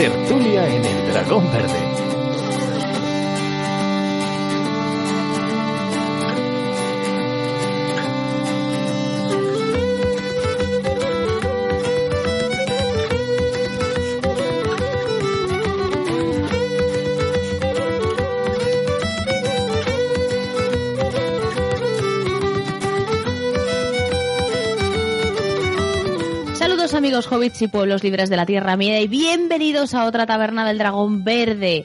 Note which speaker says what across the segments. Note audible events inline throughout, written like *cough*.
Speaker 1: Tertulia en el Dragón Verde.
Speaker 2: Amigos hobbits y pueblos libres de la Tierra Media y bienvenidos a otra taberna del Dragón Verde.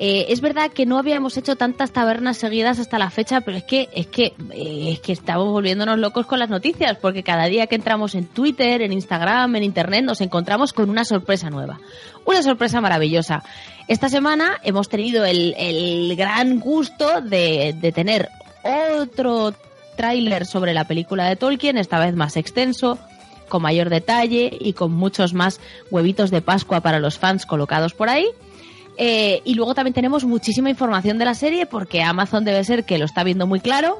Speaker 2: Eh, es verdad que no habíamos hecho tantas tabernas seguidas hasta la fecha, pero es que es que eh, es que estamos volviéndonos locos con las noticias, porque cada día que entramos en Twitter, en Instagram, en Internet, nos encontramos con una sorpresa nueva, una sorpresa maravillosa. Esta semana hemos tenido el, el gran gusto de, de tener otro tráiler sobre la película de Tolkien, esta vez más extenso, con mayor detalle y con muchos más huevitos de Pascua para los fans colocados por ahí. Eh, y luego también tenemos muchísima información de la serie porque Amazon debe ser que lo está viendo muy claro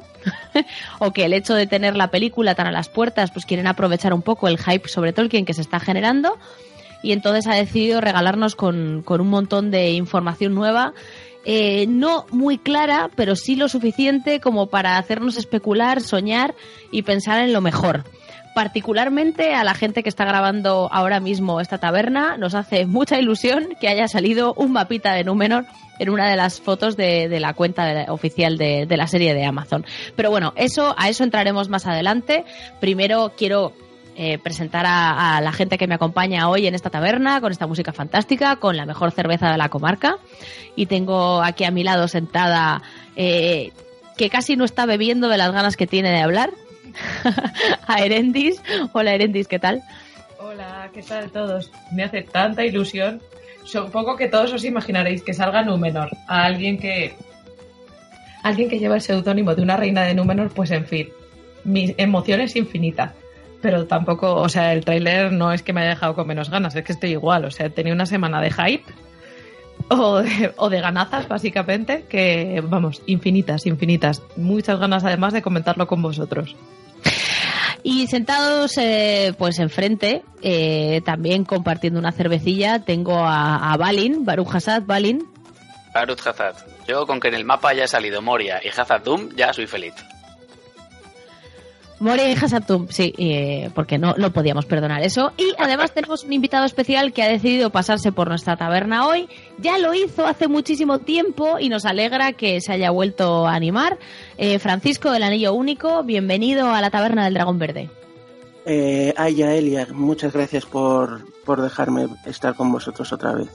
Speaker 2: *laughs* o que el hecho de tener la película tan a las puertas pues quieren aprovechar un poco el hype sobre Tolkien que se está generando. Y entonces ha decidido regalarnos con, con un montón de información nueva. Eh, no muy clara, pero sí lo suficiente como para hacernos especular, soñar y pensar en lo mejor particularmente a la gente que está grabando ahora mismo esta taberna, nos hace mucha ilusión que haya salido un mapita de Númenor en una de las fotos de, la cuenta oficial de, de la serie de Amazon. Pero bueno, eso a eso entraremos más adelante. Primero quiero eh, presentar a, a la gente que me acompaña hoy en esta taberna, con esta música fantástica, con la mejor cerveza de la comarca. Y tengo aquí a mi lado sentada eh, que casi no está bebiendo de las ganas que tiene de hablar. *laughs* a Erendis. Hola Erendis, ¿qué tal?
Speaker 3: Hola, ¿qué tal todos? Me hace tanta ilusión. Supongo que todos os imaginaréis que salga Númenor a alguien que. Alguien que lleva el seudónimo de una reina de Númenor, pues en fin. Mi emoción es infinita. Pero tampoco, o sea, el tráiler no es que me haya dejado con menos ganas, es que estoy igual. O sea, tenía una semana de hype o de, o de ganazas, básicamente, que, vamos, infinitas, infinitas. Muchas ganas además de comentarlo con vosotros.
Speaker 2: Y sentados, eh, pues enfrente, eh, también compartiendo una cervecilla, tengo a, Balin, Baruch Hassad, Balin.
Speaker 4: Arut Hazard. Yo con que en el mapa haya salido Moria y Hazard Doom ya soy feliz.
Speaker 2: Moria y Hassatum, sí, eh, porque no, no podíamos perdonar eso. Y además tenemos un invitado especial que ha decidido pasarse por nuestra taberna hoy. Ya lo hizo hace muchísimo tiempo y nos alegra que se haya vuelto a animar. Eh, Francisco del Anillo Único, bienvenido a la taberna del Dragón Verde.
Speaker 5: Eh, Aya, Elia, muchas gracias por, por dejarme estar con vosotros otra vez.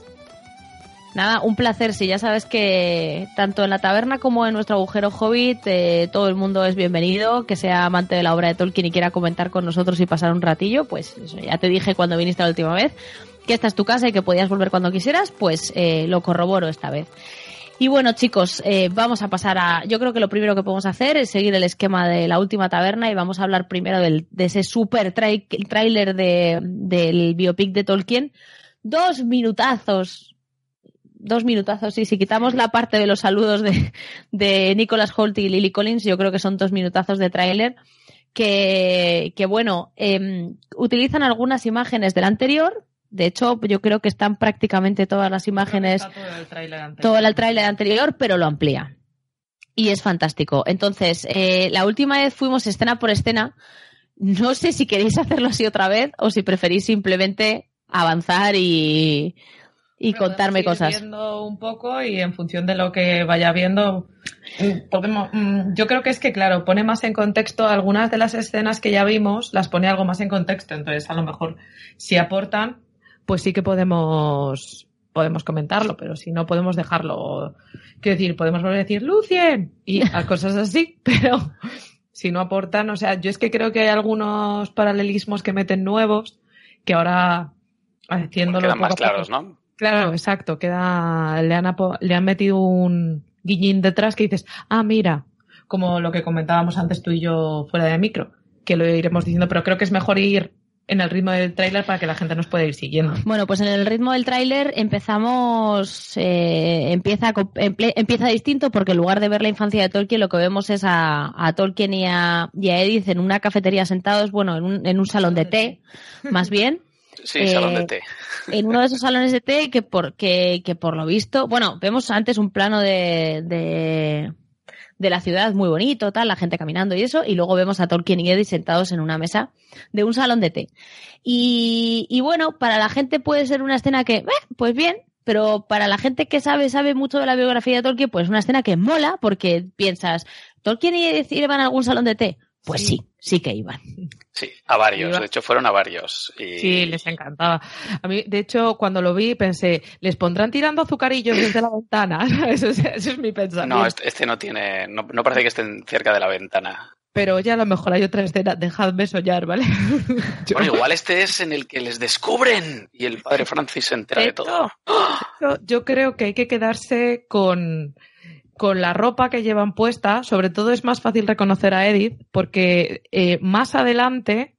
Speaker 2: Nada, un placer. Si ya sabes que tanto en la taberna como en nuestro agujero hobbit, eh, todo el mundo es bienvenido. Que sea amante de la obra de Tolkien y quiera comentar con nosotros y pasar un ratillo, pues eso, ya te dije cuando viniste la última vez que esta es tu casa y que podías volver cuando quisieras, pues eh, lo corroboro esta vez. Y bueno, chicos, eh, vamos a pasar a. Yo creo que lo primero que podemos hacer es seguir el esquema de la última taberna y vamos a hablar primero de ese super tráiler de, del biopic de Tolkien. Dos minutazos dos minutazos. Y si quitamos la parte de los saludos de, de Nicholas Holt y Lily Collins, yo creo que son dos minutazos de tráiler que, que bueno, eh, utilizan algunas imágenes del anterior. De hecho, yo creo que están prácticamente todas las imágenes,
Speaker 3: Está todo el tráiler anterior.
Speaker 2: todo el tráiler anterior, pero lo amplía. Y es fantástico. Entonces, eh, la última vez fuimos escena por escena. No sé si queréis hacerlo así otra vez o si preferís simplemente avanzar y, y
Speaker 3: Bueno,
Speaker 2: contarme cosas.
Speaker 3: viendo un poco y en función de lo que vaya viendo, mm, podemos. mm, Yo creo que es que, claro, pone más en contexto algunas de las escenas que ya vimos, las pone algo más en contexto. Entonces, a lo mejor, si aportan, pues sí que podemos podemos comentarlo, pero si no podemos dejarlo. Quiero decir, podemos volver a decir Lucien y *laughs* a cosas así, pero si no aportan, o sea, yo es que creo que hay algunos paralelismos que meten nuevos que ahora haciéndolo
Speaker 4: Quedan
Speaker 3: poco
Speaker 4: más
Speaker 3: poco-
Speaker 4: claros, ¿no?
Speaker 3: Claro, exacto. Queda, le han, le han metido un guiñín detrás que dices, ah, mira, como lo que comentábamos antes tú y yo fuera de micro, que lo iremos diciendo, pero creo que es mejor ir en el ritmo del tráiler para que la gente nos pueda ir siguiendo.
Speaker 2: Bueno, pues en el ritmo del tráiler empezamos, eh, empieza, empieza distinto porque en lugar de ver la infancia de Tolkien, lo que vemos es a, a Tolkien y a, y a Edith en una cafetería sentados, bueno, en un, en un salón de té, más bien,
Speaker 4: Sí, salón de té.
Speaker 2: En uno de esos salones de té que por, que, que por lo visto, bueno, vemos antes un plano de, de, de la ciudad muy bonito, tal, la gente caminando y eso, y luego vemos a Tolkien y Eddie sentados en una mesa de un salón de té. Y, y bueno, para la gente puede ser una escena que, eh, pues bien, pero para la gente que sabe, sabe mucho de la biografía de Tolkien, pues una escena que mola porque piensas, ¿Tolkien y Edith iban a algún salón de té? Pues sí, sí, que iban.
Speaker 4: Sí, a varios,
Speaker 3: Iba-
Speaker 4: de hecho fueron a varios. Y...
Speaker 3: Sí, les encantaba. A mí, de hecho, cuando lo vi pensé, ¿les pondrán tirando azucarillos desde la ventana? *laughs* Eso es, eso es mi pensamiento.
Speaker 4: No, este, este no tiene, no, no parece que estén cerca de la ventana.
Speaker 3: Pero oye, a lo mejor hay otra escena, dejadme soñar, ¿vale? *laughs*
Speaker 4: Bueno, igual este es en el que les descubren y el padre Francis se entera de todo.
Speaker 3: Yo creo que hay que quedarse con, con la ropa que llevan puesta. Sobre todo es más fácil reconocer a Edith porque eh, más adelante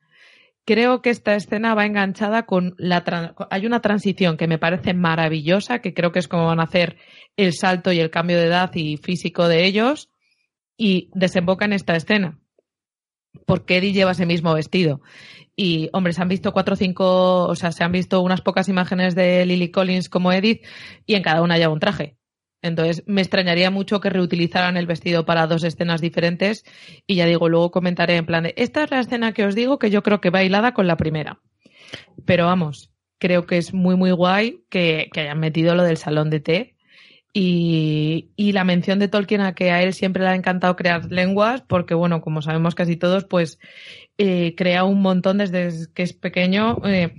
Speaker 3: creo que esta escena va enganchada con la... Hay una transición que me parece maravillosa, que creo que es como van a hacer el salto y el cambio de edad y físico de ellos y desemboca en esta escena. Porque Eddie lleva ese mismo vestido. Y, hombre, se han visto cuatro o cinco, o sea, se han visto unas pocas imágenes de Lily Collins como Edith y en cada una lleva un traje. Entonces, me extrañaría mucho que reutilizaran el vestido para dos escenas diferentes y ya digo, luego comentaré en plan de, esta es la escena que os digo que yo creo que va con la primera. Pero vamos, creo que es muy, muy guay que, hayan metido lo del salón de té y, y la mención de Tolkien a que a él siempre le ha encantado crear lenguas porque, bueno, como sabemos casi todos, pues eh, crea un montón desde que es pequeño. Eh,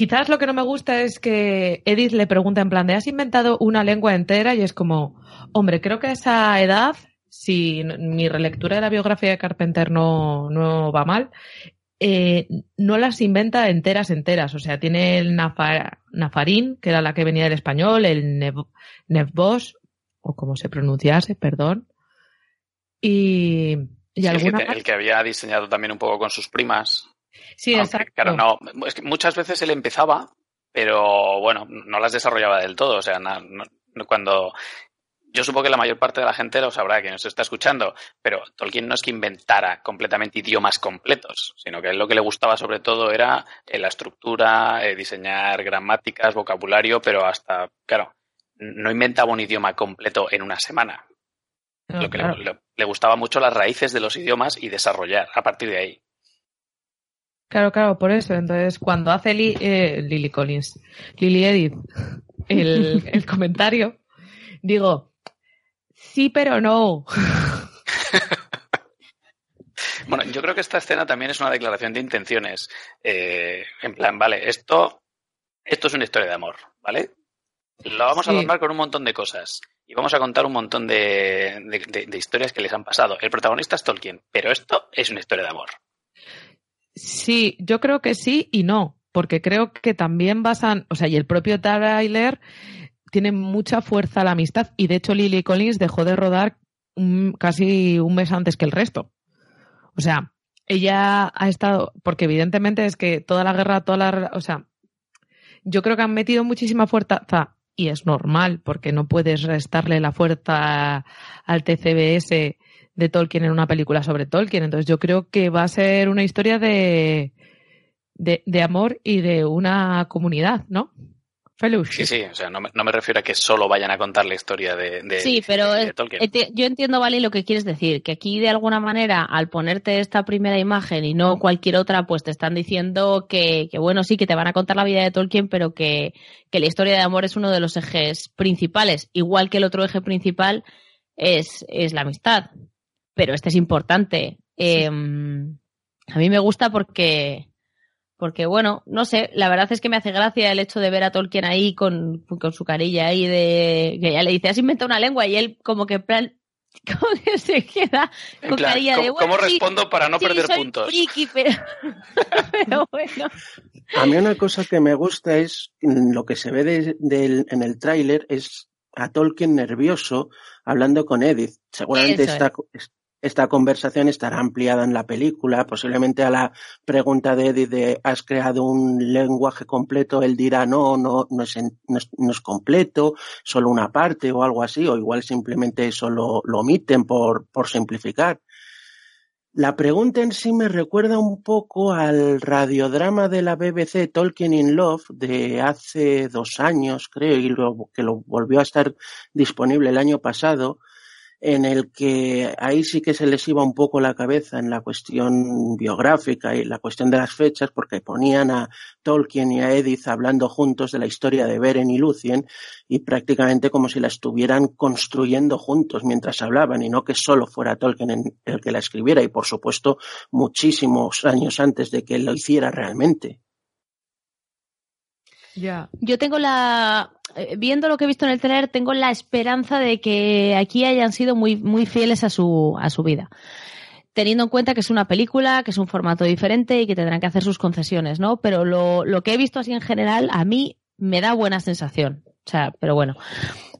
Speaker 3: quizás lo que no me gusta es que Edith le pregunta en plan de ¿has inventado una lengua entera? Y es como, hombre, creo que a esa edad, si mi relectura de la biografía de Carpenter no, no va mal, eh, no las inventa enteras, enteras. O sea, tiene el nafa- nafarín, que era la que venía del español, el nev- nevbos, o como se pronunciase, perdón. Y, y
Speaker 4: Sí, el, que,
Speaker 3: alguna
Speaker 4: te- el que había diseñado también un poco con sus primas.
Speaker 3: Sí,
Speaker 4: Aunque,
Speaker 3: exacto.
Speaker 4: Claro, no, es que muchas veces él empezaba, pero bueno, no las desarrollaba del todo. O sea, no- no- cuando. Yo supongo que la mayor parte de la gente lo sabrá, que nos está escuchando, pero Tolkien no es que inventara completamente idiomas completos, sino que a él lo que le gustaba sobre todo era eh, la estructura, eh, diseñar gramáticas, vocabulario, pero hasta, claro, no inventaba un idioma completo en una semana.
Speaker 3: No,
Speaker 4: lo que le, le gustaba mucho las raíces de los idiomas y desarrollar a partir de ahí.
Speaker 3: Claro, claro, por eso. Entonces, cuando hace Li- eh, Lily Collins, Lily Edith, el, *laughs* el comentario, digo, sí, pero no. *laughs*
Speaker 4: Bueno, yo creo que esta escena también es una declaración de intenciones. Eh, en plan, vale, esto, esto es una historia de amor, ¿vale? Lo vamos a adornar con un montón de cosas. Y vamos a contar un montón de, de- de- de historias que les han pasado. El protagonista es Tolkien, pero esto es una historia de amor.
Speaker 3: Sí, yo creo que sí y no, porque creo que también basan, o sea, y el propio Tyler tiene mucha fuerza la amistad y de hecho Lily Collins dejó de rodar casi un mes antes que el resto. O sea, ella ha estado, porque evidentemente es que toda la guerra, toda la, o sea, yo creo que han metido muchísima fuerza y es normal porque no puedes restarle la fuerza al TCBS de Tolkien en una película sobre Tolkien. Entonces yo creo que va a ser una historia de, de, de amor y de una comunidad, ¿no? Fellowship.
Speaker 4: Sí, sí, o sea, no me, no me refiero a que solo vayan a contar la historia de, de-
Speaker 2: Sí, pero
Speaker 4: de
Speaker 2: es-
Speaker 4: Tolkien.
Speaker 2: enti- yo entiendo, Vale, lo que quieres decir, que aquí de alguna manera, al ponerte esta primera imagen y no cualquier otra, pues te están diciendo que, que bueno, sí, que te van a contar la vida de Tolkien, pero que, que la historia de amor es uno de los ejes principales, igual que el otro eje principal es, es la amistad. Pero este es importante. Eh, a mí me gusta porque, porque bueno, no sé, la verdad es que me hace gracia el hecho de ver a Tolkien ahí con, con su carilla ahí de que ya le dice, has inventado una lengua y él como que en plan, *laughs* como que se queda con
Speaker 4: plan,
Speaker 2: carilla de
Speaker 4: ¿cómo,
Speaker 2: bueno,
Speaker 4: cómo
Speaker 2: sí,
Speaker 4: respondo para no
Speaker 2: sí,
Speaker 4: perder
Speaker 2: soy
Speaker 4: puntos?
Speaker 2: friki, pero, *laughs* pero bueno.
Speaker 5: A mí una cosa que me gusta es lo que se ve de- en el tráiler es a Tolkien nervioso hablando con Edith. Seguramente
Speaker 2: Eso
Speaker 5: esta, esta conversación estará ampliada en la película. Posiblemente a la pregunta de Edith de ¿has creado un lenguaje completo? Él dirá no, no, no es, no es, no es completo, solo una parte o algo así. O igual simplemente eso lo, omiten por, por simplificar. La pregunta en sí me recuerda un poco al radiodrama de la BBC Tolkien in Love de hace dos años, creo, y que lo volvió a estar disponible el año pasado, en el que ahí sí que se les iba un poco la cabeza en la cuestión biográfica y la cuestión de las fechas, porque ponían a Tolkien y a Edith hablando juntos de la historia de Beren y Lucien y prácticamente como si la estuvieran construyendo juntos mientras hablaban y no que solo fuera Tolkien el que la escribiera y por supuesto muchísimos años antes de que lo hiciera realmente.
Speaker 2: Yo tengo la, viendo lo que he visto en el trailer, tengo la esperanza de que aquí hayan sido muy, muy fieles a su, a su vida. Teniendo en cuenta que es una película, que es un formato diferente y que tendrán que hacer sus concesiones, ¿no? Pero lo, lo que he visto así en general, a mí me da buena sensación. O sea, pero bueno.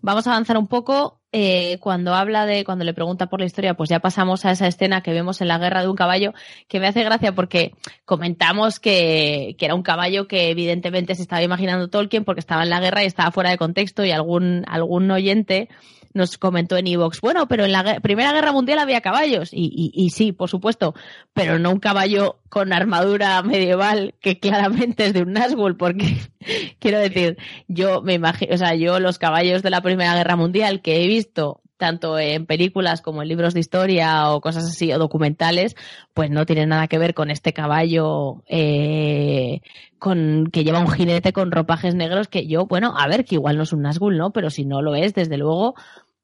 Speaker 2: Vamos a avanzar un poco. Eh, cuando habla de, cuando le pregunta por la historia, pues ya pasamos a esa escena que vemos en la guerra de un caballo, que me hace gracia porque comentamos que, que era un caballo que evidentemente se estaba imaginando Tolkien porque estaba en la guerra y estaba fuera de contexto y algún, algún oyente nos comentó en Evox, bueno, pero en la Primera Guerra Mundial había caballos. Y, y, sí, por supuesto, pero no un caballo con armadura medieval que claramente es de un Nazgûl, porque *laughs* quiero decir, yo me imagino, o sea, yo los caballos de la Primera Guerra Mundial que he visto tanto en películas como en libros de historia o cosas así, o documentales, pues no tienen nada que ver con este caballo eh, con que lleva un jinete con ropajes negros que yo, bueno, a ver, que igual no es un Nazgûl, ¿no? Pero si no lo es, desde luego,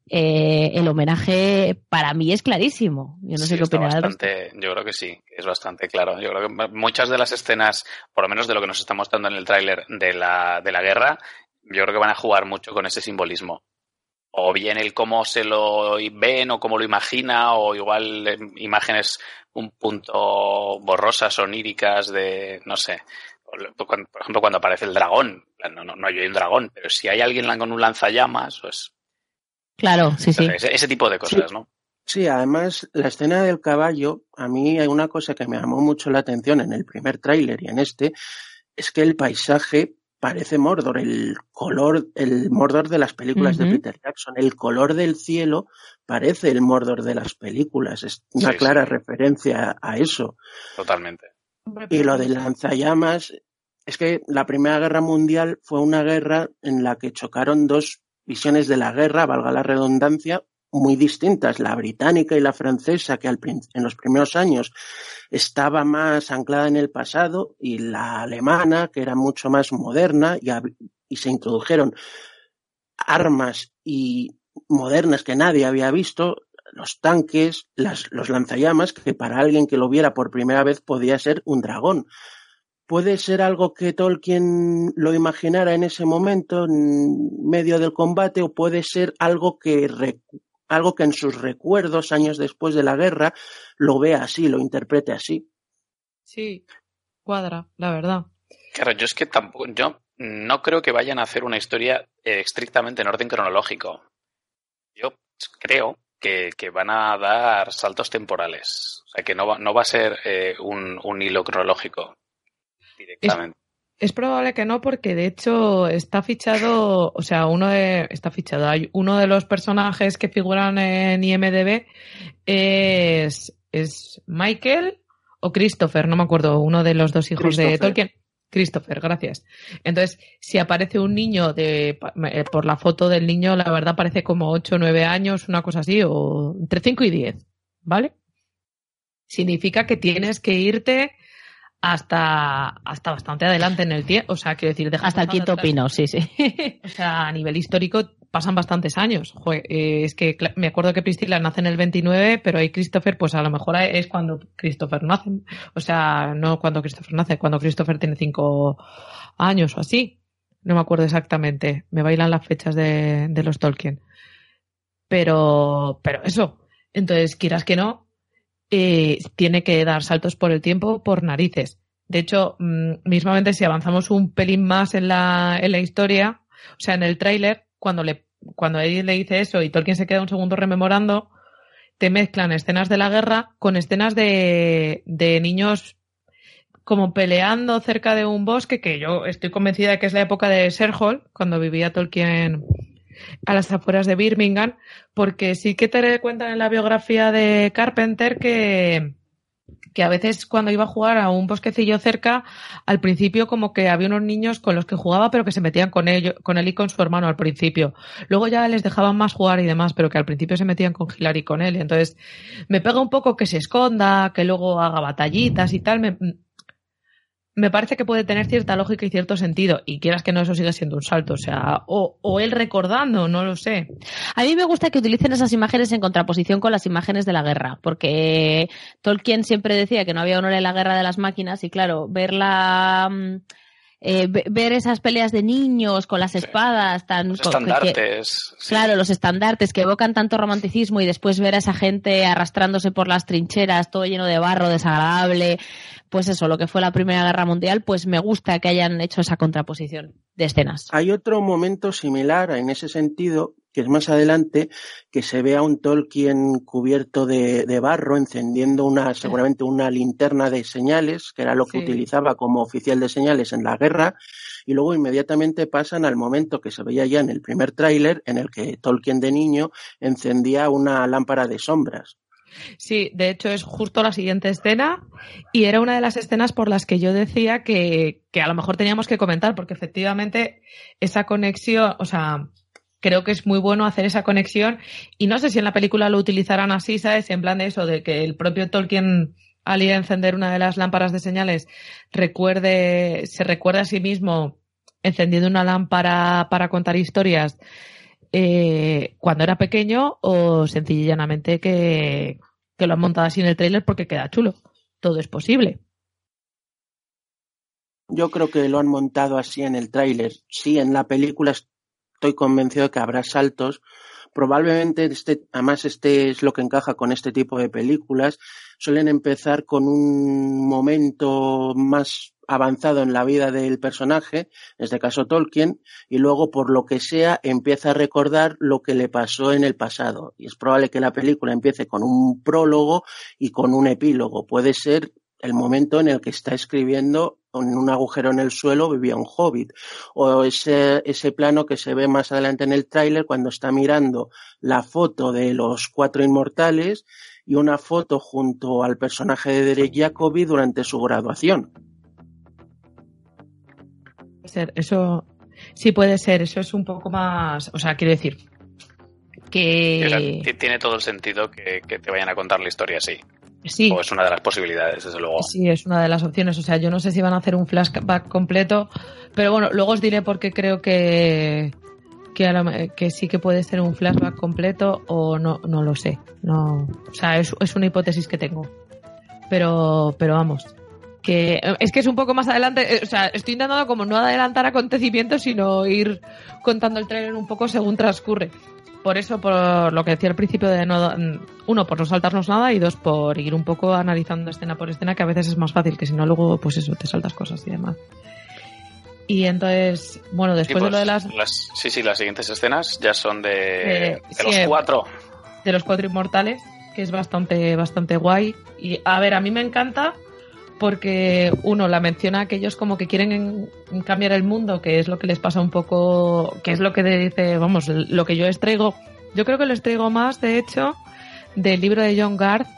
Speaker 2: eh, el homenaje para mí es clarísimo. Yo no sé qué opinas.
Speaker 4: Yo creo que sí, es bastante claro. Yo creo que muchas de las escenas, por lo menos de lo que nos está mostrando en el tráiler de la, de la guerra, yo creo que van a jugar mucho con ese simbolismo o bien el cómo se lo ven o cómo lo imagina, o igual em, imágenes un punto borrosas, oníricas de, no sé, por ejemplo, cuando aparece el dragón, no, no, no hay un dragón, pero si hay alguien con un lanzallamas, pues...
Speaker 2: Claro, sí, sí.
Speaker 4: Ese, tipo de cosas, ¿no?
Speaker 5: Sí, además la escena del caballo, a mí hay una cosa que me llamó mucho la atención en el primer tráiler y en este, es que el paisaje parece Mordor, el color, el Mordor de las películas de Peter Jackson, el color del cielo parece el Mordor de las películas, es una clara referencia a eso.
Speaker 4: Totalmente.
Speaker 5: Y lo de lanzallamas, es que la Primera Guerra Mundial fue una guerra en la que chocaron dos visiones de la guerra, valga la redundancia, muy distintas, la británica y la francesa, que en los primeros años estaba más anclada en el pasado, y la alemana, que era mucho más moderna, y, se introdujeron armas y modernas que nadie había visto, los tanques, los lanzallamas, que para alguien que lo viera por primera vez podía ser un dragón. ¿Puede ser algo que Tolkien lo imaginara en ese momento, en medio del combate, o puede ser algo que algo que en sus recuerdos, años después de la guerra, lo vea así, lo interprete así.
Speaker 3: Sí, cuadra, la verdad.
Speaker 4: Claro, yo es que tampoco, yo no creo que vayan a hacer una historia eh, estrictamente en orden cronológico. Yo creo que, van a dar saltos temporales. O sea, que no va, no va a ser eh, un, un, hilo cronológico directamente.
Speaker 3: Es probable que no, porque de hecho está fichado, o sea, uno de, está fichado, hay uno de los personajes que figuran en IMDB es, es Michael o Christopher, no me acuerdo, uno de los dos hijos de Tolkien. Christopher, gracias. Entonces, si aparece un niño de, eh, por la foto del niño, la verdad parece como 8 o 9 años, una cosa así, o entre 5 y 10, ¿vale? Significa que tienes que irte hasta, hasta bastante adelante en el tiempo. O sea, quiero decir,
Speaker 2: hasta el quinto pino, sí, sí. *laughs*
Speaker 3: O sea, a nivel histórico pasan bastantes años. Eh, es que me acuerdo que Priscila nace en el 29, pero ahí Christopher, pues a lo mejor es cuando Christopher nace. O sea, no cuando Christopher nace, cuando Christopher tiene cinco años o así. No me acuerdo exactamente. Me bailan las fechas de, de los Tolkien. Pero, pero eso. Entonces, quieras que no, eh, tiene que dar saltos por el tiempo por narices. De hecho, mm, mismamente si avanzamos un pelín más en la, en la historia, o sea, en el tráiler, cuando le, cuando Eddie le dice eso y Tolkien se queda un segundo rememorando, te mezclan escenas de la guerra con escenas de, de niños como peleando cerca de un bosque, que yo estoy convencida de que es la época de Serhol, cuando vivía Tolkien a las afueras de Birmingham, porque sí que te cuentan en la biografía de Carpenter que, que a veces cuando iba a jugar a un bosquecillo cerca, al principio como que había unos niños con los que jugaba, pero que se metían con él, con él y con su hermano al principio. Luego ya les dejaban más jugar y demás, pero que al principio se metían con Hilary y con él. Entonces me pega un poco que se esconda, que luego haga batallitas y tal. Me, me parece que puede tener cierta lógica y cierto sentido. Y quieras que no, eso siga siendo un salto. O sea, o, o, él recordando, no lo sé.
Speaker 2: A mí me gusta que utilicen esas imágenes en contraposición con las imágenes de la guerra, porque Tolkien siempre decía que no había honor en la guerra de las máquinas y claro, ver la... Eh, ver esas peleas de niños con las espadas tan
Speaker 4: los estandartes
Speaker 2: que, sí. claro los estandartes que evocan tanto romanticismo y después ver a esa gente arrastrándose por las trincheras todo lleno de barro desagradable pues eso, lo que fue la Primera Guerra Mundial, pues me gusta que hayan hecho esa contraposición de escenas.
Speaker 5: Hay otro momento similar en ese sentido, que es más adelante, que se ve a un Tolkien cubierto de, de barro, encendiendo una, seguramente una linterna de señales, que era lo que sí. utilizaba como oficial de señales en la guerra, y luego inmediatamente pasan al momento que se veía ya en el primer tráiler, en el que Tolkien de niño encendía una lámpara de sombras.
Speaker 3: Sí, de hecho es justo la siguiente escena y era una de las escenas por las que yo decía que, que, a lo mejor teníamos que comentar porque efectivamente esa conexión, o sea, creo que es muy bueno hacer esa conexión y no sé si en la película lo utilizarán así, ¿sabes? En plan de eso, de que el propio Tolkien al ir a encender una de las lámparas de señales recuerde, se recuerda a sí mismo encendiendo una lámpara para contar historias eh, cuando era pequeño o sencillamente que, que lo han montado así en el tráiler porque queda chulo. Todo es posible.
Speaker 5: Yo creo que lo han montado así en el tráiler. Sí, en la película estoy convencido de que habrá saltos. Probablemente este, además este es lo que encaja con este tipo de películas. Suelen empezar con un momento más avanzado en la vida del personaje, en este caso Tolkien, y luego por lo que sea empieza a recordar lo que le pasó en el pasado. Y es probable que la película empiece con un prólogo y con un epílogo. Puede ser el momento en el que está escribiendo en un agujero en el suelo vivía un hobbit o ese, ese plano que se ve más adelante en el tráiler cuando está mirando la foto de los cuatro inmortales y una foto junto al personaje de Derek Jacobi durante su graduación
Speaker 3: ser, eso sí puede ser, eso es un poco más, o sea, quiero decir que...
Speaker 4: Tiene todo el sentido que, que te vayan a contar la historia así.
Speaker 3: Sí.
Speaker 4: O es una de las posibilidades, desde luego.
Speaker 3: Sí, es una de las opciones. O sea, yo no sé si van a hacer un flashback completo, pero bueno, luego os diré por qué creo que, que, que sí que puede ser un flashback completo o no, no lo sé. No, o sea, es, es una hipótesis que tengo. Pero, pero vamos, que es que es un poco más adelante, o sea, estoy intentando como no adelantar acontecimientos, sino ir contando el trailer un poco según transcurre. Por eso, por lo que decía al principio de no, uno, por no saltarnos nada y dos, por ir un poco analizando escena por escena, que a veces es más fácil, que si no luego, pues eso, te saltas cosas y demás. Y entonces, bueno, después
Speaker 4: sí, pues,
Speaker 3: de lo de las...
Speaker 4: las... Sí, sí, las siguientes escenas ya son de, eh, de los sí, cuatro.
Speaker 3: De los cuatro inmortales, que es bastante, bastante guay. Y a ver, a mí me encanta porque uno la menciona a aquellos como que quieren cambiar el mundo, que es lo que les pasa un poco, que es lo que dice, vamos, lo que yo les traigo. Yo creo que les traigo más, de hecho, del libro de John Garth,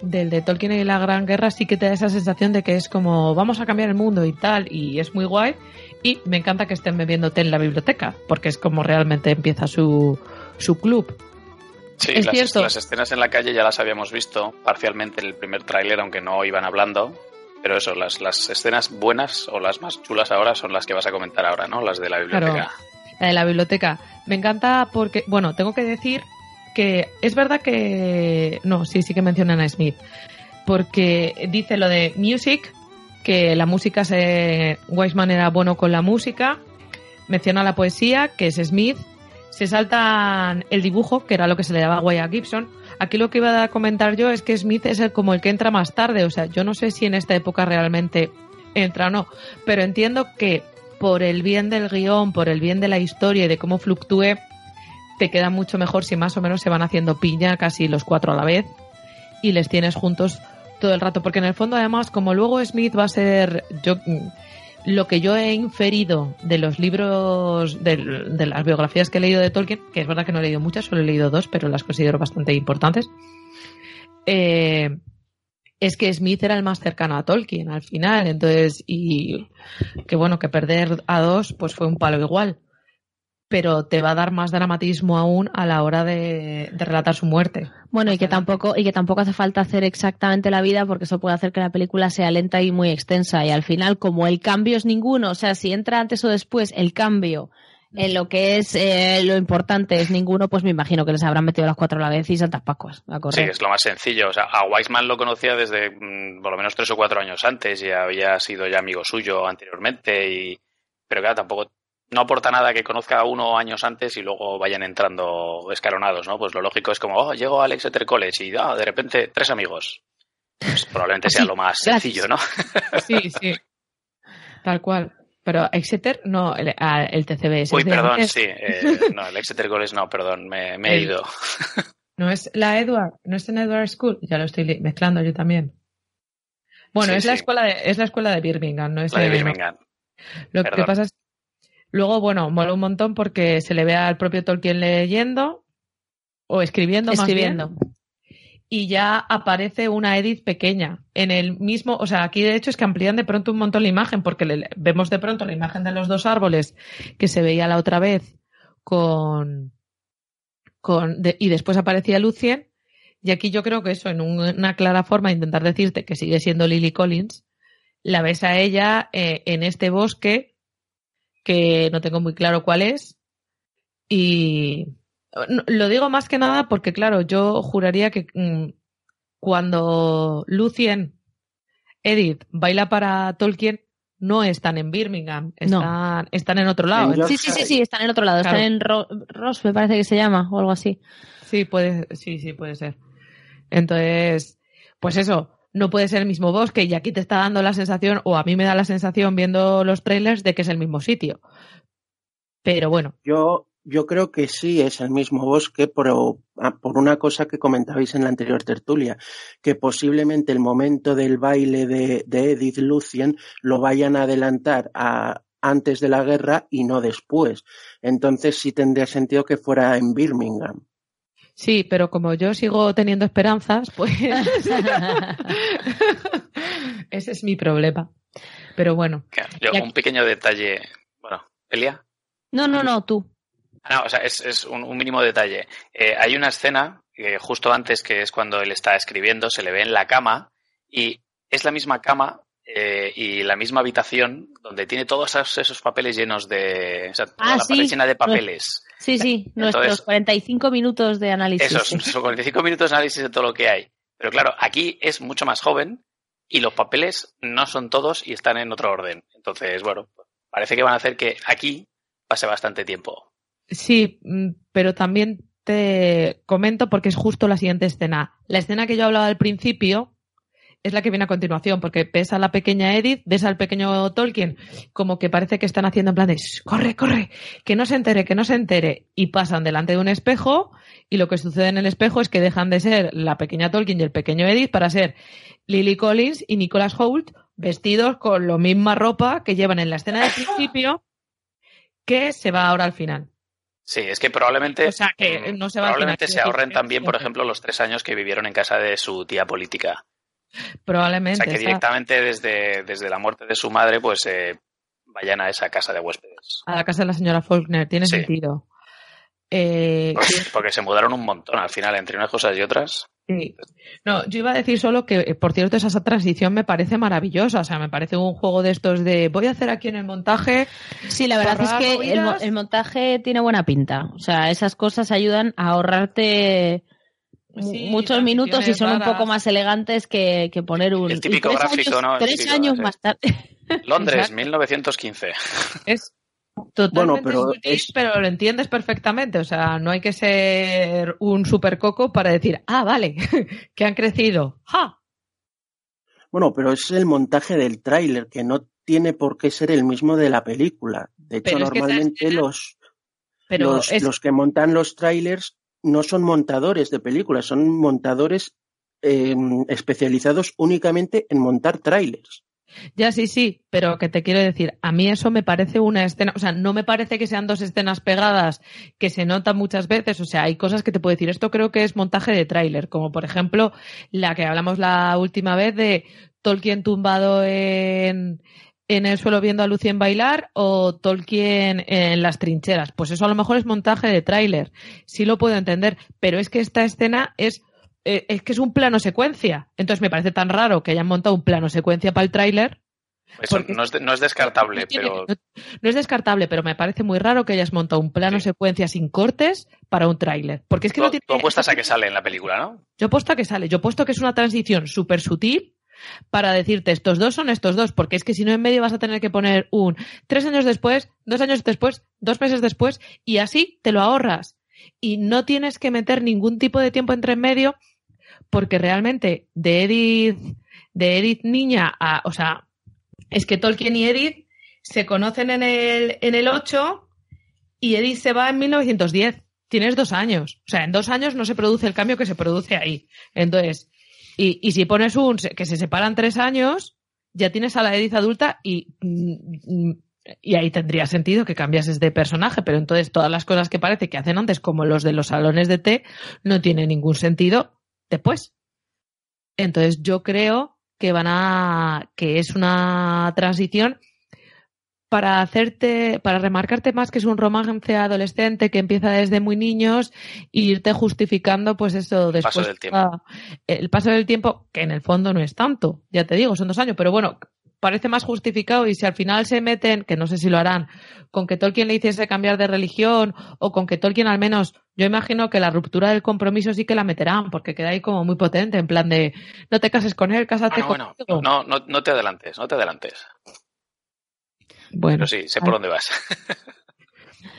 Speaker 3: del de Tolkien y la Gran Guerra, sí que te da esa sensación de que es como vamos a cambiar el mundo y tal, y es muy guay. Y me encanta que estén bebiendo té en la biblioteca, porque es como realmente empieza su, su club.
Speaker 4: Sí, ¿Es las, cierto? las escenas en la calle ya las habíamos visto parcialmente en el primer tráiler, aunque no iban hablando. Pero eso, las, las escenas buenas o las más chulas ahora son las que vas a comentar ahora, ¿no? Las de la biblioteca.
Speaker 3: Claro, la de la biblioteca. Me encanta porque, bueno, tengo que decir que es verdad que. No, sí, sí que mencionan a Smith. Porque dice lo de music, que la música se. Weisman era bueno con la música. Menciona la poesía, que es Smith. Se saltan el dibujo, que era lo que se le daba a Wyatt Gibson Aquí lo que iba a comentar yo es que Smith es el, como el que entra más tarde. O sea, yo no sé si en esta época realmente entra o no, pero entiendo que por el bien del guion, por el bien de la historia y de cómo fluctúe, te queda mucho mejor si más o menos se van haciendo piña casi los cuatro a la vez y les tienes juntos todo el rato. Porque en el fondo, además, como luego Smith va a ser. Lo que yo he inferido de los libros, de, las biografías que he leído de Tolkien, que es verdad que no he leído muchas, solo he leído dos, pero las considero bastante importantes, eh, es que Smith era el más cercano a Tolkien al final, entonces, y que bueno, que perder a dos, pues fue un palo igual. Pero te va a dar más dramatismo aún a la hora de, de relatar su muerte.
Speaker 2: Bueno, y que tampoco, y que tampoco hace falta hacer exactamente la vida, porque eso puede hacer que la película sea lenta y muy extensa. Y al final, como el cambio es ninguno, o sea, si entra antes o después el cambio en lo que es eh, lo importante es ninguno, pues me imagino que les habrán metido las cuatro a la vez y Santas Pascuas a correr.
Speaker 4: Sí, es lo más sencillo. O sea, a Weisman lo conocía desde mm, por lo menos tres o cuatro años antes y había sido ya amigo suyo anteriormente. y Pero claro, tampoco no aporta nada que conozca a uno años antes y luego vayan entrando escalonados, ¿no? Pues lo lógico es como, oh, llego al Exeter College y ah, de repente tres amigos. Pues probablemente sea
Speaker 2: Sí,
Speaker 4: lo más
Speaker 2: gracias.
Speaker 4: sencillo, ¿no? *laughs*
Speaker 3: Sí, sí. Tal cual. Pero Exeter, no, el, ah, el TCB. ese
Speaker 4: Uy, perdón,
Speaker 3: antes.
Speaker 4: sí. eh, *laughs* no, el Exeter College no, perdón, me, me he ido. *laughs*
Speaker 3: No es la Edward, no es en Edward School, ya lo estoy mezclando yo también. Bueno,
Speaker 4: Sí,
Speaker 3: es la escuela de, es la escuela de Birmingham, no es
Speaker 4: La de Birmingham.
Speaker 3: Lo que pasa es luego, bueno, mola un montón porque se le ve al propio Tolkien leyendo o escribiendo, más
Speaker 2: Escribiendo.
Speaker 3: bien, y ya aparece una Edith pequeña en el mismo, o sea, aquí de hecho es que amplían de pronto un montón la imagen porque le- vemos de pronto la imagen de los dos árboles que se veía la otra vez con con de- y después aparecía Lucien y aquí yo creo que eso en un- una clara forma de intentar decirte que sigue siendo Lily Collins la ves a ella eh, en este bosque que no tengo muy claro cuál es y no- lo digo más que nada porque claro yo juraría que mm, cuando Lucien Edith baila para Tolkien no están en Birmingham
Speaker 2: No.
Speaker 3: están, están en otro lado
Speaker 5: En
Speaker 2: Sí, sí, sí, sí, están en otro lado,
Speaker 3: Claro.
Speaker 2: están en Ro- Ross, me parece que se llama, o algo así.
Speaker 3: Sí, puede, sí, sí, puede ser. Entonces, pues eso, no puede ser el mismo bosque y aquí te está dando la sensación, o a mí me da la sensación viendo los trailers de que es el mismo sitio. Pero bueno,
Speaker 5: Yo, yo creo que sí es el mismo bosque, pero ah, por una cosa que comentabais en la anterior tertulia, que posiblemente el momento del baile de, de Edith Lucien lo vayan a adelantar a antes de la guerra y no después. Entonces sí tendría sentido que fuera en Birmingham.
Speaker 3: Sí, pero como yo sigo teniendo esperanzas, pues *laughs* ese es mi problema. Pero bueno,
Speaker 4: yo,
Speaker 3: aquí-
Speaker 4: un pequeño detalle. Bueno, Elia.
Speaker 2: No, no, no, tú.
Speaker 4: Ah, no, o sea, es, es un, un mínimo detalle. Eh, hay una escena que justo antes, que es cuando él está escribiendo, se le ve en la cama y es la misma cama eh, y la misma habitación donde tiene todos esos, esos papeles llenos de... O sea, toda
Speaker 2: Ah,
Speaker 4: la
Speaker 2: sí.
Speaker 4: pared llena de papeles.
Speaker 2: Sí, sí, *laughs*
Speaker 4: Entonces-
Speaker 2: nuestros 45 minutos de análisis.
Speaker 4: Esos son 45 minutos de análisis de todo lo que hay. Pero claro, aquí es mucho más joven y los papeles no son todos y están en otro orden. Entonces, bueno, parece que van a hacer que aquí pase bastante tiempo.
Speaker 3: Sí, mm, pero también te comento porque es justo la siguiente escena. La escena que yo hablaba al principio es la que viene a continuación, porque ves a la pequeña Edith, ves al pequeño Tolkien, como que parece que están haciendo en plan de "Shh, corre, corre, que no se entere, que no se entere, y pasan delante de un espejo, y lo que sucede en el espejo es que dejan de ser la pequeña Tolkien y el pequeño Edith para ser Lily Collins y Nicholas Hoult vestidos con la misma ropa que llevan en la escena del principio, que se va ahora al final.
Speaker 4: Sí, es que probablemente,
Speaker 3: O sea, que no se va
Speaker 4: probablemente se ahorren también, por ejemplo, los tres años que vivieron en casa de su tía política. O
Speaker 3: Probablemente.
Speaker 4: sea, que directamente desde, desde la muerte de su madre, pues eh, vayan a esa casa de huéspedes.
Speaker 3: A la casa de la señora Faulkner, tiene
Speaker 4: Sí.
Speaker 3: sentido. Eh,
Speaker 4: Pues, *laughs* porque se mudaron un montón al final, entre unas cosas y otras.
Speaker 3: sí. No, yo iba a decir solo que, eh, por cierto, esa transición me parece maravillosa. O sea, me parece un juego de estos de voy a hacer aquí en el montaje.
Speaker 2: Sí, la verdad es que el, el montaje tiene buena pinta. O sea, esas cosas ayudan a ahorrarte
Speaker 3: Sí,
Speaker 2: muchos minutos y son un poco más elegantes que, que poner un...
Speaker 4: El típico
Speaker 2: tres
Speaker 4: gráfico,
Speaker 2: años,
Speaker 4: ¿no? El
Speaker 2: Tres
Speaker 4: típico,
Speaker 2: años
Speaker 4: sí.
Speaker 2: más tarde. *laughs*
Speaker 4: Londres,
Speaker 3: Exacto.
Speaker 4: 1915.
Speaker 3: Es totalmente
Speaker 5: pero es-
Speaker 3: pero lo entiendes perfectamente. O sea, no hay que ser un super coco para decir, ah, vale, *laughs* que han crecido. ¡Ja!
Speaker 5: Bueno, pero es el montaje del tráiler, que no tiene por qué ser el mismo de la película. De hecho,
Speaker 3: Pero es que esa
Speaker 5: normalmente
Speaker 3: escena-
Speaker 5: los,
Speaker 3: Pero
Speaker 5: los,
Speaker 3: es,
Speaker 5: los que montan los trailers no son montadores de películas, son montadores eh, especializados únicamente en montar trailers.
Speaker 3: Ya sí, sí, pero que te quiero decir, a mí eso me parece una escena, o sea, no me parece que sean dos escenas pegadas que se notan muchas veces, o sea, hay cosas que te puedo decir, esto creo que es montaje de tráiler, como por ejemplo la que hablamos la última vez de Tolkien tumbado en, en el suelo viendo a Lucien bailar o Tolkien en las trincheras. Pues eso a lo mejor es montaje de tráiler, sí lo puedo entender, pero es que esta escena es eh, es que es un plano secuencia. Entonces me parece tan raro que hayan montado un plano secuencia para el tráiler.
Speaker 4: Eso no es, no es descartable, pero...
Speaker 3: No, es descartable, pero me parece muy raro que hayas montado un plano secuencia sin cortes para un tráiler. Porque es que no tiene...
Speaker 4: tú apuestas a que sale en la película, ¿no?
Speaker 3: Yo apuesto a que sale. Yo apuesto que es una transición súper sutil para decirte estos dos son estos dos, porque es que si no en medio vas a tener que poner un tres años después, dos años después, dos meses después, y así te lo ahorras. Y no tienes que meter ningún tipo de tiempo entre en medio porque realmente de Edith, de Edith niña a, o sea, es que Tolkien y Edith se conocen en el, en el 8 y Edith se va en 1910. Tienes dos años. O sea, en dos años no se produce el cambio que se produce ahí. Entonces, y, y si pones un que se separan tres años, ya tienes a la Edith adulta y, y ahí tendría sentido que cambiases de personaje, pero entonces todas las cosas que parece que hacen antes, como los de los salones de té, no tiene ningún sentido después. Entonces yo creo que van a, que es una transición para hacerte, para remarcarte más que es un romance adolescente que empieza desde muy niños e irte justificando, pues eso después.
Speaker 4: Paso del tiempo.
Speaker 3: El paso del tiempo, que en el fondo no es tanto, ya te digo, son dos años, pero bueno, parece más justificado y si al final se meten, que no sé si lo harán, con que Tolkien le hiciese cambiar de religión o con que Tolkien al menos, yo imagino que la ruptura del compromiso sí que la meterán porque queda ahí como muy potente, en plan de no te cases con él, cásate con
Speaker 4: él. No, no, no te adelantes, no te adelantes.
Speaker 3: Bueno,
Speaker 4: Pero sí, sé por dónde vas. *laughs*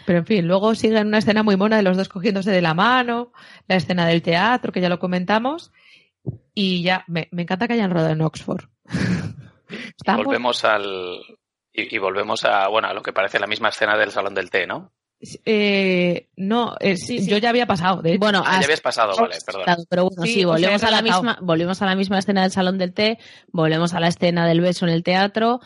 Speaker 3: Pero en fin, luego sigue una escena muy mona de los dos cogiéndose de la mano, la escena del teatro, que ya lo comentamos, y ya, me, me encanta que hayan rodado en Oxford. *laughs*
Speaker 4: volvemos al. Y, volvemos a, bueno, a lo que parece la misma escena del salón del té, ¿no?
Speaker 3: Eh, no, eh, yo ya había pasado. De
Speaker 2: Bueno,
Speaker 4: ah, ya habías pasado, vale, perdón.
Speaker 2: Pero bueno, sí, volvemos, a la misma, volvemos a la misma escena del salón del té, volvemos a la escena del beso en el teatro,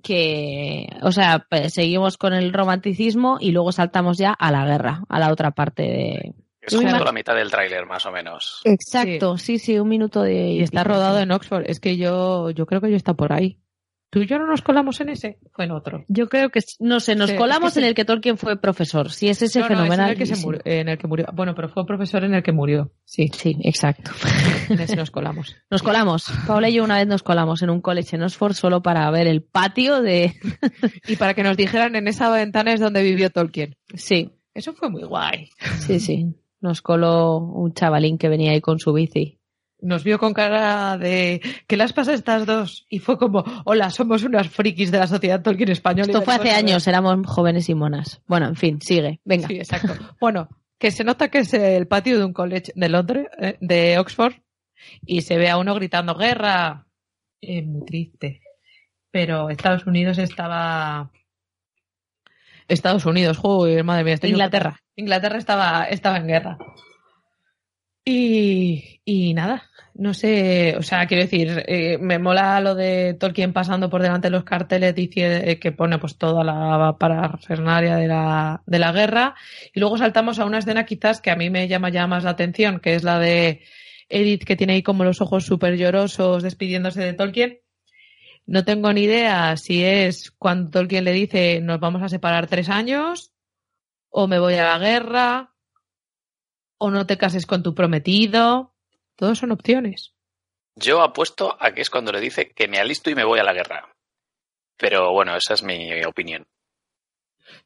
Speaker 2: que, o sea, pues, seguimos con el romanticismo y luego saltamos ya a la guerra, a la otra parte de,
Speaker 4: es justo la mitad del tráiler, más o menos.
Speaker 2: Exacto, sí. sí, un minuto de...
Speaker 3: Y está rodado en Oxford. Es que yo, yo creo que yo está por ahí. ¿Tú y yo no nos colamos en ese? Fue en otro.
Speaker 2: Yo creo que, no sé, nos colamos en el que Tolkien fue profesor. Si es ese fenomenal.
Speaker 3: en, el que se murió, en el que murió. Bueno, pero fue profesor en el que murió. Sí.
Speaker 2: Sí, exacto.
Speaker 3: En ese nos colamos. *laughs*
Speaker 2: Nos colamos. Paula y yo una vez nos colamos en un college en Oxford solo para ver el patio de... *laughs*
Speaker 3: y para que nos dijeran en esa ventana es donde vivió Tolkien.
Speaker 2: Sí.
Speaker 3: Eso fue muy guay.
Speaker 2: Sí, sí. Nos coló un chavalín que venía ahí con su bici
Speaker 3: nos vio con cara de ¿qué las pasa a estas dos? Y fue como, hola, somos unas frikis de la sociedad Tolkien española.
Speaker 2: Esto fue hace años, éramos jóvenes y monas. Bueno, en fin, sigue, venga.
Speaker 3: Sí, exacto. bueno, que se nota que es el patio de un college de Londres, eh, de Oxford, y se ve a uno gritando guerra. Es muy triste. Pero Estados Unidos estaba Estados Unidos, joder, madre mía, estoy
Speaker 2: Inglaterra.
Speaker 3: Inglaterra estaba, estaba en guerra. Y, nada, no sé, o sea, quiero decir, eh, me mola lo de Tolkien pasando por delante de los carteles dice, que pone pues toda la parafernaria de la, de la guerra. Y luego saltamos a una escena quizás que a mí me llama ya más la atención, que es la de Edith que tiene ahí como los ojos súper llorosos despidiéndose de Tolkien. No tengo ni idea si es cuando Tolkien le dice nos vamos a separar tres años, o me voy a la guerra, o no te cases con tu prometido. Todos son opciones.
Speaker 4: Yo apuesto a que es cuando le dice que me alisto y me voy a la guerra. Pero bueno, esa es mi opinión.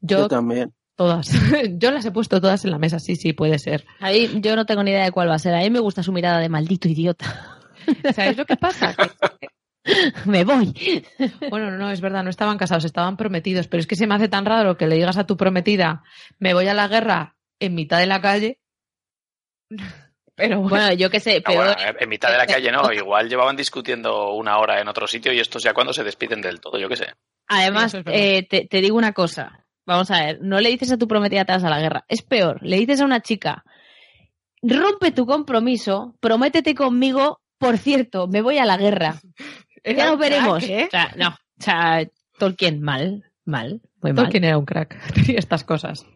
Speaker 3: Yo,
Speaker 5: también.
Speaker 3: Todas. *laughs* yo las he puesto todas en la mesa, sí, sí, puede ser.
Speaker 2: Ahí yo no tengo ni idea de cuál va a ser. A mí me gusta su mirada de maldito idiota. *laughs*
Speaker 3: ¿Sabes lo que pasa? *laughs*
Speaker 2: me voy.
Speaker 3: Bueno, no, es verdad, no estaban casados, estaban prometidos, pero es que se me hace tan raro que le digas a tu prometida, me voy a la guerra en mitad de la calle. *laughs*
Speaker 2: Pero bueno, yo qué sé, pero...
Speaker 4: en mitad de la calle no, *laughs* igual llevaban discutiendo una hora en otro sitio y estos ya cuando se despiden del todo, yo qué sé.
Speaker 2: Además, eh, te, te, digo una cosa, vamos a ver, no le dices a tu prometida te vas a la guerra, es peor, le dices a una chica, rompe tu compromiso, prométete conmigo, por cierto, me voy a la guerra. *laughs* Ya lo veremos.
Speaker 3: crack, ¿eh?
Speaker 2: O sea, no. O sea, Tolkien mal, mal, muy mal.
Speaker 3: Tolkien era un crack. Tenía estas cosas.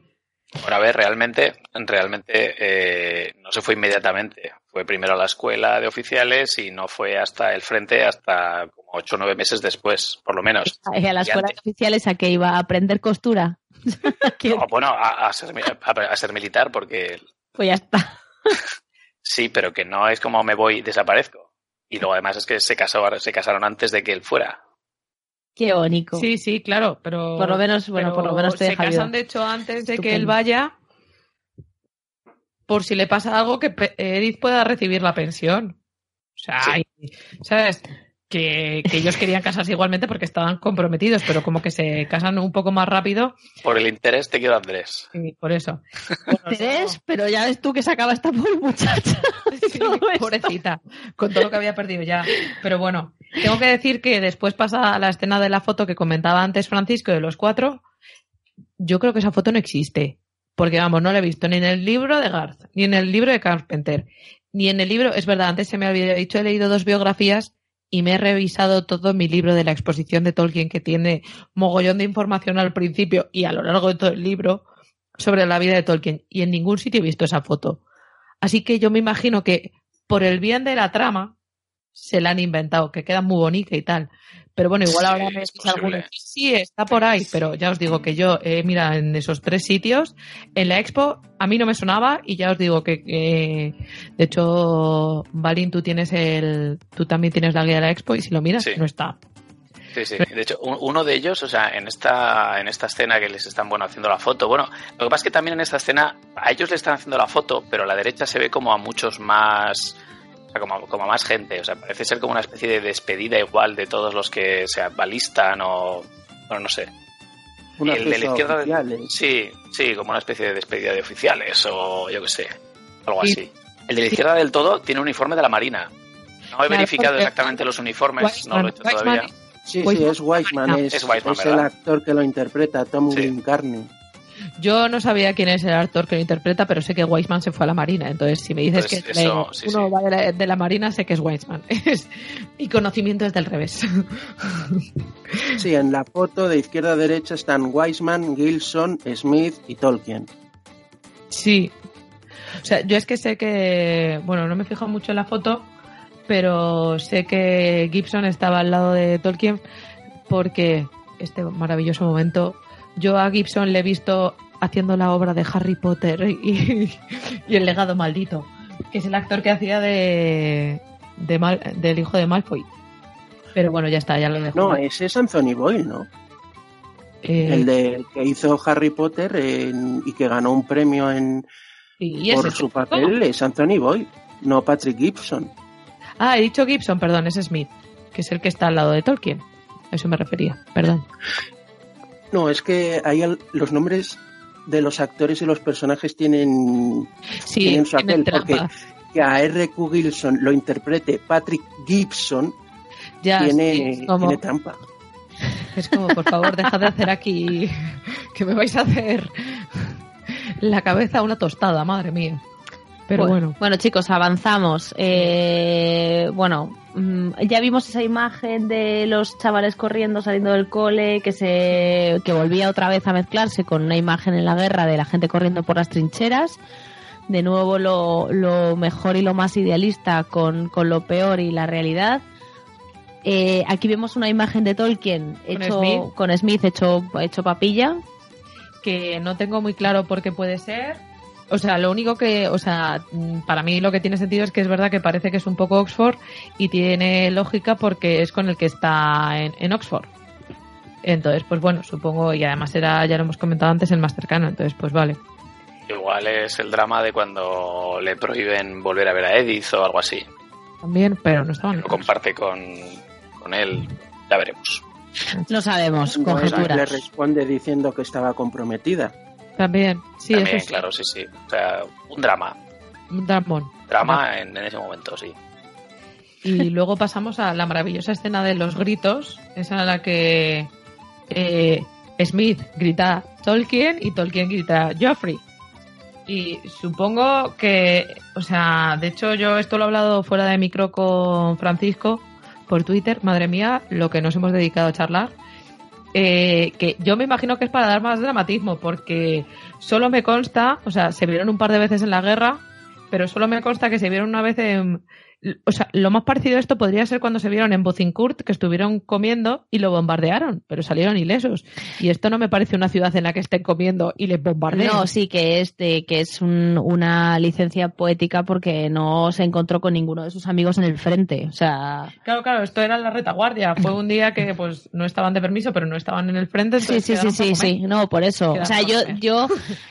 Speaker 4: Bueno, a ver, realmente, realmente eh, no se fue inmediatamente. Fue primero a la escuela de oficiales y no fue hasta el frente hasta como ocho o nueve meses después, por lo menos. *laughs*
Speaker 2: A la escuela de oficiales a que iba a aprender costura. *laughs*
Speaker 4: No, *laughs* bueno, a, a ser, mi- a- a ser militar, porque
Speaker 2: Pues ya está.
Speaker 4: sí, pero que no es como me voy y desaparezco. Y luego además es que se, casó, se casaron antes de que él fuera.
Speaker 2: Qué bonito.
Speaker 3: Sí, sí, claro, pero.
Speaker 2: Por lo menos, bueno, por lo menos te
Speaker 3: Se
Speaker 2: deja
Speaker 3: casan,
Speaker 2: viuda.
Speaker 3: de hecho, antes de que él vaya. Por si le pasa algo, que Edith pueda recibir la pensión. O sea,
Speaker 4: Sí.
Speaker 3: y- ¿sabes? Que, que ellos querían casarse igualmente porque estaban comprometidos, pero como que se casan un poco más rápido
Speaker 4: Por el interés te quiero Andrés.
Speaker 3: y por eso. Bueno,
Speaker 2: Tres, pero ya ves tú que se acaba esta pobre muchacha. *laughs*
Speaker 3: Sí, pobrecita, con todo lo que había perdido ya. Pero bueno, tengo que decir que después pasa la escena de la foto que comentaba antes Francisco de los cuatro. Yo creo que esa foto no existe. Porque vamos, no la he visto ni en el libro de Garth, ni en el libro de Carpenter, ni en el libro, es verdad, antes se me había dicho, he leído dos biografías y me he revisado todo mi libro de la exposición de Tolkien que tiene mogollón de información al principio y a lo largo de todo el libro sobre la vida de Tolkien y en ningún sitio he visto esa foto. Así que yo me imagino que por el bien de la trama se la han inventado, que queda muy bonita y tal. Pero bueno, igual
Speaker 4: Sí,
Speaker 3: ahora me decís sí, está por ahí, pero ya os digo que yo, eh, mira, en esos tres sitios, en la expo, a mí no me sonaba y ya os digo que, de hecho, Balín, tú tienes el, tú también tienes la guía de la expo y si lo miras,
Speaker 4: Sí.
Speaker 3: no está.
Speaker 4: Sí, sí. De hecho, un- uno de ellos, o sea, en esta, en esta escena que les están, bueno, haciendo la foto, bueno, lo que pasa es que también en esta escena a ellos le están haciendo la foto, pero a la derecha se ve como a muchos más, o sea, como, como más gente, o sea, parece ser como una especie de despedida igual de todos los que se alistan o, bueno, no sé.
Speaker 5: Un
Speaker 4: Y el de la izquierda,
Speaker 5: oficial, ¿eh?
Speaker 4: sí, sí, como una especie de despedida de oficiales o yo qué sé, algo
Speaker 3: Y-
Speaker 4: así. El de la izquierda del todo tiene un uniforme de la Marina. No he
Speaker 3: Claro,
Speaker 4: verificado exactamente los uniformes, no lo he hecho todavía.
Speaker 5: Sí, sí, es Weisman, es,
Speaker 4: Es Weissman,
Speaker 5: es el actor que lo interpreta, Tom
Speaker 4: Sí.
Speaker 5: Glencarney.
Speaker 3: Yo no sabía quién es el actor que lo interpreta, pero sé que Weisman se fue a la Marina. Entonces, si me dices
Speaker 4: Pues
Speaker 3: que
Speaker 4: eso, sí,
Speaker 3: uno
Speaker 4: sí.
Speaker 3: va de la, de la Marina, sé que es Weisman. *laughs* Es- Mi conocimiento es del revés. *laughs*
Speaker 5: Sí, en la foto de izquierda a derecha están Weisman, Gilson, Smith y Tolkien.
Speaker 3: Sí. O sea, yo es que sé que, bueno, no me fijo mucho en la foto, pero sé que Gibson estaba al lado de Tolkien porque este maravilloso momento, yo a Gibson le he visto haciendo la obra de Harry Potter y, *laughs* y el legado maldito, que es el actor que hacía de, de Mal- del hijo de Malfoy. Pero bueno, ya está, ya lo dejo.
Speaker 5: No, ese es Anthony Boyle, ¿no?
Speaker 3: Eh,
Speaker 5: El de que hizo Harry Potter en- y que ganó un premio en,
Speaker 3: y
Speaker 5: por su
Speaker 3: el-
Speaker 5: papel es Anthony Boyle, no Patrick Gibson.
Speaker 3: Ah, he dicho Gibson, perdón, es Smith, que es el que está al lado de Tolkien. A eso me refería, perdón.
Speaker 5: No, es que ahí los nombres de los actores y los personajes tienen
Speaker 3: Sí,
Speaker 5: tienen su aquel,
Speaker 3: trampa.
Speaker 5: que a R.Q. Gilson lo interprete Patrick Gibson
Speaker 3: Ya,
Speaker 5: tiene,
Speaker 3: sí, es, como,
Speaker 5: tiene trampa.
Speaker 3: es como, por favor, dejad de hacer aquí que me vais a hacer la cabeza una tostada, madre mía. Pero bueno,
Speaker 2: Bueno, chicos, avanzamos. Eh, bueno, mm, ya vimos esa imagen de los chavales corriendo, saliendo del cole, que se que volvía otra vez a mezclarse con una imagen en la guerra de la gente corriendo por las trincheras. De nuevo lo, lo mejor y lo más idealista con, con lo peor y la realidad. Eh, aquí vemos una imagen de Tolkien
Speaker 3: Con
Speaker 2: hecho,
Speaker 3: Smith.
Speaker 2: con Smith hecho, hecho papilla.
Speaker 3: que no tengo muy claro por qué puede ser. O sea, lo único que, o sea, mm, para mí lo que tiene sentido es que es verdad que parece que es un poco Oxford y tiene lógica porque es con el que está en, en Oxford. Entonces, pues bueno, supongo, y además era, ya lo hemos comentado antes, el más cercano, entonces pues vale.
Speaker 4: Igual es el drama de cuando le prohíben volver a ver a Edith o algo así.
Speaker 3: También, pero no estaban.
Speaker 4: Lo comparte con, con él. Ya veremos.
Speaker 2: No sabemos,
Speaker 5: él le
Speaker 2: conjeturas.
Speaker 5: responde diciendo que estaba comprometida.
Speaker 3: También, sí,
Speaker 4: También,
Speaker 3: eso sí.
Speaker 4: claro, sí, sí. O sea, un drama.
Speaker 3: Un dramón.
Speaker 4: Drama en, en ese momento, sí.
Speaker 3: Y *laughs* luego pasamos a la maravillosa escena de los gritos, esa en la que eh, Smith grita Tolkien y Tolkien grita Joffrey. Y supongo que, o sea, de hecho yo esto lo he hablado fuera de micro con Francisco, por Twitter, madre mía, lo que nos hemos dedicado a charlar. Eh, que yo me imagino que es para dar más dramatismo, porque solo me consta, o sea, se vieron un par de veces en la guerra, pero solo me consta que se vieron una vez en, o sea, lo más parecido a esto podría ser cuando se vieron en Bocincourt, que estuvieron comiendo y lo bombardearon, pero salieron ilesos. Y esto no me parece una ciudad en la que estén comiendo y les bombardean.
Speaker 2: No, sí que es de, que es un- una licencia poética porque no se encontró con ninguno de sus amigos en el frente. O sea,
Speaker 3: Claro, claro, esto era la retaguardia. Fue un día que pues no estaban de permiso, pero no estaban en el frente.
Speaker 2: sí, sí, sí, sí, sí. No, por eso. O sea, yo, yo,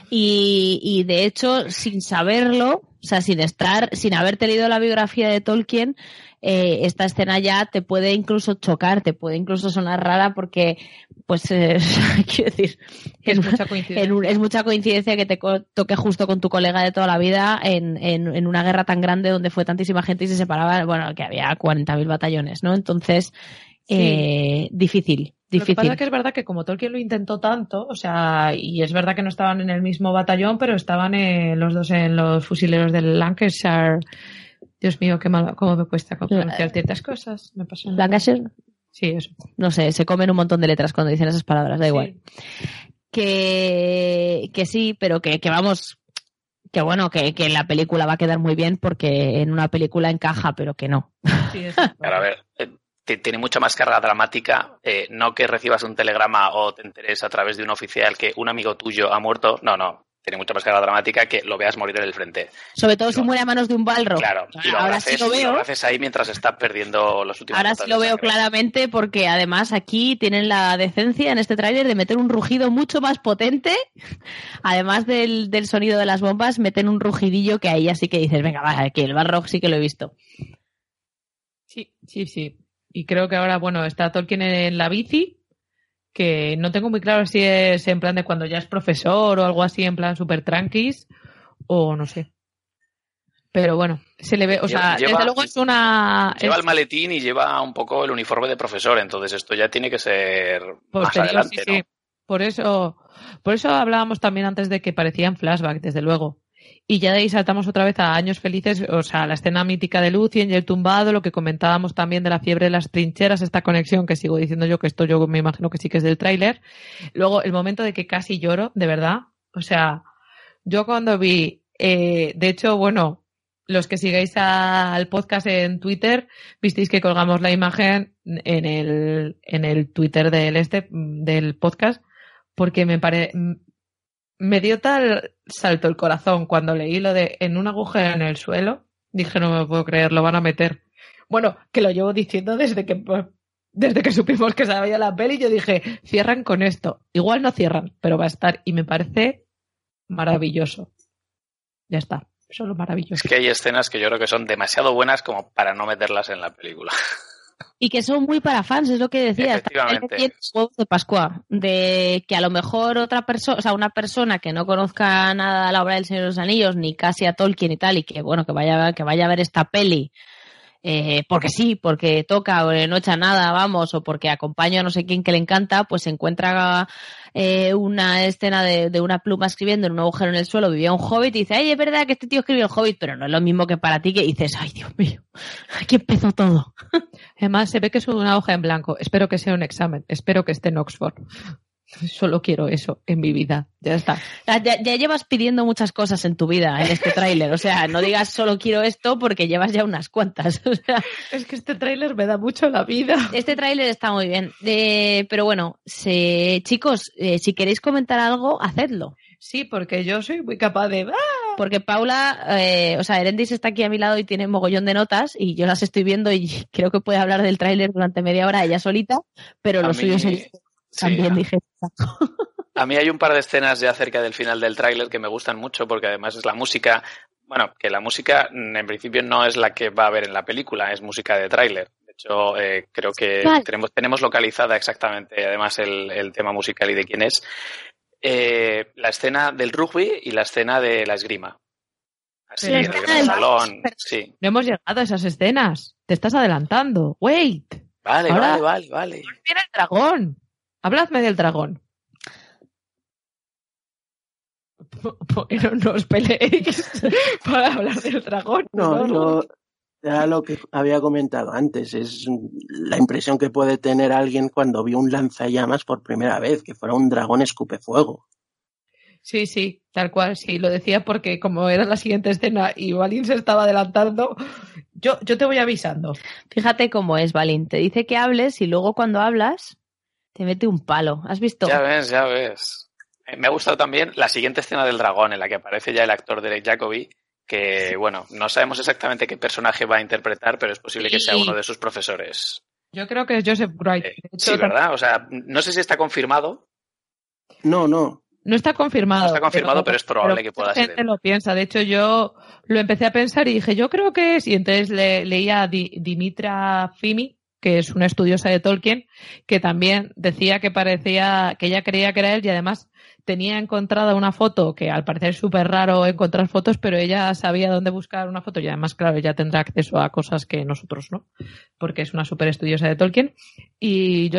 Speaker 2: y, y de hecho, sin saberlo, o sea, sin estar, sin haberte leído la biografía de Tolkien, eh, esta escena ya te puede incluso chocar, te puede incluso sonar rara porque, pues, eh, *laughs* quiero decir,
Speaker 3: es *laughs*
Speaker 2: en-
Speaker 3: mucha coincidencia.
Speaker 2: un- es mucha coincidencia que te co- toque justo con tu colega de toda la vida en, en, en una guerra tan grande donde fue tantísima gente y se separaba, bueno, que había 40.000 batallones, ¿no? Entonces, eh, difícil,
Speaker 3: Lo que pasa
Speaker 2: difícil.
Speaker 3: es que es verdad que como Tolkien lo intentó tanto, o sea, y es verdad que no estaban en el mismo batallón, pero estaban eh, los dos en los fusileros del Lancashire. Dios mío, qué mal, cómo me cuesta pronunciar ciertas cosas. Me pasó.
Speaker 2: Lancashire,
Speaker 3: Sí, eso.
Speaker 2: no sé, se comen un montón de letras cuando dicen esas palabras, da
Speaker 3: Sí.
Speaker 2: igual. Que, que sí, pero que, que vamos, que bueno, que, que la película va a quedar muy bien porque en una película encaja, pero que no.
Speaker 3: Sí.
Speaker 4: Pero *laughs* a ver, eh, tiene mucha más carga dramática, eh, no que recibas un telegrama o te enteres a través de un oficial que un amigo tuyo ha muerto, no, no, tiene mucha más carga dramática que lo veas morir en el frente.
Speaker 2: Sobre todo si muere a manos de un balro.
Speaker 4: Claro, y lo
Speaker 2: Ahora sí
Speaker 4: abraces,
Speaker 2: lo
Speaker 4: y
Speaker 2: veo.
Speaker 4: abraces ahí mientras está perdiendo los últimos
Speaker 2: Ahora sí lo veo claramente porque además aquí tienen la decencia en este tráiler de meter un rugido mucho más potente. Además del, del sonido de las bombas, meten un rugidillo que ahí así que dices, venga, va, aquí el Barrock sí que lo he visto.
Speaker 3: Sí, sí, sí. Y creo que ahora, bueno, está Tolkien en la bici, que no tengo muy claro si es en plan de cuando ya es profesor o algo así, en plan super tranquis, o no sé. Pero bueno, se le ve, o sea,
Speaker 4: lleva-
Speaker 3: desde luego es una...
Speaker 4: Lleva
Speaker 3: es
Speaker 4: el maletín y lleva un poco el uniforme de profesor, entonces esto ya tiene que ser más
Speaker 3: posterior,
Speaker 4: adelante,
Speaker 3: sí,
Speaker 4: ¿no?
Speaker 3: sí. Por eso, por eso hablábamos también antes de que parecían flashback, desde luego. Y ya de ahí saltamos otra vez a años felices, o sea, la escena mítica de Lucien y el tumbado, lo que comentábamos también de la fiebre de las trincheras, esta conexión que sigo diciendo yo, que esto yo me imagino que sí que es del tráiler. Luego, el momento de que casi lloro, de verdad. O sea, yo cuando vi, eh, de hecho, bueno, los que sigáis al podcast en Twitter, visteis que colgamos la imagen en el, en el Twitter del este, del podcast, porque me pare, me dio tal salto el corazón cuando leí lo de en un agujero en el suelo. Dije, no me puedo creer, lo van a meter. Bueno, que lo llevo diciendo desde que, pues, desde que supimos que se veía la peli, yo dije, cierran con esto. Igual no cierran, pero va a estar. Y me parece maravilloso. Ya está. Solo maravilloso.
Speaker 4: Es que hay escenas que yo creo que son demasiado buenas como para no meterlas en la película. *laughs*
Speaker 2: Y que son muy para fans, es lo que decía.
Speaker 4: Efectivamente.
Speaker 2: Tiene huevos de Pascua. De que a lo mejor otra persona, o sea, una persona que no conozca nada de la obra del Señor de los Anillos, ni casi a Tolkien y tal, y que bueno, que vaya, que vaya a ver esta peli, eh, porque sí, porque toca o no echa nada, vamos, o porque acompaña a no sé quién que le encanta, pues se encuentra eh, una escena de, de una pluma escribiendo en un agujero en el suelo, vivía un hobbit y dice, ay, es verdad que este tío escribió el hobbit, pero no es lo mismo que para ti que dices, ay, Dios mío, aquí empezó todo.
Speaker 3: Además, se ve que es una hoja en blanco. Espero que sea un examen. Espero que esté en Oxford. *laughs* Solo quiero eso en mi vida. Ya está.
Speaker 2: Ya, ya- ya llevas pidiendo muchas cosas en tu vida en este tráiler. O sea, no digas solo quiero esto porque llevas ya unas cuantas. *laughs* O sea,
Speaker 3: Es que este tráiler me da mucho la vida.
Speaker 2: este tráiler está muy bien. Eh, pero bueno, se- chicos, eh, si queréis comentar algo, hacedlo.
Speaker 3: Sí, porque yo soy muy capaz de... ¡Ah!
Speaker 2: Porque Paula, eh, o sea, Erendis está aquí a mi lado y tiene mogollón de notas y yo las estoy viendo y *laughs* creo que puede hablar del tráiler durante media hora ella solita, pero
Speaker 4: A
Speaker 2: lo
Speaker 4: mí-
Speaker 2: suyo sería
Speaker 4: sí,
Speaker 2: también
Speaker 4: a-
Speaker 2: dije.
Speaker 4: A mí hay un par de escenas ya cerca del final del tráiler que me gustan mucho porque además es la música, bueno, que la música en principio no es la que va a haber en la película, es música de tráiler. De hecho, eh, creo que
Speaker 2: Vale.
Speaker 4: tenemos, tenemos localizada exactamente además el, el tema musical y de quién es. Eh, la escena del rugby y la escena de la esgrima. Así,
Speaker 3: La
Speaker 4: en el
Speaker 2: escena
Speaker 4: gran
Speaker 2: del-
Speaker 4: salón. Sí.
Speaker 3: No hemos llegado a esas escenas. Te estás adelantando. Wait.
Speaker 4: Vale,
Speaker 3: Ahora-
Speaker 4: vale, vale, vale.
Speaker 3: Viene el dragón. Habladme del dragón. Pero no os peleéis *laughs* para hablar del dragón.
Speaker 5: No,
Speaker 3: no.
Speaker 5: lo, Era lo que había comentado antes, es la impresión que puede tener alguien cuando vio un lanzallamas por primera vez, que fuera un dragón escupefuego.
Speaker 3: Sí, sí, tal cual, sí, lo decía porque como era la siguiente escena y Balín se estaba adelantando, yo, yo te voy avisando.
Speaker 2: Fíjate cómo es, Balín. Te dice que hables y luego cuando hablas te mete un palo. ¿Has visto?
Speaker 4: Ya ves, ya ves. Eh, Me ha gustado también la siguiente escena del dragón en la que aparece ya el actor Derek Jacobi, que bueno, no sabemos exactamente qué personaje va a interpretar, pero es posible que sea uno de sus profesores.
Speaker 3: Yo creo que es Joseph Wright.
Speaker 4: Eh, sí, ¿verdad? O sea, no sé si está confirmado,
Speaker 5: No, no.
Speaker 3: No está confirmado.
Speaker 4: No está confirmado, pero es probable que pueda ser
Speaker 3: gente lo piensa. De hecho, yo lo empecé a pensar y dije, yo creo que es. Y entonces le, leía a Di- Dimitra Fimi, que es una estudiosa de Tolkien, que también decía que parecía, que ella creía que era él y además tenía encontrada una foto que al parecer es súper raro encontrar fotos, pero ella sabía dónde buscar una foto y además, claro, ella tendrá acceso a cosas que nosotros no, porque es una súper estudiosa de Tolkien y,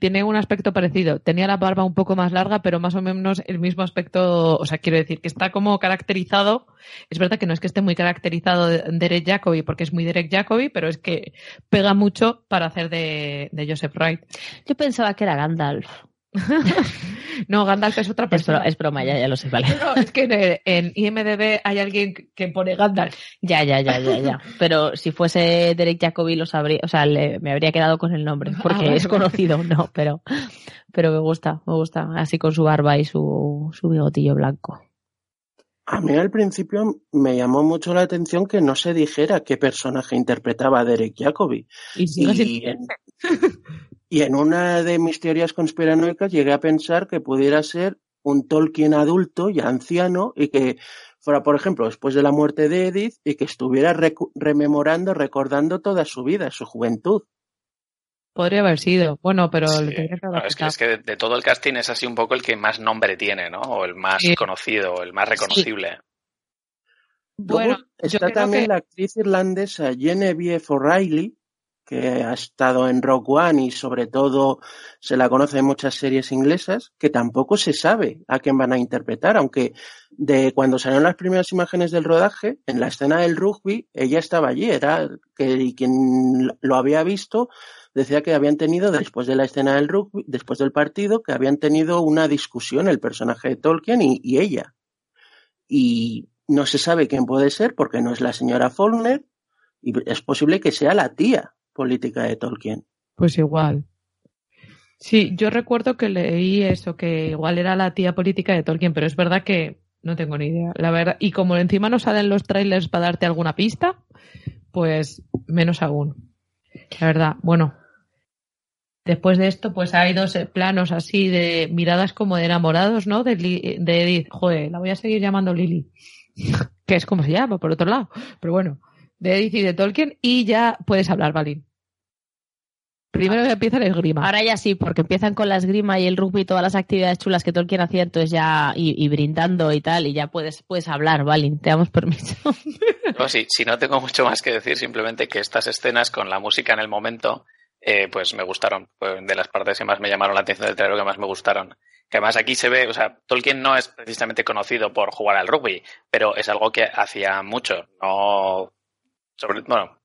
Speaker 3: tiene un aspecto parecido. Tenía la barba un poco más larga, pero más o menos el mismo aspecto, o sea, quiero decir que está como caracterizado. Es verdad que no es que esté muy caracterizado de- Derek Jacobi, porque es muy Derek Jacobi, pero es que pega mucho para hacer de, de Joseph Wright.
Speaker 2: Yo pensaba que era Gandalf. *laughs*
Speaker 3: No, Gandalf es otra
Speaker 2: Es,
Speaker 3: persona.
Speaker 2: es broma, ya, ya lo sé, vale.
Speaker 3: No, es que en, en IMDB hay alguien que pone Gandalf.
Speaker 2: Ya, ya, ya, ya, ya. Pero si fuese Derek Jacobi lo sabría, o sea, le- me habría quedado con el nombre, porque
Speaker 3: Ah, vale,
Speaker 2: es conocido, no, pero, pero me gusta, me gusta, así con su barba y su, su bigotillo blanco.
Speaker 5: A mí al principio me llamó mucho la atención que no se dijera qué personaje interpretaba a Derek Jacobi.
Speaker 3: Y
Speaker 5: Y en, y en una de mis teorías conspiranoicas llegué a pensar que pudiera ser un Tolkien adulto ya anciano y que fuera, por ejemplo, después de la muerte de Edith y que estuviera rememorando, recordando toda su vida, su juventud.
Speaker 3: Podría haber sido. Bueno, pero
Speaker 4: Sí.
Speaker 3: que
Speaker 4: Bueno, es, que, es que de, de todo el casting es así un poco el que más nombre tiene, ¿no? O el más
Speaker 3: Sí.
Speaker 4: conocido, el más reconocible.
Speaker 3: Bueno,
Speaker 5: está también
Speaker 3: que-
Speaker 5: la actriz irlandesa Genevieve O'Reilly, que ha estado en Rock One y sobre todo se la conoce en muchas series inglesas, que tampoco se sabe a quién van a interpretar, aunque de cuando salieron las primeras imágenes del rodaje, en la escena del rugby, ella estaba allí, era que y quien lo había visto decía que habían tenido, después de la escena del rugby, después del partido, que habían tenido una discusión el personaje de Tolkien y, y ella. Y no se sabe quién puede ser porque no es la señora Faulkner y es posible que sea la tía política de Tolkien.
Speaker 3: Pues igual. Sí, yo recuerdo que leí eso, que igual era la tía política de Tolkien, pero es verdad que no tengo ni idea. La verdad, y como encima no salen los trailers para darte alguna pista, pues menos aún. La verdad, bueno. Después de esto, pues hay dos eh, planos así de miradas como de enamorados, ¿no? De, Edith. Joder, la voy a seguir llamando Lily. *laughs* que es como se llama, por otro lado. Pero bueno, de Edith y de Tolkien. Y ya puedes hablar, Valin. Primero que empieza la esgrima.
Speaker 2: Ahora ya sí, porque empiezan con la esgrima y el rugby y todas las actividades chulas que Tolkien hacía, entonces ya, y, y brindando y tal, y ya puedes, puedes hablar, Valin, te damos permiso.
Speaker 4: No, sí, si no tengo mucho más que decir, simplemente que estas escenas con la música en el momento, eh, pues me gustaron. De las partes que más me llamaron la atención del trailer que más me gustaron. Que además aquí se ve, o sea, Tolkien no es precisamente conocido por jugar al rugby, pero es algo que hacía mucho. No, sobre, bueno,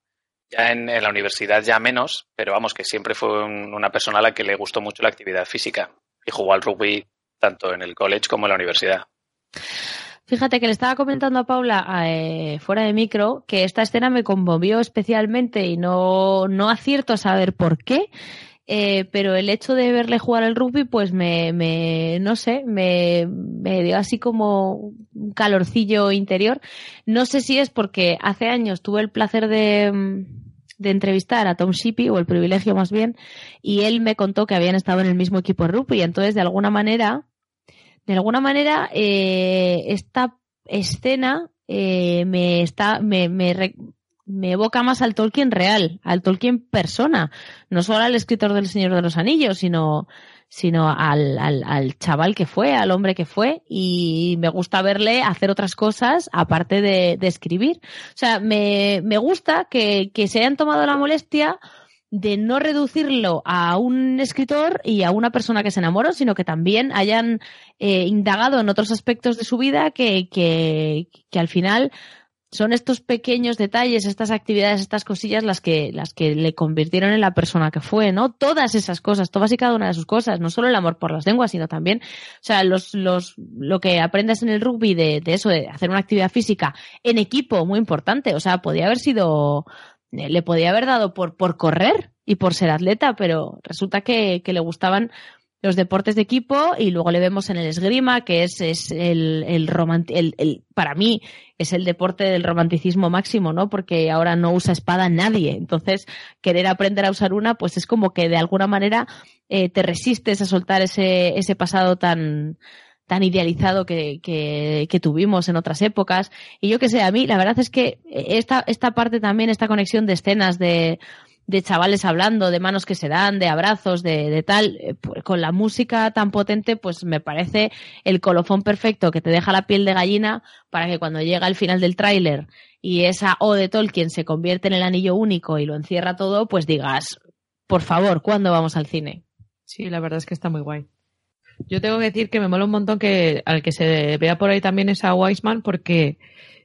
Speaker 4: ya en, en la universidad ya menos, pero vamos, que siempre fue un- una persona a la que le gustó mucho la actividad física y jugó al rugby tanto en el college como en la universidad.
Speaker 2: Fíjate que le estaba comentando a Paula eh, fuera de micro que esta escena me conmovió especialmente y no, no acierto a saber por qué, eh, pero el hecho de verle jugar al rugby, pues me, me no sé, me, me dio así como un calorcillo interior. No sé si es porque hace años tuve el placer de, de entrevistar a Tom Shippey, o el privilegio más bien, y él me contó que habían estado en el mismo equipo de rugby, entonces de alguna manera de alguna manera eh, esta escena eh, me está me, me, me evoca más al Tolkien real, al Tolkien persona, no solo al escritor del Señor de los Anillos, sino al, al, al chaval que fue, al hombre que fue, y me gusta verle hacer otras cosas aparte de, escribir. O sea, me, gusta que se hayan tomado la molestia de no reducirlo a un escritor y a una persona que se enamoró, sino que también hayan eh, indagado en otros aspectos de su vida que, que, que al final son estos pequeños detalles, estas actividades, estas cosillas las que, las que le convirtieron en la persona que fue, ¿no? Todas esas cosas, todas y cada una de sus cosas, no solo el amor por las lenguas, sino también, o sea, los, los, lo que aprendes en el rugby de, de eso, de hacer una actividad física en equipo, muy importante, o sea, podía haber sido, le podía haber dado por, por correr y por ser atleta, pero resulta que, le gustaban los deportes de equipo y luego le vemos en el esgrima, que es, es el, el, el, el, para mí es el deporte del romanticismo máximo, ¿no? Porque ahora no usa espada nadie. Entonces, querer aprender a usar una, pues es como que de alguna manera eh, te resistes a soltar ese, ese pasado tan, tan idealizado que, que, que, tuvimos en otras épocas. Y yo que sé, a mí la verdad es que esta, esta parte también, esta conexión de escenas de, de chavales hablando, de manos que se dan, de abrazos, de, de tal, eh, pues, con la música tan potente, pues me parece el colofón perfecto que te deja la piel de gallina para que cuando llega el final del tráiler y esa O de Tolkien se convierte en el anillo único y lo encierra todo, pues digas, por favor, ¿cuándo vamos al cine?
Speaker 3: Sí, la verdad es que está muy guay. Yo tengo que decir que me mola un montón que al que se vea por ahí también es a Wiseman porque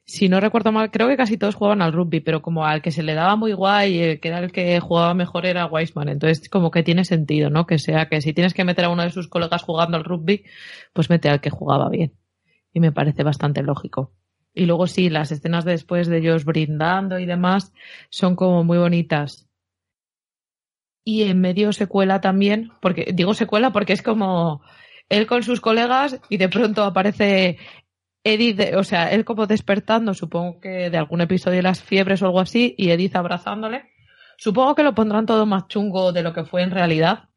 Speaker 3: si no recuerdo mal, creo que casi todos jugaban al rugby, pero como al que se le daba muy guay, eh, que era el que jugaba mejor era Wiseman. Entonces, como que tiene sentido, ¿no? Que sea que si tienes que meter a uno de sus colegas jugando al rugby, pues mete al que jugaba bien. Y me parece bastante lógico. Y luego sí, las escenas después de ellos brindando y demás son como muy bonitas. Y en medio secuela también, porque digo secuela porque es como él con sus colegas y de pronto aparece Edith, o sea, él como despertando, supongo que de algún episodio de las fiebres o algo así, y Edith abrazándole. Supongo que lo pondrán todo más chungo de lo que fue en realidad.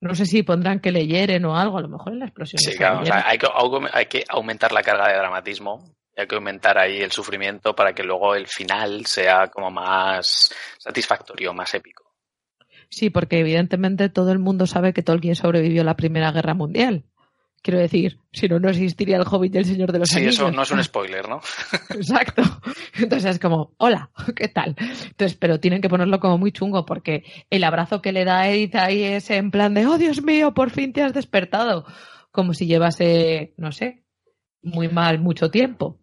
Speaker 3: No sé si pondrán que le hieren o algo, a lo mejor en la explosión.
Speaker 4: Sí, claro, o sea, hay, que, hay que aumentar la carga de dramatismo hay que aumentar ahí el sufrimiento para que luego el final sea como más satisfactorio, más épico.
Speaker 3: Sí, porque evidentemente todo el mundo sabe que Tolkien sobrevivió a la Primera Guerra Mundial. Quiero decir, si no, no existiría el Hobbit y el Señor de los
Speaker 4: sí,
Speaker 3: Anillos.
Speaker 4: Sí, eso no es un *laughs* spoiler, ¿no? *laughs*
Speaker 3: Exacto. Entonces es como, hola, *laughs* ¿qué tal? Entonces, pero tienen que ponerlo como muy chungo porque el abrazo que le da Edith ahí es en plan de, oh Dios mío, por fin te has despertado. Como si llevase, no sé, muy mal mucho tiempo.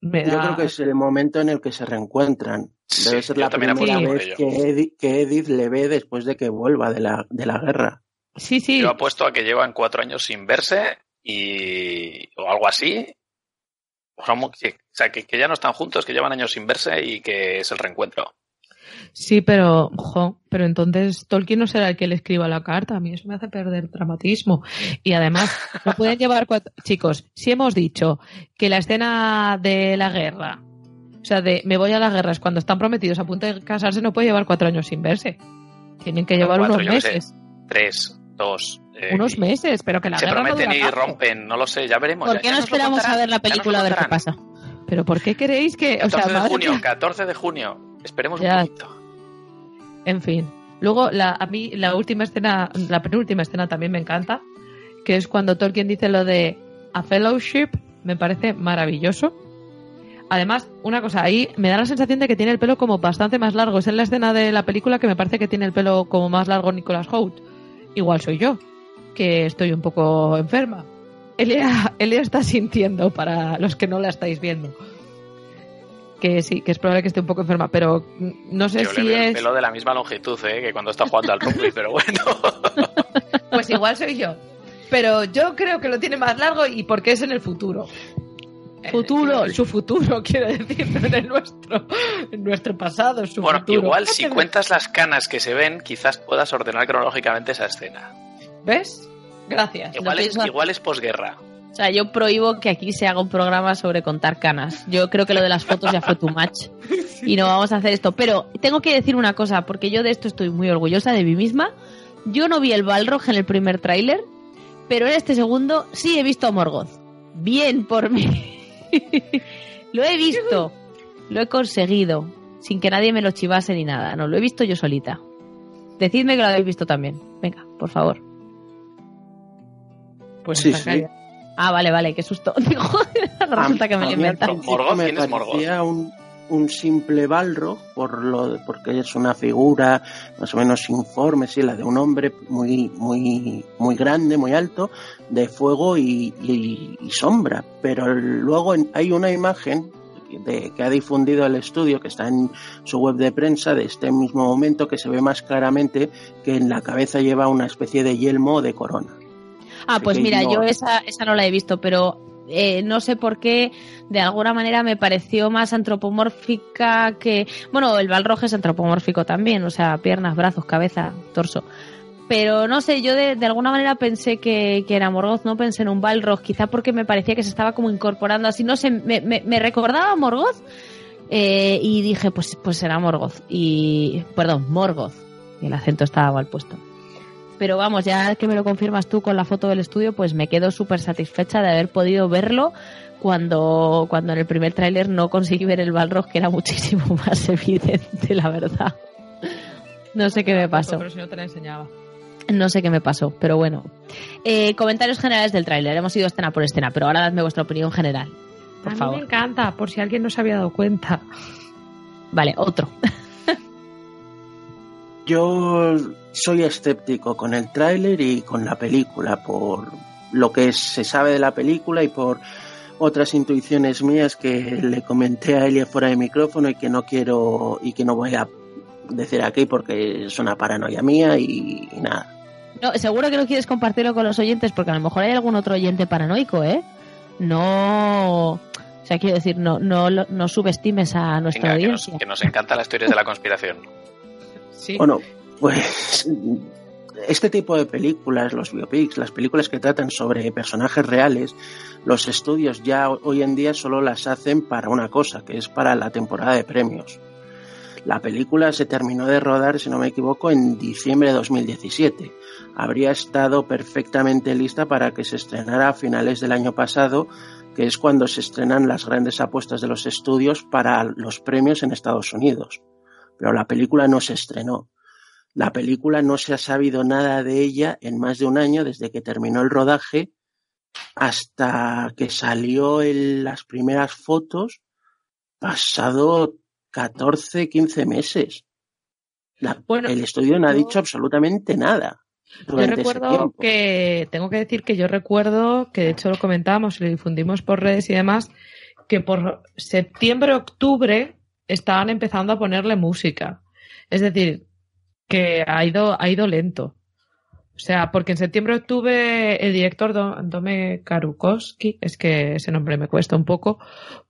Speaker 5: Me da... Yo creo que es el momento en el que se reencuentran. Debe
Speaker 4: sí,
Speaker 5: ser la primera vez que Edith, que Edith, le ve después de que vuelva de la, de la guerra.
Speaker 3: Sí, sí.
Speaker 4: Yo apuesto a que llevan cuatro años sin verse y o algo así. O sea, que, que, ya no están juntos, que llevan años sin verse y que es el reencuentro.
Speaker 3: Sí, pero, jo, pero entonces Tolkien no será el que le escriba la carta. A mí eso me hace perder dramatismo. Y además, no pueden *laughs* llevar cuatro. Chicos, si hemos dicho que la escena de la guerra, o sea, de me voy a la guerra es cuando están prometidos a punto de casarse, no puede llevar cuatro años sin verse. Tienen que llevar
Speaker 4: cuatro,
Speaker 3: unos meses.
Speaker 4: Tres, dos. Eh,
Speaker 3: unos meses, pero que la
Speaker 4: se
Speaker 3: guerra
Speaker 4: prometen
Speaker 3: no
Speaker 4: y
Speaker 3: tanto.
Speaker 4: rompen, no lo sé, ya veremos.
Speaker 2: ¿Por
Speaker 4: ya,
Speaker 2: qué
Speaker 4: ya
Speaker 2: no
Speaker 4: lo
Speaker 2: esperamos
Speaker 4: contarán,
Speaker 2: a ver la
Speaker 4: lo
Speaker 2: película a ver qué
Speaker 4: contarán.
Speaker 2: pasa?
Speaker 3: Pero ¿por qué queréis que.? O
Speaker 4: 14
Speaker 3: sea,
Speaker 4: de junio,
Speaker 3: mía.
Speaker 4: 14 de junio. Esperemos
Speaker 3: Ya.
Speaker 4: un poquito.
Speaker 3: En fin. Luego, la, a mí, la última escena, la penúltima escena también me encanta, que es cuando Tolkien dice lo de a fellowship, me parece maravilloso. Además, una cosa, ahí me da la sensación de que tiene el pelo como bastante más largo. Es en la escena de la película que me parece que tiene el pelo como más largo Nicholas Hoult. Igual soy yo, que estoy un poco enferma. Elia, Elia está sintiendo, para los que no la estáis viendo. Que sí, que es probable que esté un poco enferma, pero no sé
Speaker 4: Yo
Speaker 3: si
Speaker 4: le veo
Speaker 3: es...
Speaker 4: el pelo de la misma longitud ¿eh? que cuando está jugando al rugby, pero bueno. *laughs*
Speaker 3: Pues igual soy yo. Pero yo creo que lo tiene más largo y porque es en el futuro.
Speaker 2: Futuro.
Speaker 3: Eh, su futuro, *laughs* quiero decir, no en el nuestro, en nuestro pasado, su
Speaker 4: bueno,
Speaker 3: futuro.
Speaker 4: igual si cuentas las canas que se ven, quizás puedas ordenar cronológicamente esa escena.
Speaker 3: ¿Ves? Gracias.
Speaker 4: Igual
Speaker 2: No
Speaker 4: es,
Speaker 2: pienso-
Speaker 4: igual es posguerra.
Speaker 2: O sea, yo prohíbo que aquí se haga un programa sobre contar canas. Yo creo que lo de las fotos ya fue too much. *laughs* Y no vamos a hacer esto. Pero tengo que decir una cosa, porque yo de esto estoy muy orgullosa de mí misma. Yo no vi el Balrog en el primer tráiler, pero en este segundo sí he visto a Morgoth. Bien por mí. *laughs* lo he visto. Lo he conseguido. Sin que nadie me lo chivase ni nada. No, lo he visto yo solita. Decidme que lo habéis visto también. Venga, por favor.
Speaker 3: Pues
Speaker 5: Sí, sí.
Speaker 2: Ah, vale, vale, qué susto. *laughs* Digo, resulta que me lo
Speaker 5: A mí al
Speaker 2: inventa.
Speaker 5: principio
Speaker 4: Morgoth,
Speaker 5: me
Speaker 4: ¿quién es Morgoth?
Speaker 5: parecía un, un simple balrog por lo porque es una figura más o menos informe, sí, la de un hombre muy muy muy grande, muy alto, de fuego y, y- y sombra. Pero luego en- hay una imagen de, que ha difundido el estudio, que está en su web de prensa de este mismo momento, que se ve más claramente que en la cabeza lleva una especie de yelmo de corona.
Speaker 2: Ah, pues mira, yo esa, esa no la he visto, pero eh, no sé por qué, de alguna manera me pareció más antropomórfica que. Bueno, el Balrog es antropomórfico también, o sea, piernas, brazos, cabeza, torso. Pero no sé, yo de, alguna manera pensé que, era Morgoth, no pensé en un Balrog, quizá porque me parecía que se estaba como incorporando así, no sé, me, me, recordaba a Morgoth eh, y dije, pues, pues será Morgoth. Y, perdón, Morgoth. Y el acento estaba mal puesto. Pero vamos, ya que me lo confirmas tú con la foto del estudio, pues me quedo súper satisfecha de haber podido verlo cuando, cuando en el primer tráiler no conseguí ver el Balrog, que era *laughs* muchísimo más evidente, la verdad. No sé qué me pasó.
Speaker 3: Pero si no te la enseñaba.
Speaker 2: No sé qué me pasó, pero bueno. Eh, comentarios generales del tráiler. Hemos ido escena por escena, pero ahora dadme vuestra opinión general. Por
Speaker 3: a
Speaker 2: favor.
Speaker 3: mí me encanta, por si alguien no se había dado cuenta.
Speaker 2: Vale, otro. *laughs*
Speaker 5: Yo soy escéptico con el tráiler y con la película por lo que se sabe de la película y por otras intuiciones mías que le comenté a Elia fuera de micrófono y que no quiero y que no voy a decir aquí porque es una paranoia mía y, nada.
Speaker 2: No, seguro que no quieres compartirlo con los oyentes porque a lo mejor hay algún otro oyente paranoico, ¿eh? No, o sea, quiero decir, no, no, no subestimes a nuestra audiencia.
Speaker 4: Que nos, que nos encanta las teorías de la conspiración. *laughs*
Speaker 5: Bueno, pues este tipo de películas, los biopics, las películas que tratan sobre personajes reales, los estudios ya hoy en día solo las hacen para una cosa, que es para la temporada de premios. La película se terminó de rodar, si no me equivoco, en diciembre de 2017. Habría estado perfectamente lista para que se estrenara a finales del año pasado, que es cuando se estrenan las grandes apuestas de los estudios para los premios en Estados Unidos. Pero la película no se estrenó. La película no se ha sabido nada de ella en más de un año desde que terminó el rodaje hasta que salió en las primeras fotos, pasado 14, 15 meses. bueno, el estudio no ha dicho absolutamente nada.
Speaker 3: Yo recuerdo que, tengo que decir que yo recuerdo, que de hecho lo comentábamos y lo difundimos por redes y demás, que por septiembre, octubre estaban empezando a ponerle música. Es decir, que ha ido, ha ido lento. O sea, porque en septiembre octubre el director Dome Karukowski, es que ese nombre me cuesta un poco,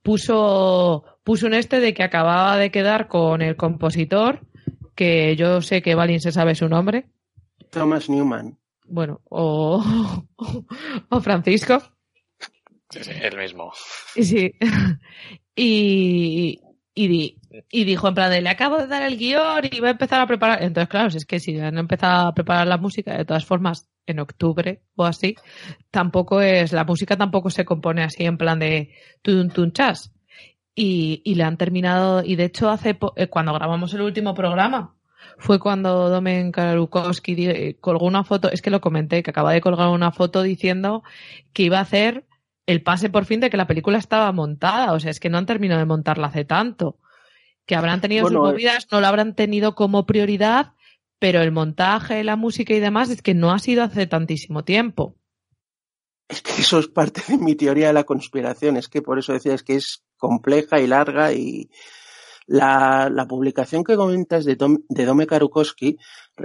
Speaker 3: puso, puso un este de que acababa de quedar con el compositor, que yo sé que Valin se sabe su nombre.
Speaker 5: Thomas Newman.
Speaker 3: Bueno, o, *laughs* o Francisco.
Speaker 4: Sí, el mismo.
Speaker 3: Sí. *laughs* Y, y, y dijo en plan de le acabo de dar el guion y va a empezar a preparar. Entonces, claro, es que si han empezado a preparar la música, de todas formas, en octubre o así, tampoco es, la música tampoco se compone así en plan de tun tun chas. Y, y le han terminado, y de hecho hace, eh, cuando grabamos el último programa, fue cuando Domen Karukowski eh, colgó una foto, es que lo comenté, que acaba de colgar una foto diciendo que iba a hacer el pase por fin de que la película estaba montada. O sea, es que no han terminado de montarla hace tanto. Que habrán tenido sus movidas, no lo habrán tenido como prioridad, pero el montaje, la música y demás es que no ha sido hace tantísimo tiempo.
Speaker 5: Es que eso es parte de mi teoría de la conspiración, es que por eso decías que es compleja y larga y, la, la publicación que comentas de, de Dome Karukowski,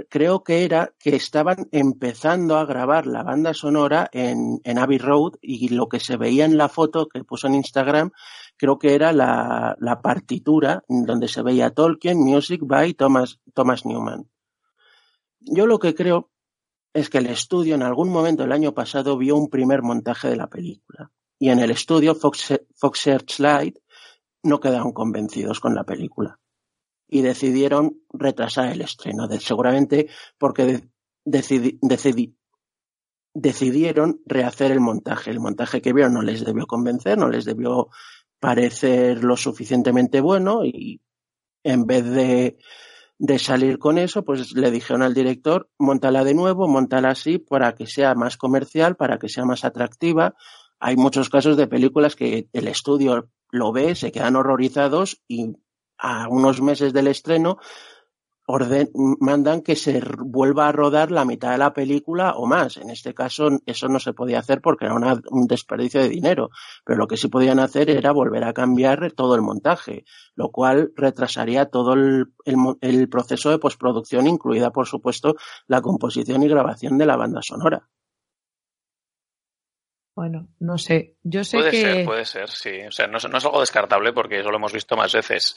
Speaker 5: creo que era que estaban empezando a grabar la banda sonora en, en Abbey Road y lo que se veía en la foto que puso en Instagram, creo que era la, partitura donde se veía Tolkien Music by Thomas, Thomas Newman. Yo lo que creo es que el estudio en algún momento el año pasado vio un primer montaje de la película. Y en el estudio Fox, Fox Searchlight no quedaron convencidos con la película y decidieron retrasar el estreno, seguramente porque decidieron rehacer el montaje. El montaje que vieron no les debió convencer, no les debió parecer lo suficientemente bueno y en vez de, de salir con eso, pues le dijeron al director, montala de nuevo, montala así para que sea más comercial, para que sea más atractiva. Hay muchos casos de películas que el estudio lo ve, se quedan horrorizados y a unos meses del estreno orden, mandan que se vuelva a rodar la mitad de la película o más. En este caso, eso no se podía hacer porque era un desperdicio de dinero. Pero lo que sí podían hacer era volver a cambiar todo el montaje, lo cual retrasaría todo el, el proceso de postproducción, incluida, por supuesto, la composición y grabación de la banda sonora.
Speaker 3: Bueno, no sé. Yo sé
Speaker 4: puede
Speaker 3: que.
Speaker 4: Puede ser, puede ser, sí. O sea, no, no, es algo descartable porque eso lo hemos visto más veces.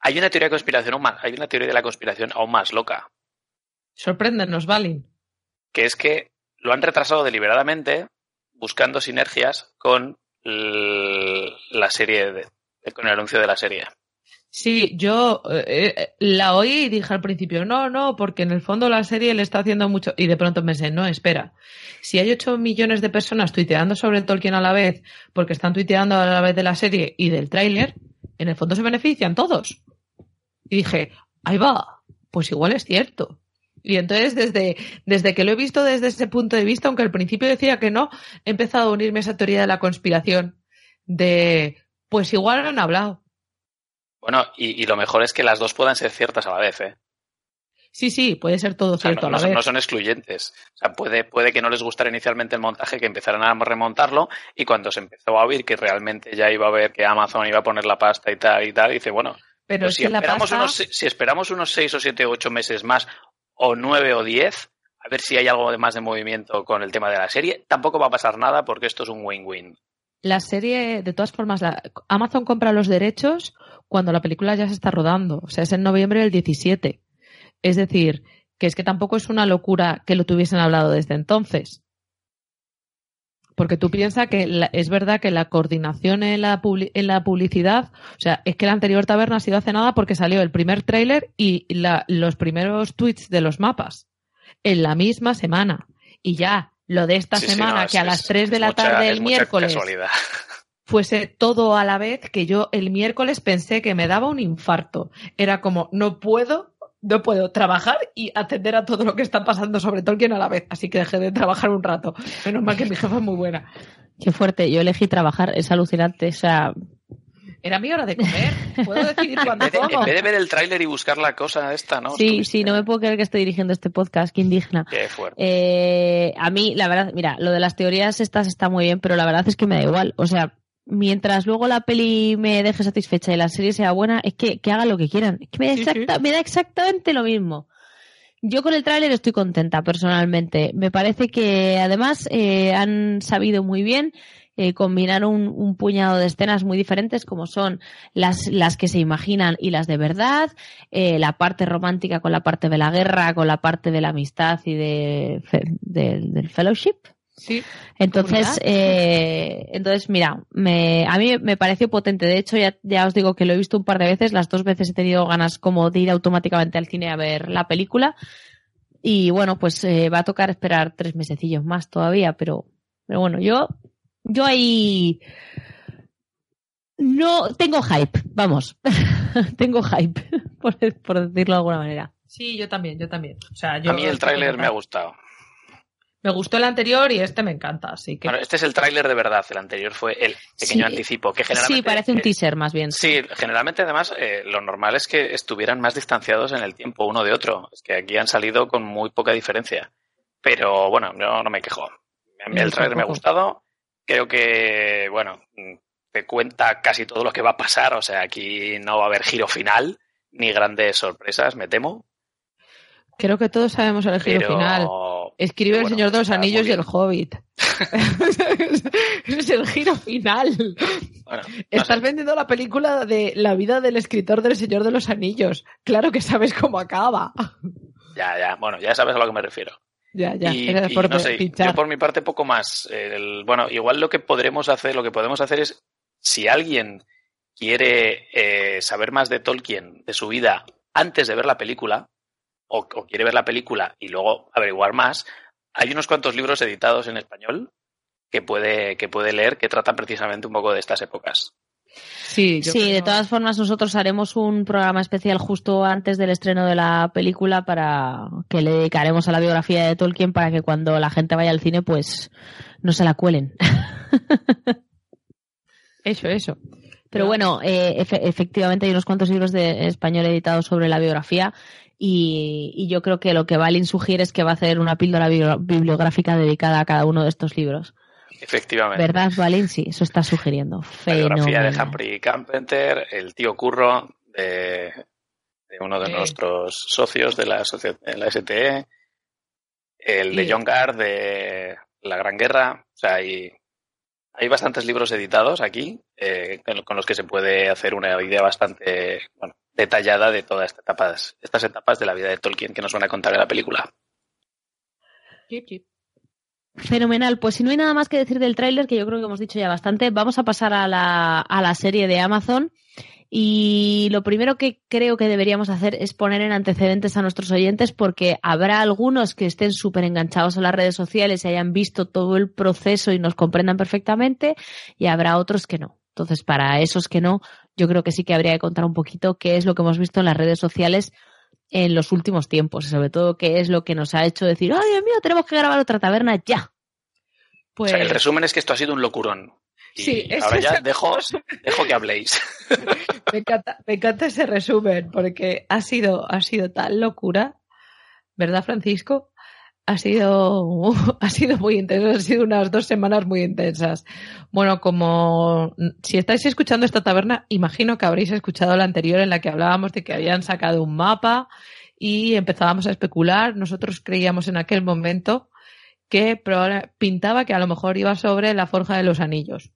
Speaker 4: Hay una teoría de conspiración aún más, hay una teoría de la conspiración aún más loca.
Speaker 3: Sorpréndenos, Valin.
Speaker 4: Que es que lo han retrasado deliberadamente buscando sinergias con la serie, de, con el anuncio de la serie.
Speaker 3: Sí, yo eh, eh, la oí y dije al principio, no, no, porque en el fondo la serie le está haciendo mucho. Y de pronto pensé, no, espera. Si hay 8 millones de personas tuiteando sobre Tolkien a la vez, porque están tuiteando a la vez de la serie y del tráiler, en el fondo se benefician todos. Y dije, ahí va, pues igual es cierto. Y entonces, desde, desde que lo he visto desde ese punto de vista, aunque al principio decía que no, he empezado a unirme a esa teoría de la conspiración. De, pues igual han hablado.
Speaker 4: Bueno, y, y, lo mejor es que las dos puedan ser ciertas a la vez, ¿eh?
Speaker 3: Sí, sí, puede ser todo
Speaker 4: o sea,
Speaker 3: cierto
Speaker 4: no,
Speaker 3: a la
Speaker 4: no,
Speaker 3: vez.
Speaker 4: no son excluyentes. O sea, puede, puede que no les gustara inicialmente el montaje, que empezaran a remontarlo, y cuando se empezó a oír que realmente ya iba a ver que Amazon iba a poner la pasta y tal y tal, dice, bueno,
Speaker 3: pero
Speaker 4: pues
Speaker 3: es
Speaker 4: si, esperamos
Speaker 3: pasta...
Speaker 4: unos, si esperamos unos seis o siete o ocho meses más, o nueve o diez, a ver si hay algo de más de movimiento con el tema de la serie, tampoco va a pasar nada porque esto es un win-win.
Speaker 3: La serie, de todas formas, la... Amazon compra los derechos cuando la película ya se está rodando. O sea, es en noviembre del 17. Es decir, que es que tampoco es una locura que lo tuviesen hablado desde entonces. Porque tú piensas que la, es verdad que la coordinación en la, en la, publicidad, o sea, es que la anterior taberna ha sido hace nada porque salió el primer tráiler y la, los primeros tweets de los mapas en la misma semana. Y ya, lo de esta
Speaker 4: sí,
Speaker 3: semana,
Speaker 4: sí, no,
Speaker 3: que
Speaker 4: es,
Speaker 3: a las
Speaker 4: es,
Speaker 3: 3 de la
Speaker 4: mucha,
Speaker 3: tarde el miércoles
Speaker 4: casualidad. *laughs*
Speaker 3: fuese todo a la vez, que yo el miércoles pensé que me daba un infarto. Era como, no puedo no puedo trabajar y atender a todo lo que está pasando sobre Tolkien a la vez. Así que dejé de trabajar un rato. Menos mal que mi jefa es muy buena.
Speaker 2: Qué fuerte. Yo elegí trabajar. Es alucinante. O sea,
Speaker 3: era mi hora de comer. Puedo decidir cuándo
Speaker 4: en, vez de,
Speaker 3: como.
Speaker 4: en vez de ver el tráiler y buscar la cosa esta, ¿no?
Speaker 2: Sí, sí, no me puedo creer que esté dirigiendo este podcast. Qué indigna.
Speaker 4: Qué fuerte.
Speaker 2: Eh, a mí, la verdad, mira, lo de las teorías estas está muy bien, pero la verdad es que me da igual. O sea, mientras luego la peli me deje satisfecha y la serie sea buena, es que, que hagan lo que quieran. Es que me da, exacta, sí, sí. me da exactamente lo mismo. Yo con el tráiler estoy contenta personalmente. Me parece que además eh, han sabido muy bien eh, combinar un, un, puñado de escenas muy diferentes como son las, las que se imaginan y las de verdad, eh, la parte romántica con la parte de la guerra, con la parte de la amistad y de, de, del fellowship.
Speaker 3: Sí.
Speaker 2: Entonces, eh, entonces mira, me, a mí me pareció potente. De hecho, ya, ya os digo que lo he visto un par de veces. Las dos veces he tenido ganas como de ir automáticamente al cine a ver la película. Y bueno, pues eh, va a tocar esperar tres mesecillos más todavía, pero, pero bueno, yo, yo ahí no tengo hype, vamos, *laughs* tengo hype, *laughs* por, por, decirlo de alguna manera.
Speaker 3: Sí, yo también, yo también. O sea, yo
Speaker 4: a mí el tráiler me ha gustado.
Speaker 3: Me gustó el anterior y este me encanta, así que.
Speaker 4: Bueno, este es el tráiler de verdad, el anterior fue el pequeño sí, anticipo, que generalmente.
Speaker 2: Sí, parece un teaser más bien.
Speaker 4: Sí, generalmente además eh, lo normal es que estuvieran más distanciados en el tiempo uno de otro. Es que aquí han salido con muy poca diferencia. Pero bueno, yo no me quejo. A mí el tráiler me ha gustado. Creo que, bueno, te cuenta casi todo lo que va a pasar. O sea, aquí no va a haber giro final ni grandes sorpresas, me temo.
Speaker 3: Creo que todos sabemos el giro
Speaker 4: Pero...
Speaker 3: final. Escribe bueno, El Señor de los Anillos y El Hobbit. Ese *laughs* es el giro final.
Speaker 4: Bueno, no
Speaker 3: Estás
Speaker 4: sé.
Speaker 3: vendiendo la película de la vida del escritor del Señor de los Anillos. Claro que sabes cómo acaba.
Speaker 4: Ya, ya. Bueno, ya sabes a lo que me refiero.
Speaker 3: Ya, ya.
Speaker 4: Y, y
Speaker 3: por
Speaker 4: no sé, yo por mi parte poco más. El, bueno, igual lo que podremos hacer, lo que podemos hacer es, si alguien quiere eh, saber más de Tolkien, de su vida, antes de ver la película, o, o, quiere ver la película y luego averiguar más, hay unos cuantos libros editados en español que puede, que puede leer que tratan precisamente un poco de estas épocas.
Speaker 3: Sí,
Speaker 2: sí creo... de todas formas nosotros haremos un programa especial justo antes del estreno de la película para que le dedicaremos a la biografía de Tolkien para que cuando la gente vaya al cine pues no se la cuelen. *laughs*
Speaker 3: Eso, eso.
Speaker 2: Pero bueno, eh, efectivamente hay unos cuantos libros de español editados sobre la biografía y, yo creo que lo que Balin sugiere es que va a hacer una píldora bibliográfica dedicada a cada uno de estos libros.
Speaker 4: Efectivamente.
Speaker 2: ¿Verdad, Balin? Sí, eso está sugiriendo.
Speaker 4: La biografía de Humphrey Carpenter, el tío Curro de, uno de nuestros socios de la, de la STE, el de John Gard de La Gran Guerra. O sea, hay, hay bastantes libros editados aquí eh, con los que se puede hacer una idea bastante detallada de todas estas etapas, estas etapas de la vida de Tolkien que nos van a contar en la película.
Speaker 2: Fenomenal. Pues si no hay nada más que decir del tráiler, que yo creo que hemos dicho ya bastante, vamos a pasar a la, a la serie de Amazon. Y lo primero que creo que deberíamos hacer es poner en antecedentes a nuestros oyentes porque habrá algunos que estén súper enganchados a las redes sociales y hayan visto todo el proceso y nos comprendan perfectamente y habrá otros que no. Entonces, para esos que no, yo creo que sí que habría que contar un poquito qué es lo que hemos visto en las redes sociales en los últimos tiempos y sobre todo qué es lo que nos ha hecho decir, ay Dios mío, tenemos que grabar otra taberna ya.
Speaker 4: Pues... el resumen es que esto ha sido un locurón. Y sí, ahora ya dejo, dejo que habléis. *laughs*
Speaker 3: Me encanta, me encanta ese resumen porque ha sido, ha sido tal locura, ¿verdad, Francisco? ha sido, ha sido muy intenso, han sido unas dos semanas muy intensas. Bueno, como si estáis escuchando esta taberna, imagino que habréis escuchado la anterior en la que hablábamos de que habían sacado un mapa y empezábamos a especular. Nosotros creíamos en aquel momento que pintaba que a lo mejor iba sobre la forja de los anillos.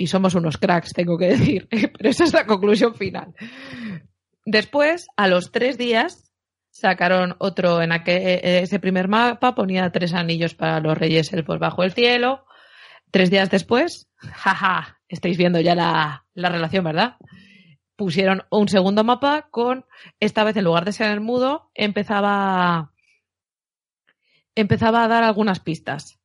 Speaker 3: Y somos unos cracks, tengo que decir, *laughs* pero esa es la conclusión final. Después, a los tres días, sacaron otro en aquel, e, ese primer mapa, ponía tres anillos para los reyes elfos bajo el cielo. Tres días después, *laughs* jaja, estáis viendo ya la, la relación, ¿verdad? Pusieron un segundo mapa con, esta vez en lugar de ser el mudo, empezaba, empezaba a dar algunas pistas.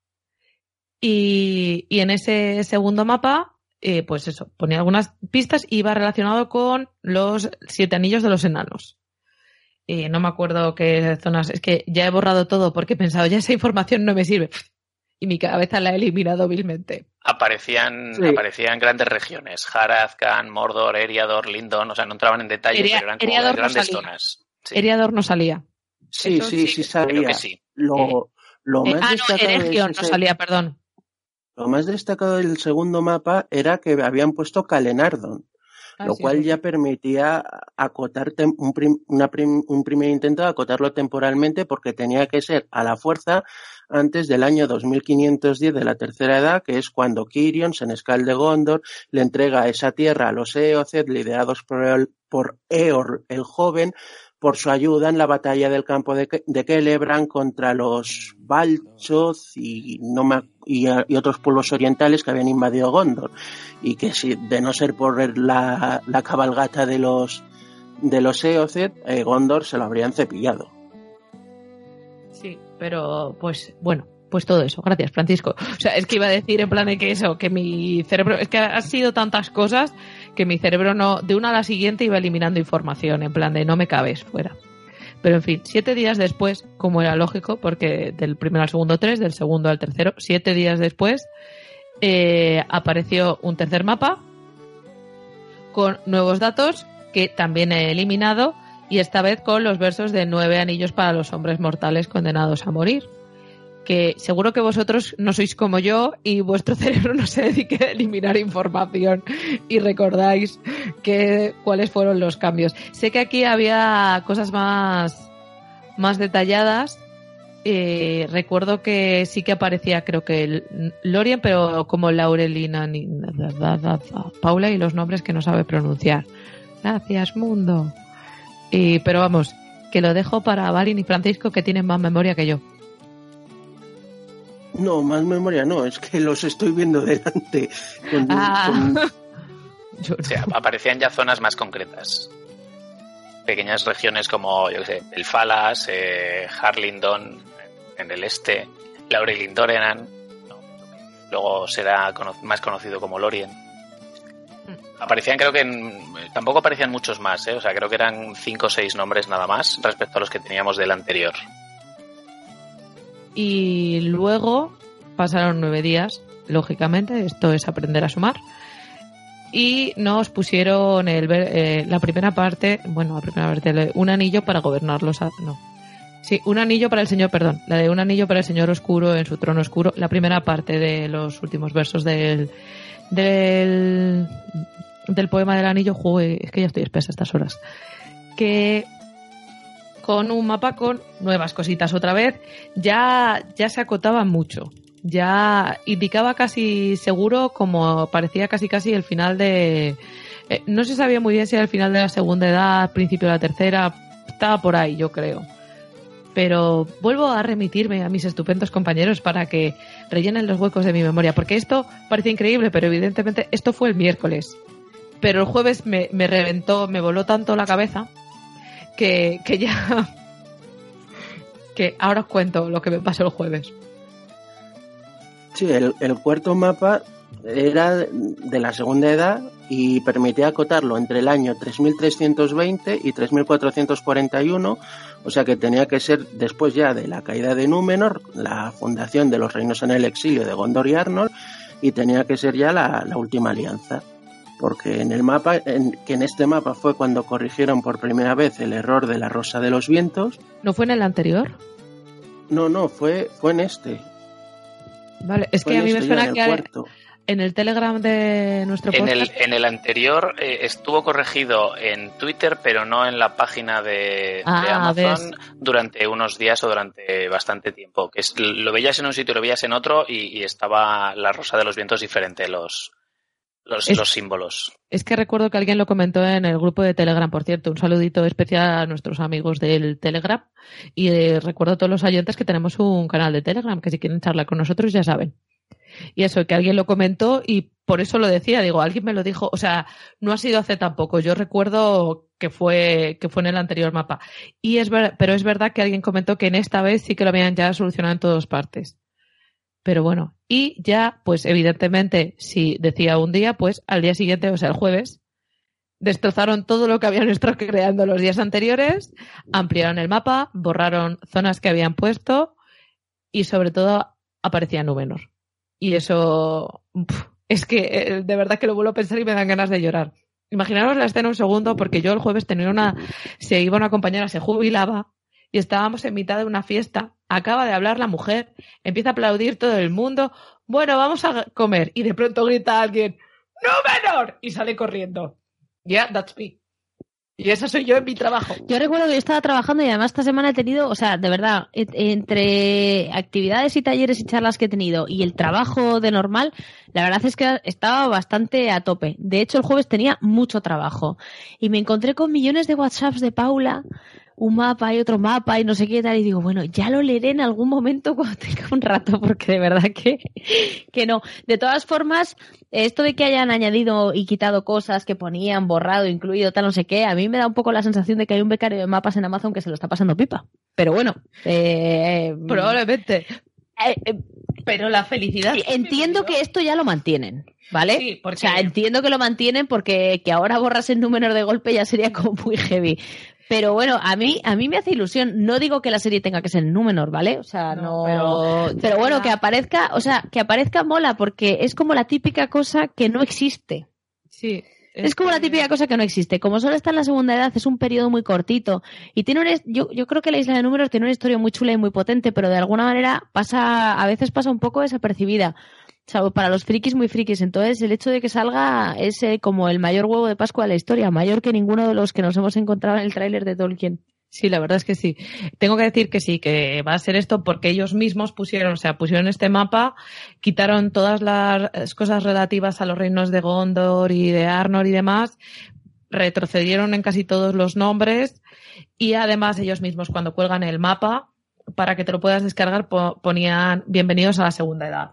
Speaker 3: Y, y en ese segundo mapa, eh, pues eso, ponía algunas pistas y iba relacionado con los siete anillos de los enanos y no me acuerdo qué zonas, es que ya he borrado todo porque he pensado, ya esa información no me sirve. *laughs* Y mi cabeza la he eliminado vilmente.
Speaker 4: Aparecían, aparecían grandes regiones, Harazkan, Mordor, Eriador, Lindon, o sea, no entraban en detalle, pero eran como grandes zonas.
Speaker 3: Eriador no salía.
Speaker 5: Sí, sí, sí, salía. Lo, lo
Speaker 3: eh, más ah, destacado no, salía, perdón.
Speaker 5: Lo más destacado del segundo mapa era que habían puesto Calenardon lo ah, cual ya permitía acotar un, un primer intento de acotarlo temporalmente porque tenía que ser a la fuerza antes del año 2510 de la tercera edad, que es cuando Kirion, senescal de Gondor, le entrega esa tierra a los Eocet, liderados por, por Eor el joven, por su ayuda en la batalla del campo de, de Celebran contra los Balchoz y, no y, otros pueblos orientales que habían invadido Gondor. Y que si, de no ser por la, la cabalgata de los, de los Eocet, eh, Gondor se lo habrían cepillado.
Speaker 3: Sí, pero pues bueno, pues todo eso. Gracias, Francisco. O sea, es que iba a decir en plan de que eso, que mi cerebro, es que ha sido tantas cosas que mi cerebro no, de una a la siguiente iba eliminando información, en plan de no me cabes fuera. Pero en fin, siete días después, como era lógico, porque del primero al segundo tres, del segundo al tercero, siete días después, eh, apareció un tercer mapa con nuevos datos que también he eliminado y esta vez con los versos de nueve anillos para los hombres mortales condenados a morir que seguro que vosotros no sois como yo y vuestro *laughs* cerebro no se dedique a eliminar información y recordáis que, cuáles fueron los cambios. Sé que aquí había cosas más, más detalladas. Eh, recuerdo que sí que aparecía, creo que Lorien, pero como Laurelina, Paula y los nombres que no sabe pronunciar. Gracias, mundo. Y, pero vamos, que lo dejo para Valin y Francisco que tienen más memoria que yo.
Speaker 5: No, más memoria no, es que los estoy viendo delante.
Speaker 3: Ah. *laughs*
Speaker 4: o sea, aparecían ya zonas más concretas. Pequeñas regiones como, yo qué sé, el Falas, eh, Harlindon en el este, Laurelin-Dorenan, luego será más conocido como Lorien. Mm. Aparecían, creo que tampoco aparecían muchos más, ¿eh? o sea, creo que eran cinco o seis nombres nada más respecto a los que teníamos del anterior
Speaker 3: y luego pasaron nueve días, lógicamente, esto es aprender a sumar. y nos pusieron el, eh, la primera parte, bueno, la primera parte, un anillo para gobernarlos. No. Sí, un anillo para el Señor, perdón, la de un anillo para el Señor Oscuro en su trono oscuro, la primera parte de los últimos versos del, del, del poema del anillo, es que ya estoy espesa estas horas, que con un mapa con nuevas cositas otra vez, ya, ya se acotaba mucho ya indicaba casi seguro como parecía casi casi el final de eh, no se sabía muy bien si era el final de la segunda edad, principio de la tercera, estaba por ahí, yo creo. Pero vuelvo a remitirme a mis estupendos compañeros para que rellenen los huecos de mi memoria, porque esto parece increíble, pero evidentemente esto fue el miércoles. Pero el jueves me, me reventó, me voló tanto la cabeza que, que ya. que ahora os cuento lo que me pasó el jueves.
Speaker 5: Sí, el, cuarto mapa era de la segunda edad y permitía acotarlo entre el año 3320 y 3441, o sea que tenía que ser después ya de la caída de Númenor, la fundación de los reinos en el exilio de Gondor y Arnor, y tenía que ser ya la, última alianza. Porque en el mapa, en, que en este mapa fue cuando corrigieron por primera vez el error de la Rosa de los Vientos.
Speaker 3: ¿No fue en el anterior?
Speaker 5: No, no, fue, fue en este.
Speaker 3: Vale, es que a mí me suena que en el Telegram de nuestro
Speaker 4: podcast... En el, en el anterior eh, estuvo corregido en Twitter, pero no en la página de, ah, Amazon durante unos días o durante bastante tiempo. Que lo veías en un sitio, lo veías en otro y, estaba la rosa de los vientos diferente, los, los, los, símbolos.
Speaker 3: Es que recuerdo que alguien lo comentó en el grupo de Telegram, por cierto. Un saludito especial a nuestros amigos del Telegram. Y eh, recuerdo a todos los oyentes que tenemos un canal de Telegram, que si quieren charlar con nosotros ya saben. Y eso, que alguien lo comentó y por eso lo decía. Digo, alguien me lo dijo. O sea, no ha sido hace tampoco. Yo recuerdo que fue, que fue en el anterior mapa. Y es pero es verdad que alguien comentó que en esta vez sí que lo habían ya solucionado en todas partes. Pero bueno, y ya, pues evidentemente, si decía un día, pues al día siguiente, o sea, el jueves, destrozaron todo lo que habían *laughs* estado creando los días anteriores, ampliaron el mapa, borraron zonas que habían puesto y sobre todo aparecía Númenor. Y eso es que eh, de verdad que lo vuelvo a pensar y me dan ganas de llorar. Imaginaros la escena un segundo, porque yo el jueves tenía una, se iba una compañera, se jubilaba y estábamos en mitad de una fiesta. Acaba de hablar la mujer, empieza a aplaudir todo el mundo. Bueno, vamos a comer. Y de pronto grita alguien, ¡No menor! Y sale corriendo. Yeah, that's me. Y eso soy yo en mi trabajo.
Speaker 2: Yo recuerdo que yo estaba trabajando y además esta semana he tenido, o sea, de verdad, entre actividades y talleres y charlas que he tenido y el trabajo de normal, la verdad es que estaba bastante a tope. De hecho, el jueves tenía mucho trabajo y me encontré con millones de WhatsApps de Paula un mapa y otro mapa y no sé qué tal. Y digo, bueno, ya lo leeré en algún momento cuando tenga un rato, *laughs* porque de verdad que, que no. De todas formas, esto de que hayan añadido y quitado cosas que ponían, borrado, incluido, tal, no sé qué, a mí me da un poco la sensación de que hay un becario de mapas en Amazon que se lo está pasando pipa. Pero bueno, eh,
Speaker 3: probablemente. Eh, eh, pero la felicidad.
Speaker 2: Entiendo que esto ya lo mantienen, ¿vale? Sí, porque... O sea, entiendo que lo mantienen porque que ahora borras el número de golpe ya sería como muy heavy. Pero bueno, a mí, a mí me hace ilusión. No digo que la serie tenga que ser Númenor, ¿vale? O sea, no. pero, bueno, que aparezca, o sea, que aparezca mola, porque es como la típica cosa que no existe.
Speaker 3: Sí.
Speaker 2: Es, como la típica cosa que no existe. Como solo está en la segunda edad, es un periodo muy cortito. Y tiene un, yo, yo creo que la isla de números tiene una historia muy chula y muy potente, pero de alguna manera pasa, a veces pasa un poco desapercibida para los frikis muy frikis. Entonces, el hecho de que salga es eh, como el mayor huevo de Pascua de la historia, mayor que ninguno de los que nos hemos encontrado en el tráiler de Tolkien.
Speaker 3: Sí, la verdad es que sí. Tengo que decir que sí, que va a ser esto porque ellos mismos pusieron, o sea, pusieron este mapa, quitaron todas las cosas relativas a los reinos de Gondor y de Arnor y demás, retrocedieron en casi todos los nombres y además ellos mismos cuando cuelgan el mapa, para que te lo puedas descargar, ponían bienvenidos a la segunda edad.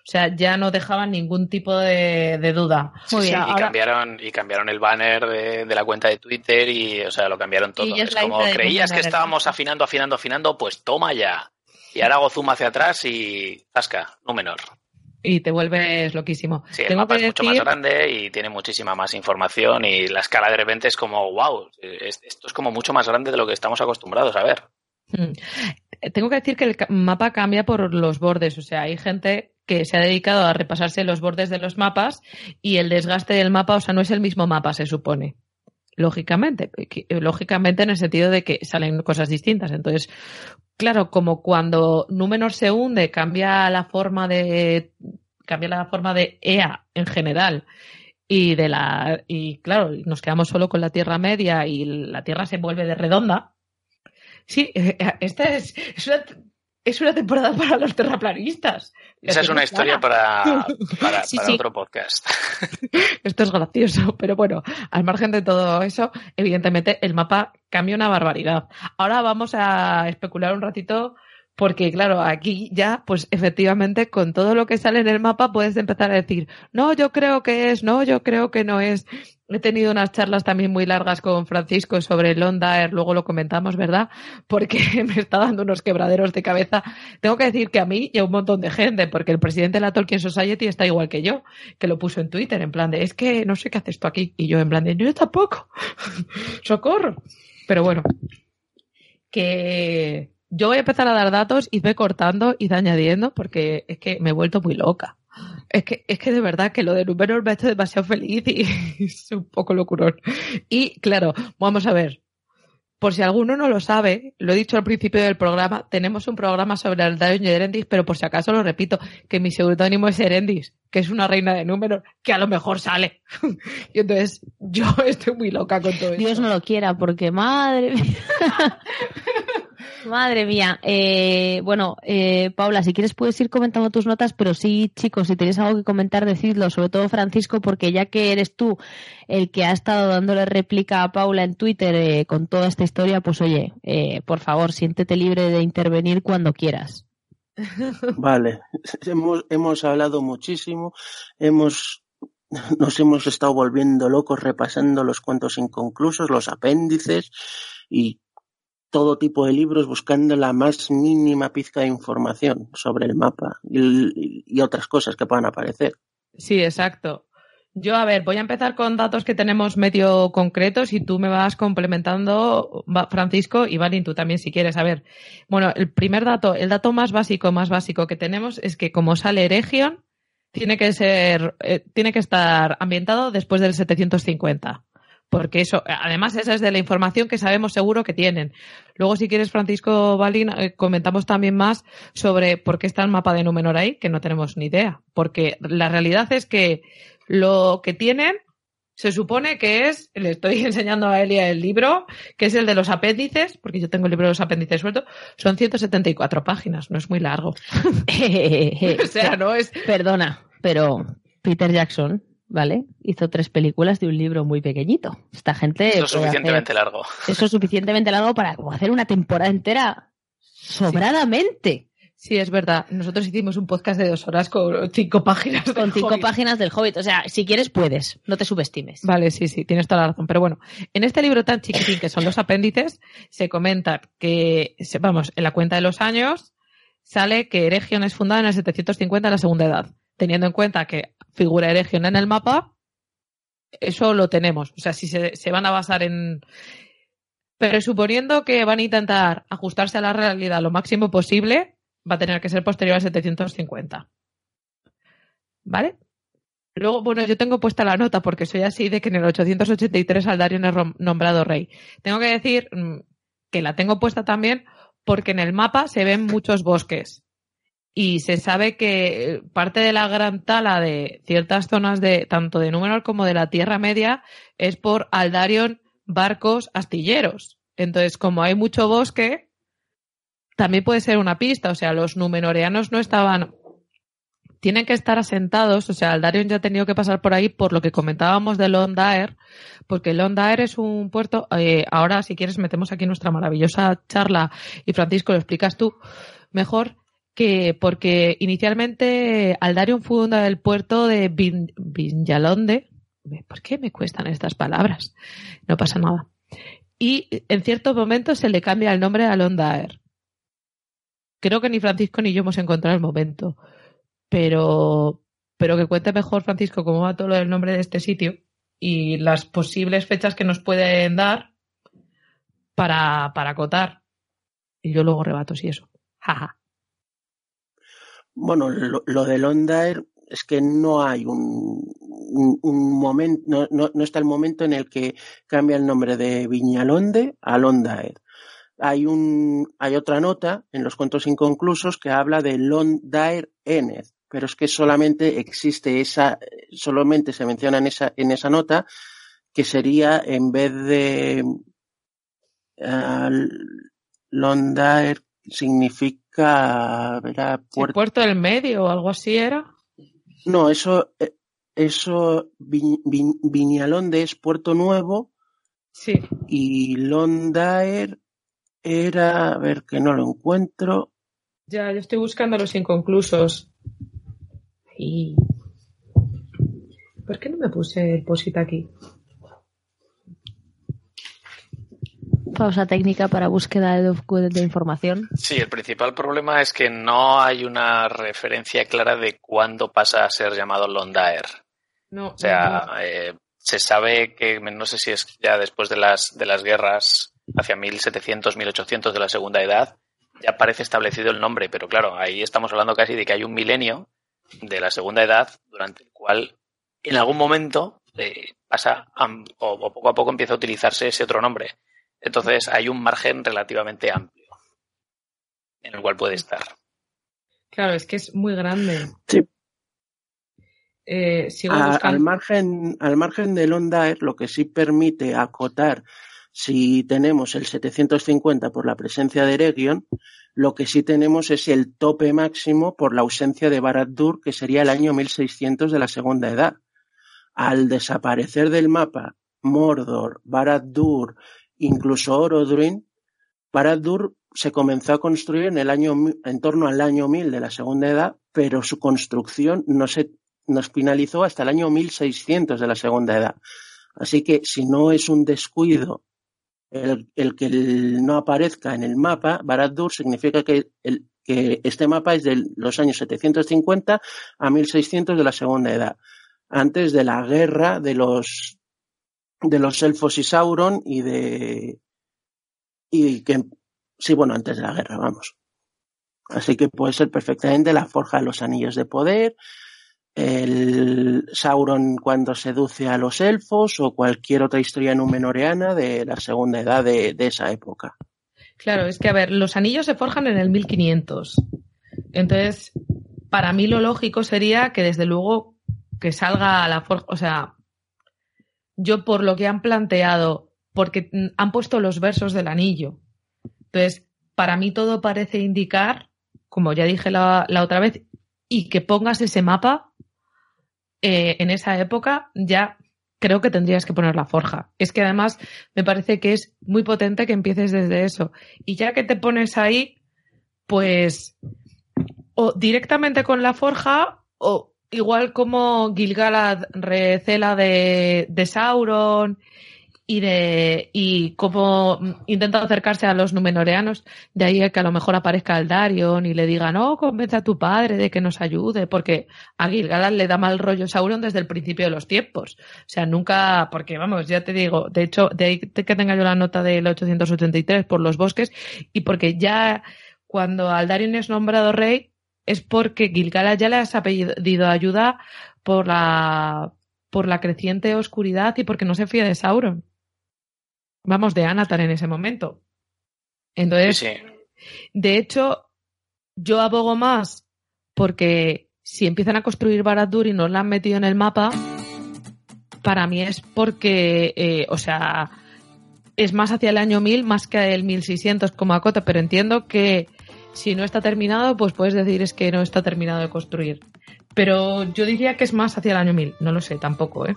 Speaker 3: O sea, ya no dejaban ningún tipo de, duda.
Speaker 4: y, cambiaron, y cambiaron el banner de, la cuenta de Twitter y, o sea, lo cambiaron todo. es como, creías que estábamos afinando, afinando, afinando, pues toma ya. Y ahora hago zoom hacia atrás y zasca, no menor.
Speaker 3: Y te vuelves loquísimo.
Speaker 4: Sí, el mapa es mucho más grande y tiene muchísima más información y la escala de repente es como, wow, esto es como mucho más grande de lo que estamos acostumbrados a ver.
Speaker 3: Mm. Tengo que decir que el mapa cambia por los bordes, o sea, hay gente que se ha dedicado a repasarse los bordes de los mapas y el desgaste del mapa, o sea, no es el mismo mapa, se supone. Lógicamente, lógicamente en el sentido de que salen cosas distintas. Entonces, claro, como cuando Númenor se hunde, cambia la forma de cambia la forma de EA en general y de la y claro, nos quedamos solo con la Tierra Media y la Tierra se vuelve de redonda. Sí, esta es, es una es una temporada para los terraplanistas.
Speaker 4: Esa es una historia para, para, *laughs* otro podcast. *laughs*
Speaker 3: Esto es gracioso, pero bueno, al margen de todo eso, evidentemente el mapa cambia una barbaridad. Ahora vamos a especular un ratito porque claro, aquí ya, pues efectivamente, con todo lo que sale en el mapa puedes empezar a decir, no, yo creo que es, no, yo creo que no es. He tenido unas charlas también muy largas con Francisco sobre Londaer, luego lo comentamos, ¿verdad? Porque *laughs* me está dando unos quebraderos de cabeza. Tengo que decir que a mí y a un montón de gente, porque el presidente de la Tolkien Society está igual que yo, que lo puso en Twitter, en plan de, es que no sé qué haces tú aquí. Y yo en plan de, yo tampoco. *laughs* Socorro. Pero bueno, que yo voy a empezar a dar datos y voy cortando y añadiendo porque es que me he vuelto muy loca. Es que, es que de verdad que lo de números me ha hecho demasiado feliz y *laughs* es un poco locurón. Y claro, vamos a ver. Por si alguno no lo sabe, lo he dicho al principio del programa, tenemos un programa sobre el y Erendis, pero por si acaso lo repito, que mi seudónimo es Erendis, que es una reina de números, que a lo mejor sale. *laughs* y entonces yo *laughs* estoy muy loca con todo
Speaker 2: eso. Dios no lo quiera, porque madre mía. Madre mía. Eh, bueno, eh, Paula, si quieres puedes ir comentando tus notas, pero sí, chicos, si tenéis algo que comentar, decidlo, sobre todo Francisco, porque ya que eres tú el que ha estado dándole réplica a Paula en Twitter eh, con toda esta historia, pues oye, por favor, siéntete libre de intervenir cuando quieras.
Speaker 5: Vale, hemos, hemos hablado muchísimo, hemos nos hemos estado volviendo locos repasando los cuentos inconclusos, los apéndices y todo tipo de libros buscando la más mínima pizca de información sobre el mapa y, otras cosas que puedan aparecer.
Speaker 3: Sí, exacto. Yo, a ver, voy a empezar con datos que tenemos medio concretos y tú me vas complementando, Francisco, y Valin, tú también si quieres. A ver, bueno, el primer dato, el dato más básico, más básico que tenemos es que como sale Region, tiene que ser, eh, tiene que estar ambientado después del 750 porque eso, además esa es de la información que sabemos seguro que tienen. Luego, si quieres, Francisco Balín, eh, comentamos también más sobre por qué está el mapa de Númenor ahí, que no tenemos ni idea. Porque la realidad es que lo que tienen se supone que es, le estoy *laughs* enseñando a Elia el libro, que es el de los apéndices, porque yo tengo el libro de los apéndices suelto, son 174 páginas, no es muy largo. *laughs* *laughs*
Speaker 2: o sea, no es... Perdona, pero Peter Jackson ¿vale? Hizo tres películas de un libro muy pequeñito. Esta gente.
Speaker 4: Eso es suficientemente largo.
Speaker 2: Eso es suficientemente largo para hacer una temporada entera sobradamente.
Speaker 3: Sí. es verdad. Nosotros hicimos un podcast de dos horas con cinco páginas.
Speaker 2: Con cinco páginas del Hobbit. O sea, si quieres, puedes. No te subestimes.
Speaker 3: Vale, sí, sí, tienes toda la razón. Pero bueno, en este libro tan chiquitín que son los apéndices, se comenta que, vamos, en la cuenta de los años, sale que Eregion es fundada en el 750 de la segunda edad. Teniendo en cuenta que figura Eregion en el mapa, eso lo tenemos. O sea, si se, van a basar en. Pero suponiendo que van a intentar ajustarse a la realidad lo máximo posible, va a tener que ser posterior al 750. ¿Vale? Luego, bueno, yo tengo puesta la nota porque soy así de que en el 883 Aldarion es nombrado rey. Tengo que decir mm, que la tengo puesta también porque en el mapa se ven muchos bosques y se sabe que parte de la gran tala de ciertas zonas de tanto de Númenor como de la Tierra Media es por Aldarion barcos astilleros. Entonces, como hay mucho bosque, también puede ser una pista. O sea, los numenoreanos no estaban. Tienen que estar asentados. O sea, Aldarion ya ha tenido que pasar por ahí por lo que comentábamos de Londaer, porque Londaer es un puerto. Eh, ahora, si quieres, metemos aquí nuestra maravillosa charla y Francisco lo explicas tú mejor que porque inicialmente Aldarion funda el puerto de Vinyalonde. ¿Por qué me cuestan estas palabras? No pasa nada. Y en ciertos momentos se le cambia el nombre a Londaer. Creo que ni Francisco ni yo hemos encontrado el momento. Pero, pero que cuente mejor, Francisco, cómo va todo el nombre de este sitio y las posibles fechas que nos pueden dar para, para acotar. Y yo luego rebato si eso. Jaja.
Speaker 5: Bueno, lo, lo de Londair es que no hay un, un, momento, no, no, no, está el momento en el que cambia el nombre de Viñalonde a Londair. Hay un, hay otra nota en los cuentos inconclusos que habla de Londair Ened, pero es que solamente existe esa, solamente se menciona en esa, en esa nota que sería en vez de uh, Londair significa
Speaker 3: era puerto... puerto del medio o algo así era.
Speaker 5: No eso eso Viñalonde es Puerto Nuevo.
Speaker 3: Sí.
Speaker 5: Y Londair era a ver que no lo encuentro.
Speaker 3: Ya yo estoy buscando los inconclusos. Y ¿por qué no me puse el posit aquí?
Speaker 2: Pausa técnica para búsqueda de, de, información.
Speaker 4: Sí, el principal problema es que no hay una referencia clara de cuándo pasa a ser llamado Londaer.
Speaker 3: No.
Speaker 4: O sea, no. Eh, se sabe que, no sé si es ya después de las, de las guerras, hacia 1700, 1800 de la Segunda Edad, ya parece establecido el nombre, pero claro, ahí estamos hablando casi de que hay un milenio de la Segunda Edad durante el cual en algún momento eh, pasa a, o, o poco a poco empieza a utilizarse ese otro nombre. Entonces hay un margen relativamente amplio en el cual puede estar.
Speaker 3: Claro, es que es muy grande.
Speaker 5: Sí.
Speaker 3: Eh,
Speaker 5: a, al, margen, al margen del Ondair, lo que sí permite acotar si tenemos el 750 por la presencia de Eregion, lo que sí tenemos es el tope máximo por la ausencia de Barad-dûr, que sería el año 1600 de la Segunda Edad. Al desaparecer del mapa Mordor, Barad-dûr, incluso Orodruin, Barad-dûr se comenzó a construir en el año en torno al año 1000 de la Segunda Edad, pero su construcción no se nos finalizó hasta el año 1600 de la Segunda Edad. Así que si no es un descuido el, el que no aparezca en el mapa, Barad-dûr significa que, el, que este mapa es de los años 750 a 1600 de la Segunda Edad, antes de la guerra de los de los elfos y Sauron y de y que sí bueno antes de la guerra vamos. Así que puede ser perfectamente la forja de los anillos de poder el Sauron cuando seduce a los elfos o cualquier otra historia numenoreana de la segunda edad de, esa época.
Speaker 3: Claro es que a ver los anillos se forjan en el 1500 entonces para mí lo lógico sería que desde luego que salga a la forja o sea yo por lo que han planteado, porque han puesto los versos del anillo. Entonces, para mí todo parece indicar, como ya dije la, la otra vez, y que pongas ese mapa eh, en esa época, ya creo que tendrías que poner la forja. Es que además me parece que es muy potente que empieces desde eso. Y ya que te pones ahí, pues o directamente con la forja o igual como Gilgalad recela de, de Sauron y de y como intenta acercarse a los numenoreanos, de ahí que a lo mejor aparezca Aldarion y le diga, no, convence a tu padre de que nos ayude, porque a Gilgalad le da mal rollo Sauron desde el principio de los tiempos. O sea, nunca, porque vamos, ya te digo, de hecho, de ahí que tenga yo la nota del 883 por los bosques, y porque ya cuando Aldarion es nombrado rey, es porque Gilgalad ya le has pedido ayuda por la, por la creciente oscuridad y porque no se fía de Sauron. Vamos, de Anatar en ese momento. Entonces,
Speaker 4: Sí, sí.
Speaker 3: de hecho, yo abogo más porque si empiezan a construir Barad-dûr y no la han metido en el mapa, para mí es porque, eh, o sea, es más hacia el año 1000 más que el 1600 como acota, pero entiendo que si no está terminado, pues puedes decir es que no está terminado de construir. Pero yo diría que es más hacia el año 1000, no lo sé tampoco, ¿eh?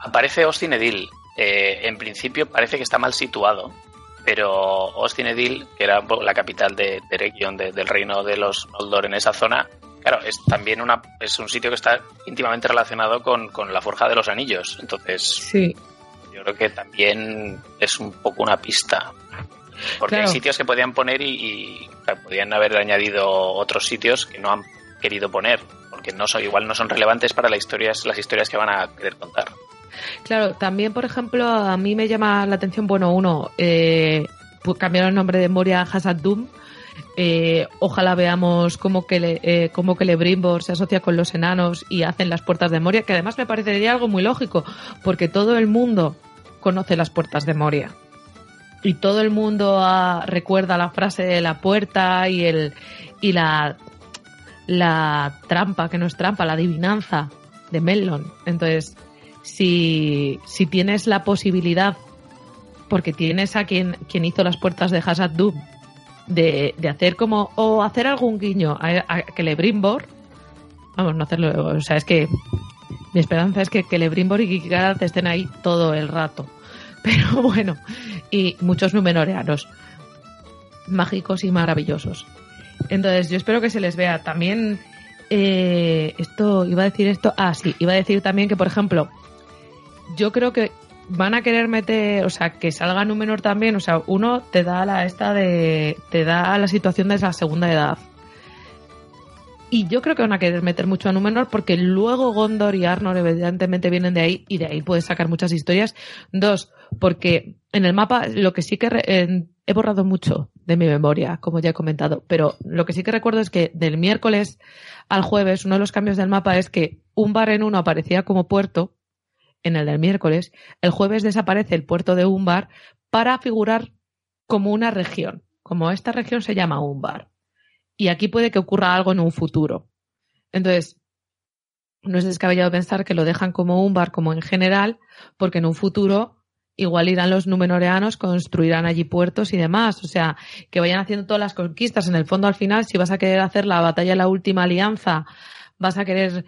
Speaker 4: Aparece Austin Edil. Eh, en principio parece que está mal situado, pero Austin Edil, que era la capital de, de Region, de, del reino de los Noldor en esa zona, claro, es también una, es un sitio que está íntimamente relacionado con, con la Forja de los Anillos. Entonces,
Speaker 3: sí.
Speaker 4: yo creo que también es un poco una pista. Porque
Speaker 3: Claro.
Speaker 4: hay sitios que podían poner y, y claro, podían haber añadido otros sitios que no han querido poner, porque no son, igual no son relevantes para las historias, las historias que van a querer contar.
Speaker 3: Claro, también, por ejemplo, a mí me llama la atención, bueno, uno, eh, pues cambiaron el nombre de Moria a Hasad Dum, eh, ojalá veamos cómo que, le, eh, cómo que Lebrimbor se asocia con los enanos y hacen las puertas de Moria, que además me parecería algo muy lógico, porque todo el mundo conoce las puertas de Moria. Y todo el mundo ah, recuerda la frase de la puerta y el y la la trampa, que no es trampa, la adivinanza de Melon. Entonces, si, si tienes la posibilidad, porque tienes a quien, quien hizo las puertas de Hazard Doom, de, de hacer como, o hacer algún guiño a, a Celebrimbor, vamos, no hacerlo, o sea, es que mi esperanza es que Celebrimbor y Kikigarath estén ahí todo el rato. Pero *laughs* bueno, y muchos numenoreanos mágicos y maravillosos. Entonces, yo espero que se les vea. También, eh, esto, iba a decir esto, ah, sí, iba a decir también que, por ejemplo, yo creo que van a querer meter, o sea, que salga Númenor también, o sea, uno te da la esta de, te da la situación de la segunda edad. Y yo creo que van a querer meter mucho a Númenor porque luego Gondor y Arnor evidentemente vienen de ahí y de ahí puedes sacar muchas historias. Dos, porque en el mapa lo que sí que re- en- he borrado mucho de mi memoria, como ya he comentado, pero lo que sí que recuerdo es que del miércoles al jueves uno de los cambios del mapa es que un bar en uno aparecía como puerto en el del miércoles, el jueves desaparece el puerto de Umbar para figurar como una región, como esta región se llama Umbar. Y aquí puede que ocurra algo en un futuro. Entonces, no es descabellado pensar que lo dejan como Umbar, como en general, porque en un futuro igual irán los numenoreanos, construirán allí puertos y demás. O sea, que vayan haciendo todas las conquistas. En el fondo, al final, si vas a querer hacer la batalla de la última alianza, vas a querer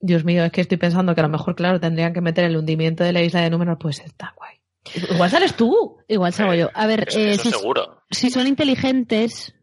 Speaker 3: Dios mío, es que estoy pensando que a lo mejor, claro, tendrían que meter el hundimiento de la isla de Númenor, pues está guay.
Speaker 2: Igual sales tú. Igual salgo yo. A ver,
Speaker 4: Eso,
Speaker 2: eh,
Speaker 4: eso
Speaker 2: si,
Speaker 4: seguro.
Speaker 2: si son inteligentes,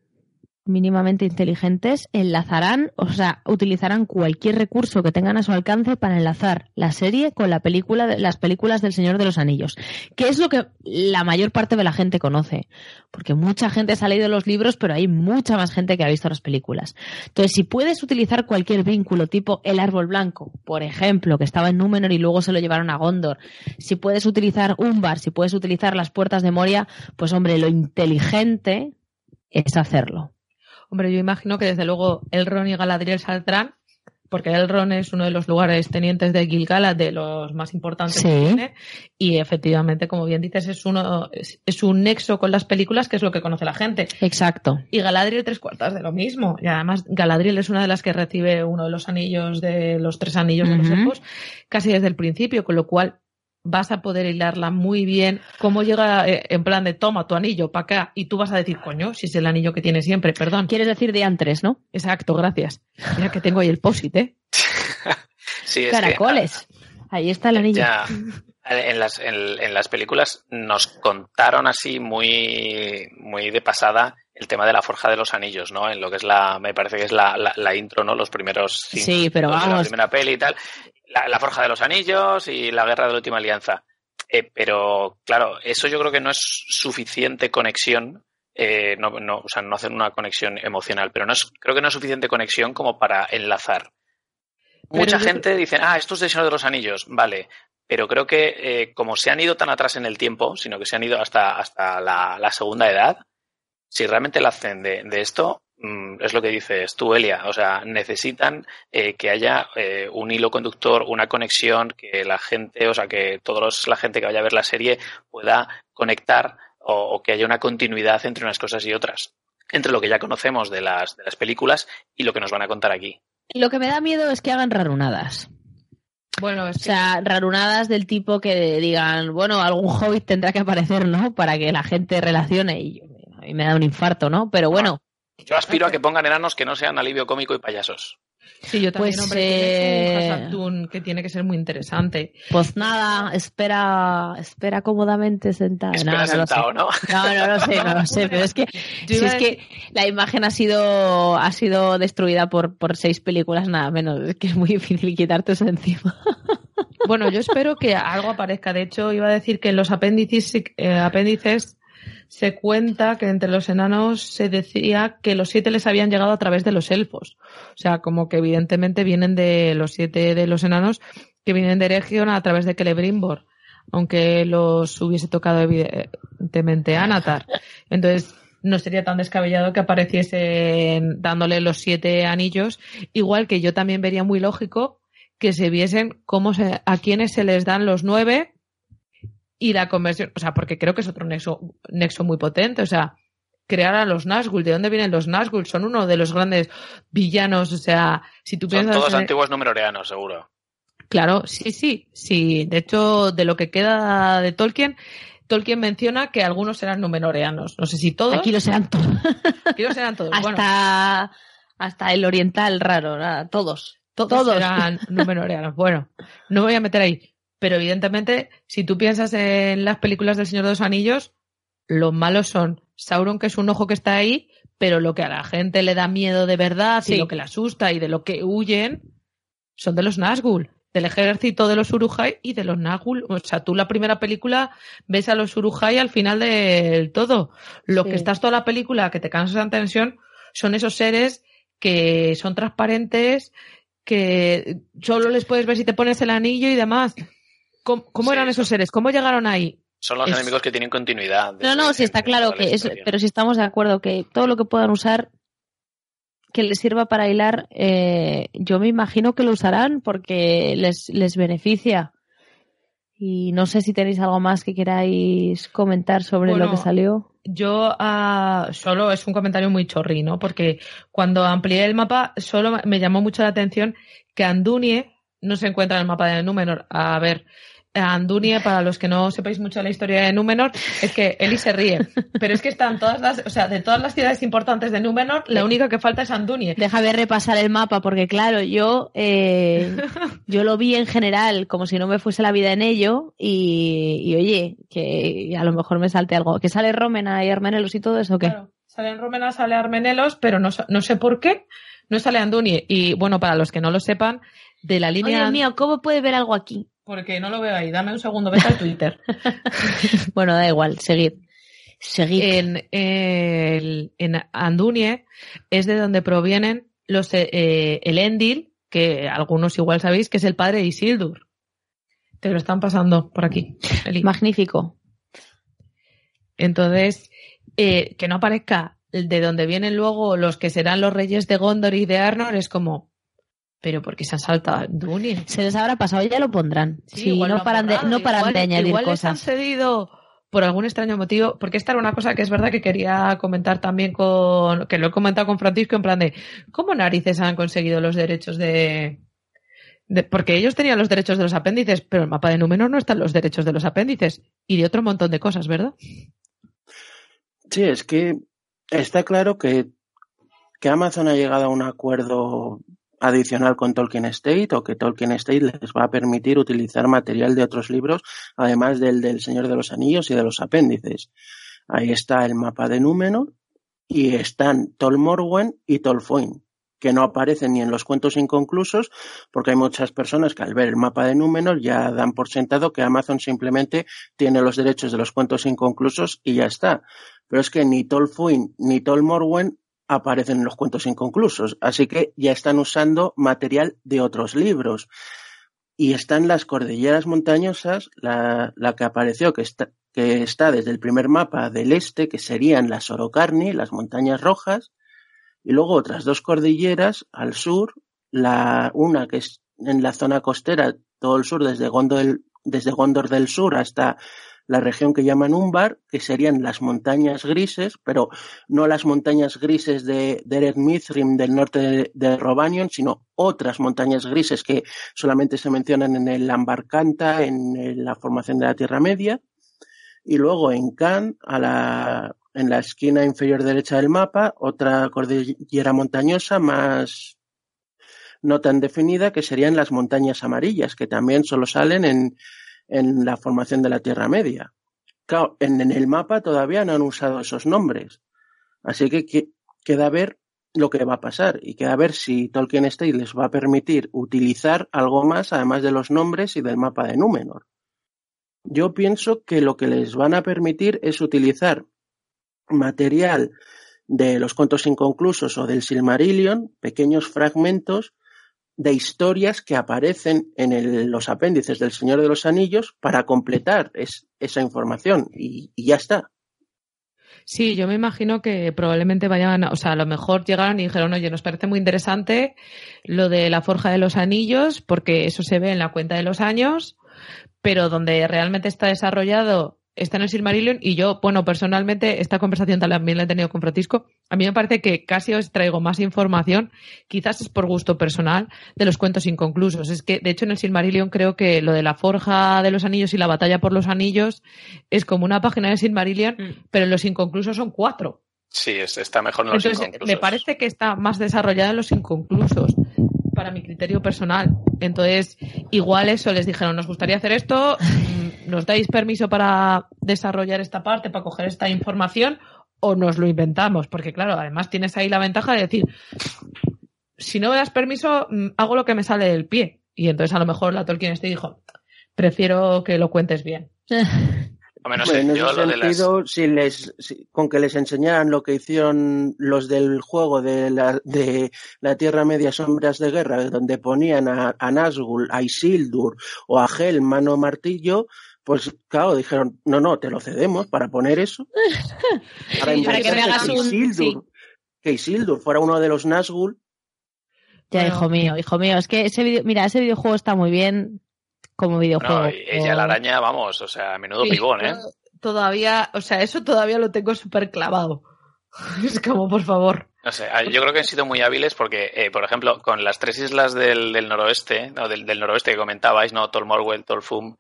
Speaker 2: mínimamente inteligentes, enlazarán, o sea, utilizarán cualquier recurso que tengan a su alcance para enlazar la serie con la película, de- las películas del Señor de los Anillos, que es lo que la mayor parte de la gente conoce, porque mucha gente se ha leído los libros, pero hay mucha más gente que ha visto las películas. Entonces, si puedes utilizar cualquier vínculo tipo el árbol blanco, por ejemplo, que estaba en Númenor y luego se lo llevaron a Gondor, si puedes utilizar Umbar, si puedes utilizar las puertas de Moria, pues hombre, lo inteligente es hacerlo.
Speaker 3: Hombre, yo imagino que desde luego Elrond y Galadriel saldrán, porque Elrond es uno de los lugares tenientes de Gilgalad, de los más importantes
Speaker 2: Sí.
Speaker 3: que tiene, y efectivamente, como bien dices, es uno es, es un nexo con las películas, que es lo que conoce la gente.
Speaker 2: Exacto.
Speaker 3: Y Galadriel tres cuartas de lo mismo. Y además Galadriel es una de las que recibe uno de los anillos de los tres anillos de los elfos casi desde el principio, con lo cual vas a poder hilarla muy bien. Cómo llega eh, en plan de toma tu anillo para acá y tú vas a decir, coño, si es el anillo que tiene siempre, perdón.
Speaker 2: Quieres decir diantres, ¿no?
Speaker 3: Exacto, gracias. Mira que tengo ahí el posit, ¿eh? *laughs*
Speaker 4: Sí, es que,
Speaker 2: Caracoles. Ahí está el anillo.
Speaker 4: Ya, en las, en, en las películas nos contaron así muy, muy de pasada el tema de la forja de los anillos, ¿no? En lo que es la, me parece que es la, la, la intro, ¿no? Los primeros cinco
Speaker 2: Sí, pero
Speaker 4: de la
Speaker 2: vamos.
Speaker 4: primera peli y tal. La, la forja de los anillos y la guerra de la última alianza. Eh, pero, claro, eso yo creo que no es suficiente conexión. eh, no, no, o sea, no hacer una conexión emocional, pero no es, creo que no es suficiente conexión como para enlazar.
Speaker 3: Pero
Speaker 4: Mucha
Speaker 3: yo-
Speaker 4: gente dice, ah, esto es de Señor de los Anillos, vale. Pero creo que eh, como se han ido tan atrás en el tiempo, sino que se han ido hasta, hasta la, la segunda edad, si realmente la hacen de, de esto, es lo que dices tú, Elia. O sea, necesitan eh, que haya eh, un hilo conductor, una conexión, que la gente, o sea, que toda la gente que vaya a ver la serie pueda conectar o, o que haya una continuidad entre unas cosas y otras. Entre lo que ya conocemos de las, de las películas y lo que nos van a contar aquí.
Speaker 2: Lo que me da miedo es que hagan rarunadas.
Speaker 3: Bueno, es
Speaker 2: O sea, rarunadas del tipo que digan, bueno, algún hobbit tendrá que aparecer, ¿no? Para que la gente relacione. Y mí me da un infarto, ¿no? Pero bueno,
Speaker 4: Yo aspiro a que pongan enanos que no sean alivio cómico y payasos.
Speaker 3: Sí, yo también,
Speaker 2: Pues,
Speaker 3: hombre, tienes un
Speaker 2: eh,
Speaker 3: que tiene que ser muy interesante.
Speaker 2: pues nada, espera, espera cómodamente sentada.
Speaker 4: Espera
Speaker 2: No, no lo sé.
Speaker 4: sentado, ¿no?
Speaker 2: No, no lo sé, no lo sé, pero es que *laughs* Si es que la imagen ha sido, ha sido destruida por, por seis películas, nada menos. Es que es muy difícil quitarte eso encima.
Speaker 3: Bueno, yo espero que algo aparezca. De hecho, iba a decir que en los apéndices, eh, apéndices se cuenta que entre los enanos se decía que los siete les habían llegado a través de los elfos. O sea, como que evidentemente vienen de los siete de los enanos que vienen de Eregion a través de Celebrimbor, aunque los hubiese tocado evidentemente Anatar. Entonces, no sería tan descabellado que apareciesen dándole los siete anillos, igual que yo también vería muy lógico que se viesen cómo a quienes se les dan los nueve y la conversión, o sea, porque creo que es otro nexo, nexo muy potente, o sea, crear a los Nazgûl, ¿de dónde vienen los Nazgûl? Son uno de los grandes villanos, o sea, si tú
Speaker 4: Son
Speaker 3: piensas...
Speaker 4: todos
Speaker 3: en-
Speaker 4: antiguos numeroreanos, seguro.
Speaker 3: Claro, sí, sí, sí. De hecho, de lo que queda de Tolkien, Tolkien menciona que algunos eran numenoreanos. No sé si todos.
Speaker 2: Aquí lo serán todos.
Speaker 3: aquí los eran todos. Bueno,
Speaker 2: hasta, hasta el oriental raro, nada, todos.
Speaker 3: todos,
Speaker 2: todos.
Speaker 3: eran numenoreanos. Bueno, no me voy a meter ahí. Pero evidentemente, si tú piensas en las películas del Señor de los Anillos, los malos son Sauron, que es un ojo que está ahí, pero lo que a la gente le da miedo de verdad y lo que le asusta y de lo que huyen son de los Nazgûl, del ejército de los Urujai y de los Nazgûl. O sea, tú la primera película ves a los Urujai al final del todo. Lo
Speaker 2: Sí.
Speaker 3: que estás toda la película que te cansas de tensión son esos seres que son transparentes, que solo les puedes ver si te pones el anillo y demás. ¿Cómo, cómo
Speaker 4: Sí,
Speaker 3: eran esos seres? ¿Cómo llegaron ahí?
Speaker 4: Son los
Speaker 3: Es-
Speaker 4: enemigos que tienen continuidad.
Speaker 2: No, no, sí está claro que es, pero si estamos de acuerdo que todo lo que puedan usar que les sirva para hilar, eh, yo me imagino que lo usarán porque les, les beneficia. Y no sé si tenéis algo más que queráis comentar sobre
Speaker 3: Bueno,
Speaker 2: lo que salió.
Speaker 3: Yo ah, solo es un comentario muy chorri, ¿no? Porque cuando amplié el mapa, solo me llamó mucho la atención que Andunie no se encuentra en el mapa de Númenor. A ver, Andunie, para los que no sepáis mucho de la historia de Númenor, es que Eli se ríe. Pero es que están todas las, o sea, de todas las ciudades importantes de Númenor, la única que falta es Andunie.
Speaker 2: Déjame repasar el mapa porque claro, yo eh, *laughs* yo lo vi en general como si no me fuese la vida en ello y, y oye, que a lo mejor me salte algo. ¿Que sale Romena y Armenelos y todo eso o qué?
Speaker 3: Claro, sale en Romena, sale Armenelos, pero no, no sé por qué no sale Andunie. Y bueno, para los que no lo sepan, de la línea...
Speaker 2: Dios mío, ¿cómo puede ver algo aquí?
Speaker 3: Porque no lo veo ahí. Dame un segundo, vete al Twitter. *laughs*
Speaker 2: Bueno, da igual, seguid. Seguid.
Speaker 3: en, el- en Andunie es de donde provienen los eh, eh, el Endil, que algunos igual sabéis que es el padre de Isildur. Te lo están pasando por aquí. Eli.
Speaker 2: Magnífico.
Speaker 3: Entonces, eh, que no aparezca de donde vienen luego los que serán los reyes de Gondor y de Arnor es como, pero ¿por qué se han saltado a Andunie?
Speaker 2: Se les habrá pasado, ya lo pondrán. Sí,
Speaker 3: igual lo
Speaker 2: no
Speaker 3: han
Speaker 2: paran de, no paran
Speaker 3: igual-
Speaker 2: de añadir
Speaker 3: igual les han
Speaker 2: cosas.
Speaker 3: cedido por algún extraño motivo, porque esta era una cosa que es verdad que quería comentar también con, que lo he comentado con Francisco en plan de, ¿cómo narices han conseguido los derechos de, de- porque ellos tenían los derechos de los apéndices, pero el mapa de Númenor no están los derechos de los apéndices y de otro montón de cosas, ¿verdad?
Speaker 5: Sí, es que está claro que, que Amazon ha llegado a un acuerdo adicional con Tolkien State o que Tolkien State les va a permitir utilizar material de otros libros, además del del Señor de los Anillos y de los apéndices. Ahí está el mapa de Númenor y están Tol Morwen y Tolfoin, que no aparecen ni en los cuentos inconclusos, porque hay muchas personas que al ver el mapa de Númenor ya dan por sentado que Amazon simplemente tiene los derechos de los cuentos inconclusos y ya está. Pero es que ni Tolfuin ni Tol Morwen aparecen en los cuentos inconclusos, así que ya están usando material de otros libros. Y están las cordilleras montañosas, la, la que apareció, que está, que está desde el primer mapa del este, que serían las Orocarni, las montañas rojas, y luego otras dos cordilleras al sur, la, una que es en la zona costera, todo el sur, desde Gondor, desde Gondor del sur hasta la región que llaman Umbar, que serían las montañas grises, pero no las montañas grises de, de Mithrim del norte de, de Robanion, sino otras montañas grises que solamente se mencionan en el Ambarcanta, en, en la formación de la Tierra Media. Y luego en Can, a la, en la esquina inferior derecha del mapa, otra cordillera montañosa más no tan definida, que serían las montañas amarillas, que también solo salen en, en la formación de la Tierra Media. Claro, en, el mapa todavía no han usado esos nombres. Así que, que queda ver lo que va a pasar y queda ver si Tolkien State les va a permitir utilizar algo más además de los nombres y del mapa de Númenor. Yo pienso que lo que les van a permitir es utilizar material de los cuentos inconclusos o del Silmarillion, pequeños fragmentos de historias que aparecen en los apéndices del Señor de los Anillos para completar es, esa información y, y, ya está.
Speaker 3: Sí, yo me imagino que probablemente vayan, o sea, a lo mejor llegaron y dijeron, oye, nos parece muy interesante lo de la forja de los anillos, porque eso se ve en la cuenta de los años, pero donde realmente está desarrollado está en el Silmarillion y yo, bueno, personalmente esta conversación también la he tenido con Francisco. A mí me parece que casi os traigo más información, quizás es por gusto personal, de los cuentos inconclusos. Es que, de hecho, en el Silmarillion creo que lo de la forja de los anillos y la batalla por los anillos es como una página de Silmarillion, mm. pero en los inconclusos son cuatro.
Speaker 4: Sí, está mejor en los inconclusos.
Speaker 3: Me parece que está más desarrollada en los inconclusos para mi criterio personal. Entonces, igual eso les dijeron, nos gustaría hacer esto, mm, nos dais permiso para desarrollar esta parte, para coger esta información, o nos lo inventamos, porque claro, además tienes ahí la ventaja de decir, si no me das permiso, mm, hago lo que me sale del pie. Y entonces a lo mejor la Tolkien este dijo, prefiero que lo cuentes bien. *laughs*
Speaker 5: Menos en ese sentido, si les, con que les enseñaran lo que hicieron los del juego de la, de la Tierra Media Sombras de Guerra, donde ponían a, a Nazgûl, a Isildur o a Hel mano martillo, pues claro, dijeron, no, no, te lo cedemos para poner eso. *laughs*
Speaker 2: Para, que, Isildur,
Speaker 5: que Isildur fuera uno de los Nazgûl.
Speaker 2: Ya, hijo mío, hijo mío, es que ese mira, ese videojuego está muy bien, como videojuego.
Speaker 4: ella la araña, vamos, o sea, a menudo pibón, ¿eh?
Speaker 3: Todavía, o sea, eso todavía lo tengo súper clavado. *laughs* es como, por favor.
Speaker 4: No sé, yo creo que han sido muy hábiles porque, eh, por ejemplo, con las tres islas del, del noroeste, no, del, del, noroeste que comentabais, ¿no? Tol Morwell, Tol Fum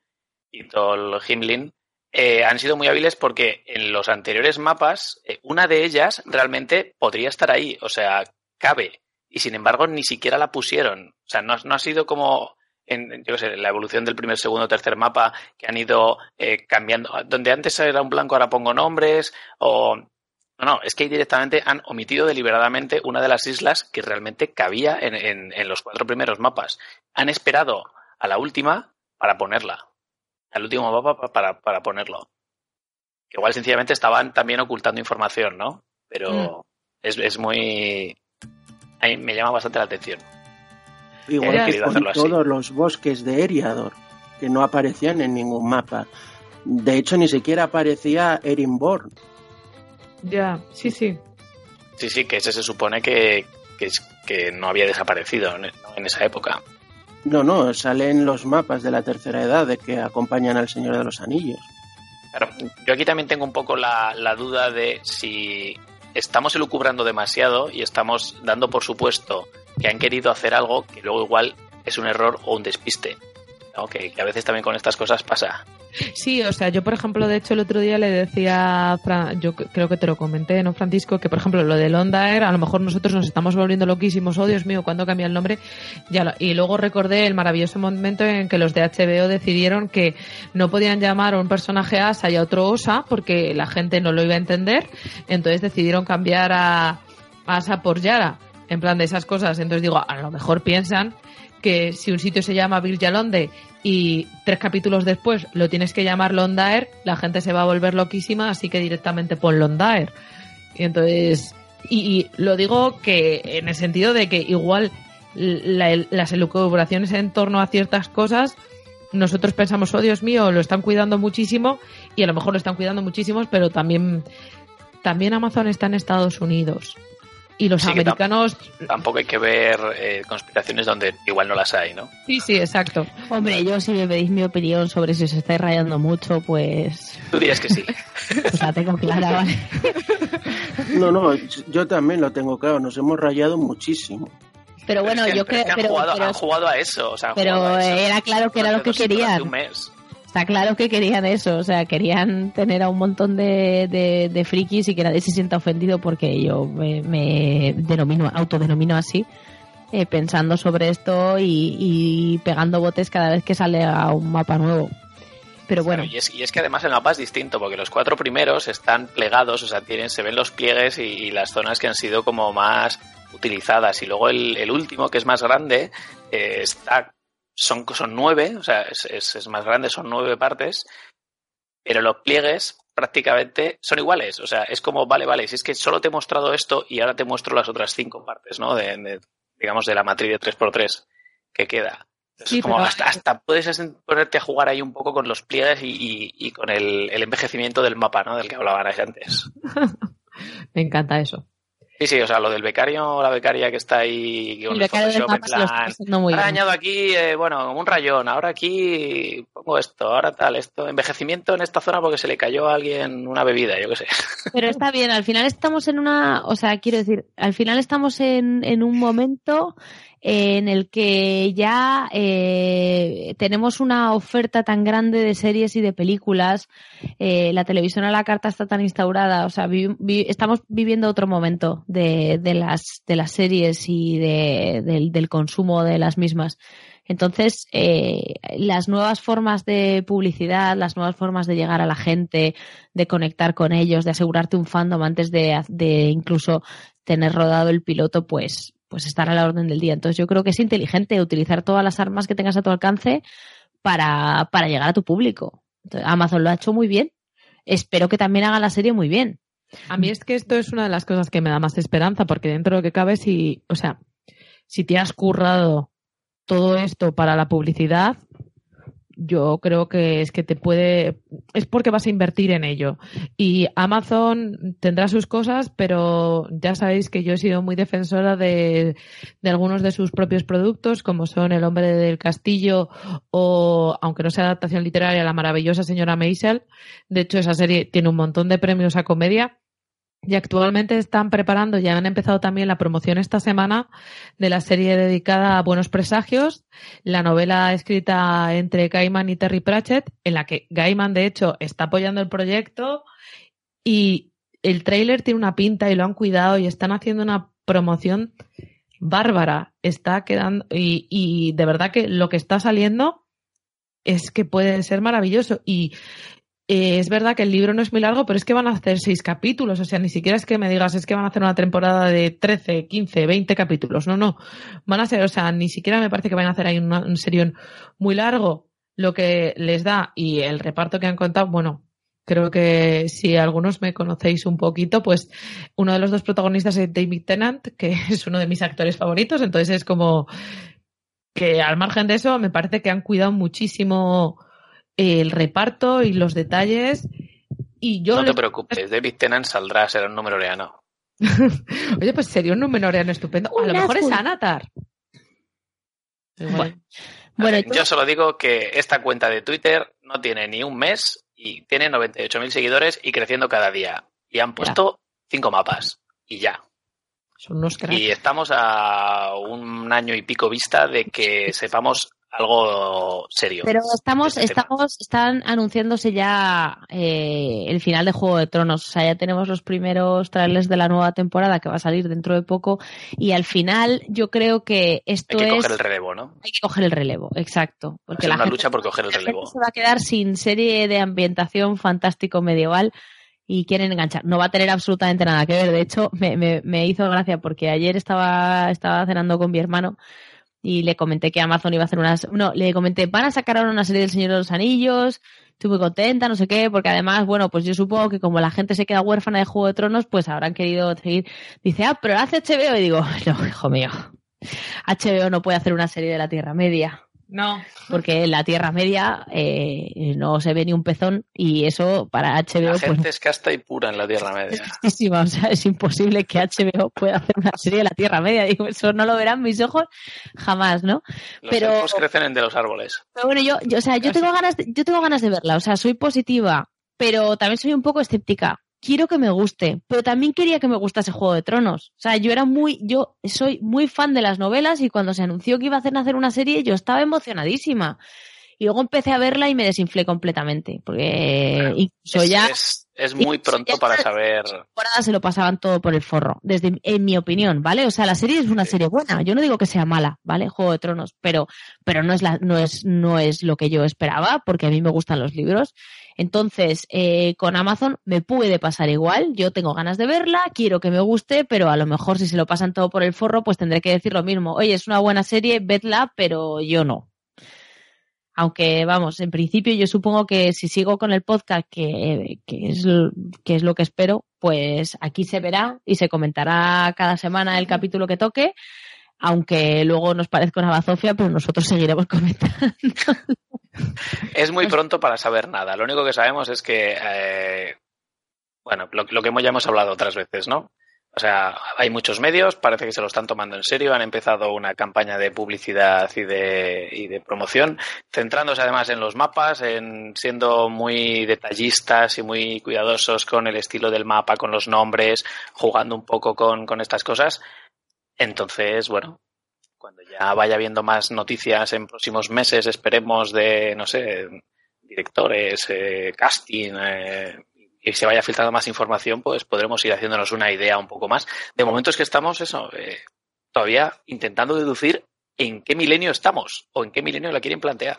Speaker 4: y Tol Himlin, eh, han sido muy hábiles porque en los anteriores mapas, eh, una de ellas realmente podría estar ahí, o sea, cabe. Y sin embargo, ni siquiera la pusieron. O sea, no, no ha sido como en, yo sé, la evolución del primer, segundo, tercer mapa que han ido eh, cambiando. Donde antes era un blanco, ahora pongo nombres. O. No, no, es que directamente han omitido deliberadamente una de las islas que realmente cabía en, en, en los cuatro primeros mapas. Han esperado a la última para ponerla. Al último mapa para, para ponerlo. igual sencillamente estaban también ocultando información, ¿no? Pero mm. es, es muy. A mí me llama bastante la atención.
Speaker 5: Igual que con todos los bosques de Eriador, que no aparecían en ningún mapa. De hecho, ni siquiera aparecía Erinborn.
Speaker 3: Ya, sí, sí.
Speaker 4: Sí, sí, que ese se supone que, que, que no había desaparecido en, en, esa época.
Speaker 5: No, no, salen los mapas de la tercera edad de que acompañan al Señor de los Anillos.
Speaker 4: Claro, yo aquí también tengo un poco la, la duda de si estamos elucubrando demasiado y estamos dando por supuesto que han querido hacer algo que luego igual es un error o un despiste. ¿no? Que, que, a veces también con estas cosas pasa.
Speaker 3: Sí, o sea, yo por ejemplo, de hecho el otro día le decía, yo creo que te lo comenté, ¿no, Francisco? Que por ejemplo lo de Londaer, a lo mejor nosotros nos estamos volviendo loquísimos, oh Dios mío, ¿cuándo cambia el nombre? Ya y luego recordé el maravilloso momento en que los de HBO decidieron que no podían llamar a un personaje Asa y a otro Osa porque la gente no lo iba a entender, entonces decidieron cambiar a Asa por Yara en plan de esas cosas. Entonces digo, a lo mejor piensan que si un sitio se llama Villalonde y tres capítulos después lo tienes que llamar Londaer, la gente se va a volver loquísima, así que directamente pon Londaer. Y entonces, y, lo digo que en el sentido de que igual la, las elucubraciones en torno a ciertas cosas, nosotros pensamos, oh Dios mío, lo están cuidando muchísimo y a lo mejor lo están cuidando muchísimo, pero también, también Amazon está en Estados Unidos y los sí, americanos.
Speaker 4: Tampoco hay que ver eh, conspiraciones donde igual no las hay, ¿no?
Speaker 3: Sí, sí, exacto.
Speaker 2: Hombre, yo si me pedís mi opinión sobre si se está rayando mucho, pues.
Speaker 4: Tú dirías que sí. *laughs*
Speaker 2: pues la tengo clara, ¿vale?
Speaker 5: no, no, yo también lo tengo claro. Nos hemos rayado muchísimo.
Speaker 2: Pero bueno,
Speaker 4: pero
Speaker 2: es que,
Speaker 4: yo creo que. Han,
Speaker 2: pero,
Speaker 4: jugado,
Speaker 2: pero,
Speaker 4: han jugado a eso. O sea,
Speaker 2: pero
Speaker 4: a eso.
Speaker 2: era claro que era lo que querían.
Speaker 4: Un mes.
Speaker 2: Está claro que querían eso, o sea, querían tener a un montón de, de, de frikis y que nadie se sienta ofendido porque yo me, me denomino, autodenomino así, eh, pensando sobre esto y, y, pegando botes cada vez que sale a un mapa nuevo. Pero bueno.
Speaker 4: Y es, y es, que además el mapa es distinto, porque los cuatro primeros están plegados, o sea, tienen, se ven los pliegues y, y las zonas que han sido como más utilizadas. Y luego el, el último, que es más grande, eh, está son, son nueve, o sea, es, es, es, más grande, son nueve partes, pero los pliegues prácticamente son iguales. O sea, es como, vale, vale, si es que solo te he mostrado esto y ahora te muestro las otras cinco partes, ¿no? De, de digamos, de la matriz de 3x3 que queda. Sí, como hasta, hasta, puedes ponerte a jugar ahí un poco con los pliegues y, y, con el, el, envejecimiento del mapa, ¿no? Del que hablaban antes. *laughs*
Speaker 3: Me encanta eso.
Speaker 4: Sí, sí, o sea, lo del becario o la becaria que está ahí con el, el Photoshop, en plan, ahora añado aquí, eh, bueno, un rayón, ahora aquí pongo esto, ahora tal, esto, envejecimiento en esta zona porque se le cayó a alguien una bebida, yo qué sé. *laughs*
Speaker 2: Pero está bien, al final estamos en una, o sea, quiero decir, al final estamos en, en un momento en el que ya eh, tenemos una oferta tan grande de series y de películas, eh, la televisión a la carta está tan instaurada, o sea, estamos viviendo otro momento de, las, series y de, del, consumo de las mismas. Entonces, eh, las nuevas formas de publicidad, las nuevas formas de llegar a la gente, de conectar con ellos, de asegurarte un fandom antes de incluso tener rodado el piloto, pues, pues estar a la orden del día. Entonces yo creo que es inteligente utilizar todas las armas que tengas a tu alcance para, para llegar a tu público. Amazon lo ha hecho muy bien. Espero que también haga la serie muy bien.
Speaker 3: A mí es que esto es una de las cosas que me da más esperanza, porque dentro de lo que cabe, si, o sea, si te has currado todo esto para la publicidad, yo creo que es que te puede, es porque vas a invertir en ello. Y Amazon tendrá sus cosas, pero ya sabéis que yo he sido muy defensora de, de algunos de sus propios productos, como son El hombre del castillo o, aunque no sea adaptación literaria, La maravillosa señora Maisel. De hecho, esa serie tiene un montón de premios a comedia y actualmente están preparando, ya han empezado también la promoción esta semana de la serie dedicada a Buenos Presagios, la novela escrita entre Gaiman y Terry Pratchett, en la que Gaiman de hecho está apoyando el proyecto y el tráiler tiene una pinta y lo han cuidado y están haciendo una promoción bárbara. Está quedando y, y de verdad que lo que está saliendo es que puede ser maravilloso y eh, es verdad que el libro no es muy largo, pero es que van a hacer seis capítulos. O sea, ni siquiera es que me digas, es que van a hacer una temporada de 13, 15, 20 capítulos. No, no. Van a ser, o sea, ni siquiera me parece que van a hacer ahí un serión muy largo. Lo que les da y el reparto que han contado, bueno, creo que si algunos me conocéis un poquito, pues uno de los dos protagonistas es David Tennant, que *laughs* es uno de mis actores favoritos. Entonces es como que al margen de eso, me parece que han cuidado muchísimo el reparto y los detalles. Y yo
Speaker 4: no te preocupes, David Tennant saldrá, será un número reano. *laughs*
Speaker 3: Oye, pues sería un número reano estupendo. a lo mejor es Anatar.
Speaker 4: Bueno, bueno yo solo digo que esta cuenta de Twitter no tiene ni un mes y tiene 98.000 seguidores y creciendo cada día. Y han puesto cinco mapas y ya.
Speaker 3: Son unos
Speaker 4: y estamos a un año y pico vista de que *laughs* sepamos algo serio.
Speaker 2: Pero estamos, este estamos, están anunciándose ya eh, el final de Juego de Tronos. O sea, ya tenemos los primeros trailers de la nueva temporada que va a salir dentro de poco. Y al final, yo creo que esto es.
Speaker 4: Hay que coger el relevo, ¿no?
Speaker 2: Hay que coger el relevo, exacto.
Speaker 4: Porque la una lucha por coger el relevo.
Speaker 2: se va a quedar sin serie de ambientación fantástico medieval y quieren enganchar. No va a tener absolutamente nada que ver. De hecho, me, me, me hizo gracia porque ayer estaba, estaba cenando con mi hermano y le comenté que Amazon iba a hacer unas, no, le comenté, van a sacar ahora una serie del Señor de los Anillos, estoy muy contenta, no sé qué, porque además, bueno, pues yo supongo que como la gente se queda huérfana de Juego de Tronos, pues habrán querido seguir. Dice, ah, pero hace HBO y digo, no, hijo mío, HBO no puede hacer una serie de la Tierra Media.
Speaker 3: No.
Speaker 2: Porque en la Tierra Media eh, no se ve ni un pezón y eso para HBO. La
Speaker 4: pues gente es casta y pura en la Tierra Media.
Speaker 2: Es, o sea, es imposible que HBO pueda hacer una serie de la Tierra Media. Digo, eso no lo verán mis ojos jamás, ¿no?
Speaker 4: Los pero crecen entre los árboles.
Speaker 2: Pero bueno, yo, yo, o sea, yo tengo ganas, de, yo tengo ganas de verla. O sea, soy positiva, pero también soy un poco escéptica quiero que me guste, pero también quería que me gustase Juego de Tronos. O sea, yo era muy, yo soy muy fan de las novelas y cuando se anunció que iba a hacer nacer una serie, yo estaba emocionadísima. Y luego empecé a verla y me desinflé completamente, porque incluso
Speaker 4: es,
Speaker 2: ya...
Speaker 4: Es, muy pronto para saber...
Speaker 2: se lo pasaban todo por el forro, desde en mi opinión, ¿vale? O sea, la serie es una serie buena, yo no digo que sea mala, ¿vale? Juego de Tronos, pero, pero no, es la, no, es, no es lo que yo esperaba, porque a mí me gustan los libros entonces, eh, con Amazon me puede pasar igual. Yo tengo ganas de verla, quiero que me guste, pero a lo mejor si se lo pasan todo por el forro, pues tendré que decir lo mismo. Oye, es una buena serie, vedla, pero yo no. Aunque, vamos, en principio yo supongo que si sigo con el podcast, que, que, es, que es lo que espero, pues aquí se verá y se comentará cada semana el capítulo que toque aunque luego nos parezca una bazofia, pero nosotros seguiremos *laughs* comentando.
Speaker 4: Es muy pronto para saber nada. Lo único que sabemos es que, eh, bueno, lo, lo que hemos- ya hemos hablado otras veces, ¿no? O sea, hay muchos medios, parece que se lo están tomando en serio, han empezado una campaña de publicidad y de, y de promoción, centrándose además en los mapas, en siendo muy detallistas y muy cuidadosos con el estilo del mapa, con los nombres, jugando un poco con, con estas cosas. Entonces, bueno, cuando ya vaya viendo más noticias en próximos meses, esperemos de, no sé, directores, eh, casting, eh, y se vaya filtrando más información, pues podremos ir haciéndonos una idea un poco más. De momento es que estamos, eso, eh, todavía intentando deducir en qué milenio estamos o en qué milenio la quieren plantear.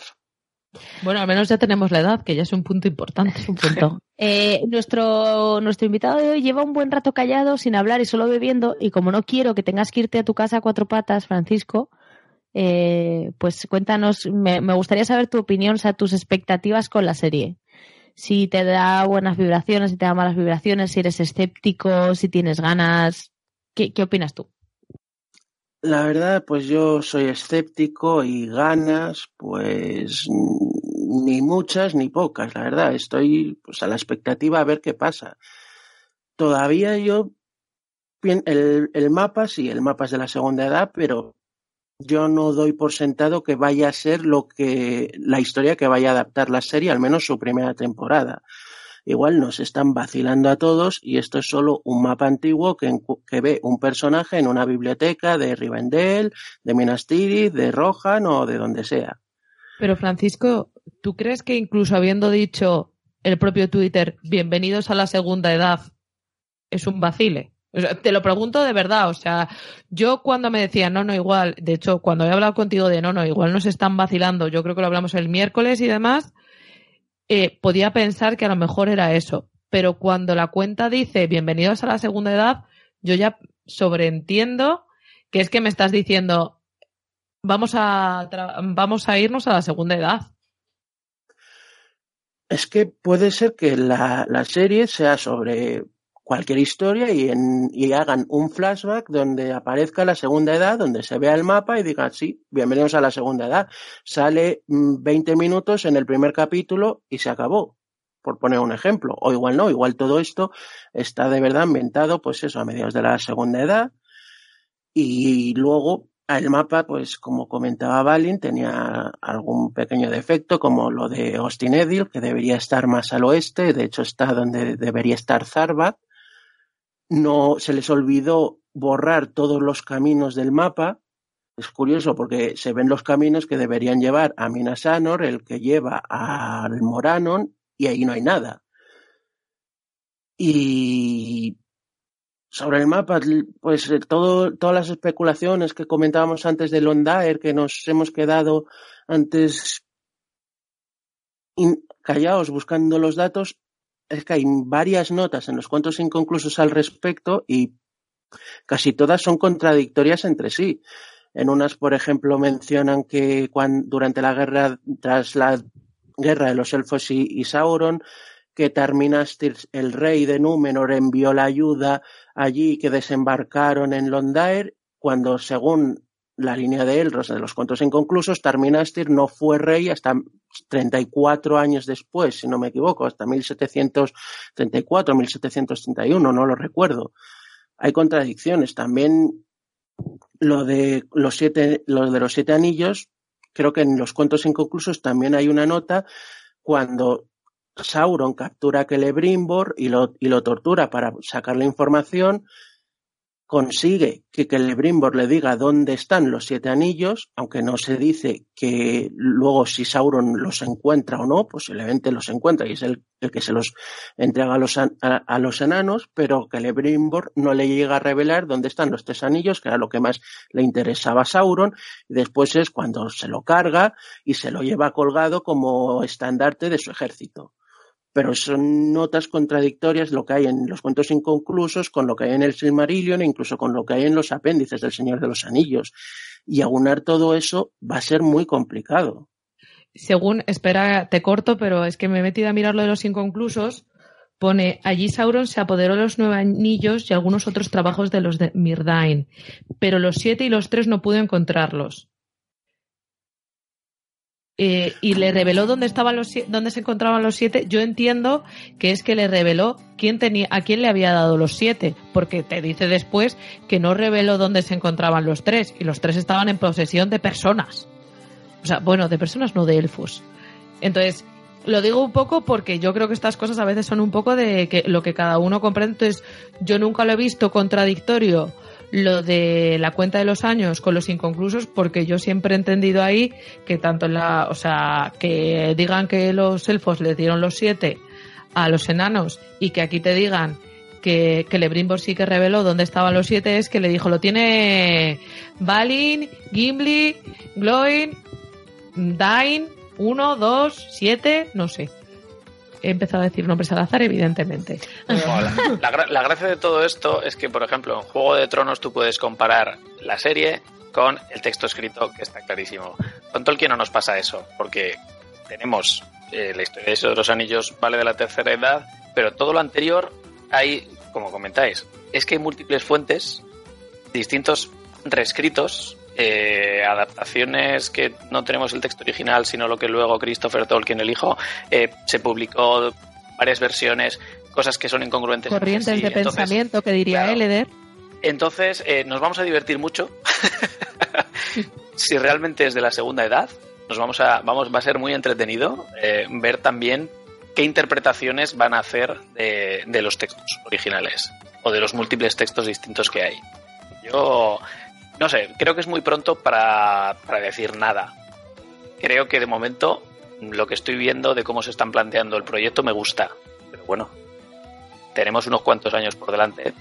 Speaker 3: Bueno, al menos ya tenemos la edad, que ya es un punto importante.
Speaker 2: un punto. *laughs* Eh, nuestro, nuestro invitado de hoy lleva un buen rato callado, sin hablar y solo bebiendo, y como no quiero que tengas que irte a tu casa a cuatro patas, Francisco, eh, pues cuéntanos, me, me gustaría saber tu opinión, o sea, tus expectativas con la serie. Si te da buenas vibraciones, si te da malas vibraciones, si eres escéptico, si tienes ganas. ¿Qué, qué opinas tú?
Speaker 5: La verdad, pues yo soy escéptico y ganas, pues ni muchas ni pocas, la verdad. Estoy pues a la expectativa a ver qué pasa. Todavía yo el, el mapa, sí, el mapa es de la segunda edad, pero yo no doy por sentado que vaya a ser lo que la historia que vaya a adaptar la serie, al menos su primera temporada. Igual nos están vacilando a todos y esto es solo un mapa antiguo que, ve un personaje en una biblioteca de Rivendell, de Minas Tirith, de Rohan o de donde sea.
Speaker 3: Pero Francisco, ¿tú crees que incluso habiendo dicho el propio Twitter, bienvenidos a la segunda edad, es un vacile? Te lo pregunto de verdad, o sea, yo cuando me decían, no, no, igual, de hecho, cuando he hablado contigo de, no, no, igual nos están vacilando, yo creo que lo hablamos el miércoles y demás, eh, podía pensar que a lo mejor era eso. Pero cuando la cuenta dice, bienvenidos a la segunda edad, yo ya sobreentiendo que es que me estás diciendo, vamos a, vamos a irnos a la segunda edad.
Speaker 5: Es que puede ser que la, la serie sea sobre cualquier historia y, en, y hagan un flashback donde aparezca la segunda edad, donde se vea el mapa y digan, sí, bienvenidos a la segunda edad. Sale mm, 20 minutos en el primer capítulo y se acabó, por poner un ejemplo. O igual no, igual todo esto está de verdad inventado, pues eso, a mediados de la segunda edad. Y luego el mapa, pues como comentaba Balin, tenía algún pequeño defecto, como lo de Austin Edil, que debería estar más al oeste, de hecho está donde debería estar Zarbat. No se les olvidó borrar todos los caminos del mapa. Es curioso porque se ven los caminos que deberían llevar a Minas Anor, el que lleva al Moranon, y ahí no hay nada. Y sobre el mapa, pues eh, todo, todas las especulaciones que comentábamos antes de Londaer, que nos hemos quedado antes callados buscando los datos, es que hay varias notas en los cuentos inconclusos al respecto y casi todas son contradictorias entre sí. En unas, por ejemplo, mencionan que cuan- durante la guerra, tras la guerra de los elfos y, y Sauron, que Tarminastir, el rey de Númenor, envió la ayuda allí que desembarcaron en Londaer, cuando según la línea de Elros de los cuentos inconclusos, Tarminastir no fue rey hasta 34 años después, si no me equivoco, hasta 1734, 1731, no lo recuerdo. Hay contradicciones. También lo de los siete, de los siete anillos, creo que en los cuentos inconclusos también hay una nota cuando Sauron captura a Celebrimbor y lo, y lo tortura para sacar la información, consigue que Celebrimbor le diga dónde están los siete anillos, aunque no se dice que luego si Sauron los encuentra o no, posiblemente los encuentra y es el, el que se los entrega a los, a, a los enanos, pero Celebrimbor no le llega a revelar dónde están los tres anillos, que era lo que más le interesaba a Sauron, y después es cuando se lo carga y se lo lleva colgado como estandarte de su ejército pero son notas contradictorias lo que hay en los cuentos inconclusos con lo que hay en el Silmarillion e incluso con lo que hay en los apéndices del Señor de los Anillos. Y aunar todo eso va a ser muy complicado.
Speaker 3: Según, espera, te corto, pero es que me he metido a mirar lo de los inconclusos, Pone, allí Sauron se apoderó de los nueve anillos y algunos otros trabajos de los de Mirdain, pero los siete y los tres no pudo encontrarlos. Eh, y le reveló dónde estaban los dónde se encontraban los siete. Yo entiendo que es que le reveló quién tenía, a quién le había dado los siete, porque te dice después que no reveló dónde se encontraban los tres, y los tres estaban en posesión de personas. O sea, bueno, de personas no de elfos. Entonces, lo digo un poco porque yo creo que estas cosas a veces son un poco de que lo que cada uno comprende. Entonces, yo nunca lo he visto contradictorio lo de la cuenta de los años con los inconclusos porque yo siempre he entendido ahí que tanto la, o sea, que digan que los elfos le dieron los siete a los enanos y que aquí te digan que, que Lebrimbor sí que reveló dónde estaban los siete es que le dijo lo tiene Balin, Gimli, Gloin, Dain, uno, dos, siete, no sé he empezado a decir nombres al azar, evidentemente.
Speaker 4: la, gracia de todo esto es que, por ejemplo, en Juego de Tronos tú puedes comparar la serie con el texto escrito, que está clarísimo. Con Tolkien no nos pasa eso, porque tenemos eh, la historia de dos anillos, vale de la tercera edad, pero todo lo anterior hay, como comentáis, es que hay múltiples fuentes, distintos reescritos eh, adaptaciones que no tenemos el texto original, sino lo que luego Christopher Tolkien, el hijo, eh, se publicó varias versiones, cosas que son incongruentes.
Speaker 3: Corrientes de pensamiento, que diría Eleder.
Speaker 4: Entonces, eh, nos vamos a divertir mucho. *laughs* si realmente es de la segunda edad, nos vamos a, vamos, va a ser muy entretenido ver también qué interpretaciones van a hacer de, de los textos originales o de los múltiples textos distintos que hay. Yo no sé, creo que es muy pronto para, decir nada. Creo que de momento lo que estoy viendo de cómo se están planteando el proyecto me gusta. Pero bueno, tenemos unos cuantos años por delante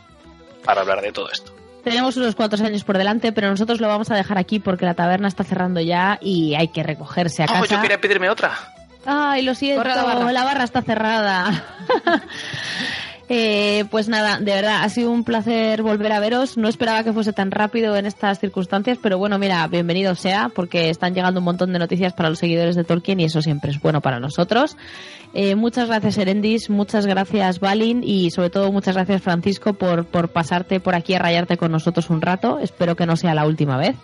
Speaker 4: para hablar de todo esto.
Speaker 2: Tenemos unos cuantos años por delante, pero nosotros lo vamos a dejar aquí porque la taberna está cerrando ya y hay que recogerse a casa.
Speaker 4: yo quería pedirme otra.
Speaker 2: Ay, lo siento, la barra está cerrada. *laughs* Eh, pues nada, de verdad, ha sido un placer volver a veros. No esperaba que fuese tan rápido en estas circunstancias, pero bueno, mira, bienvenido sea, porque están llegando un montón de noticias para los seguidores de Tolkien y eso siempre es bueno para nosotros. Eh, muchas gracias, Erendis, muchas gracias, Balin, y sobre todo muchas gracias, Francisco, por, por pasarte por aquí a rayarte con nosotros un rato. Espero que no sea la última vez.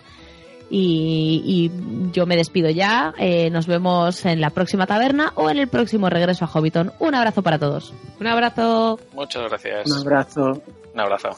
Speaker 2: Y, yo me despido ya. Eh, nos vemos en la próxima taberna o en el próximo regreso a Hobbiton. Un abrazo para todos.
Speaker 3: Un abrazo.
Speaker 4: Muchas gracias.
Speaker 5: Un abrazo.
Speaker 4: Un abrazo.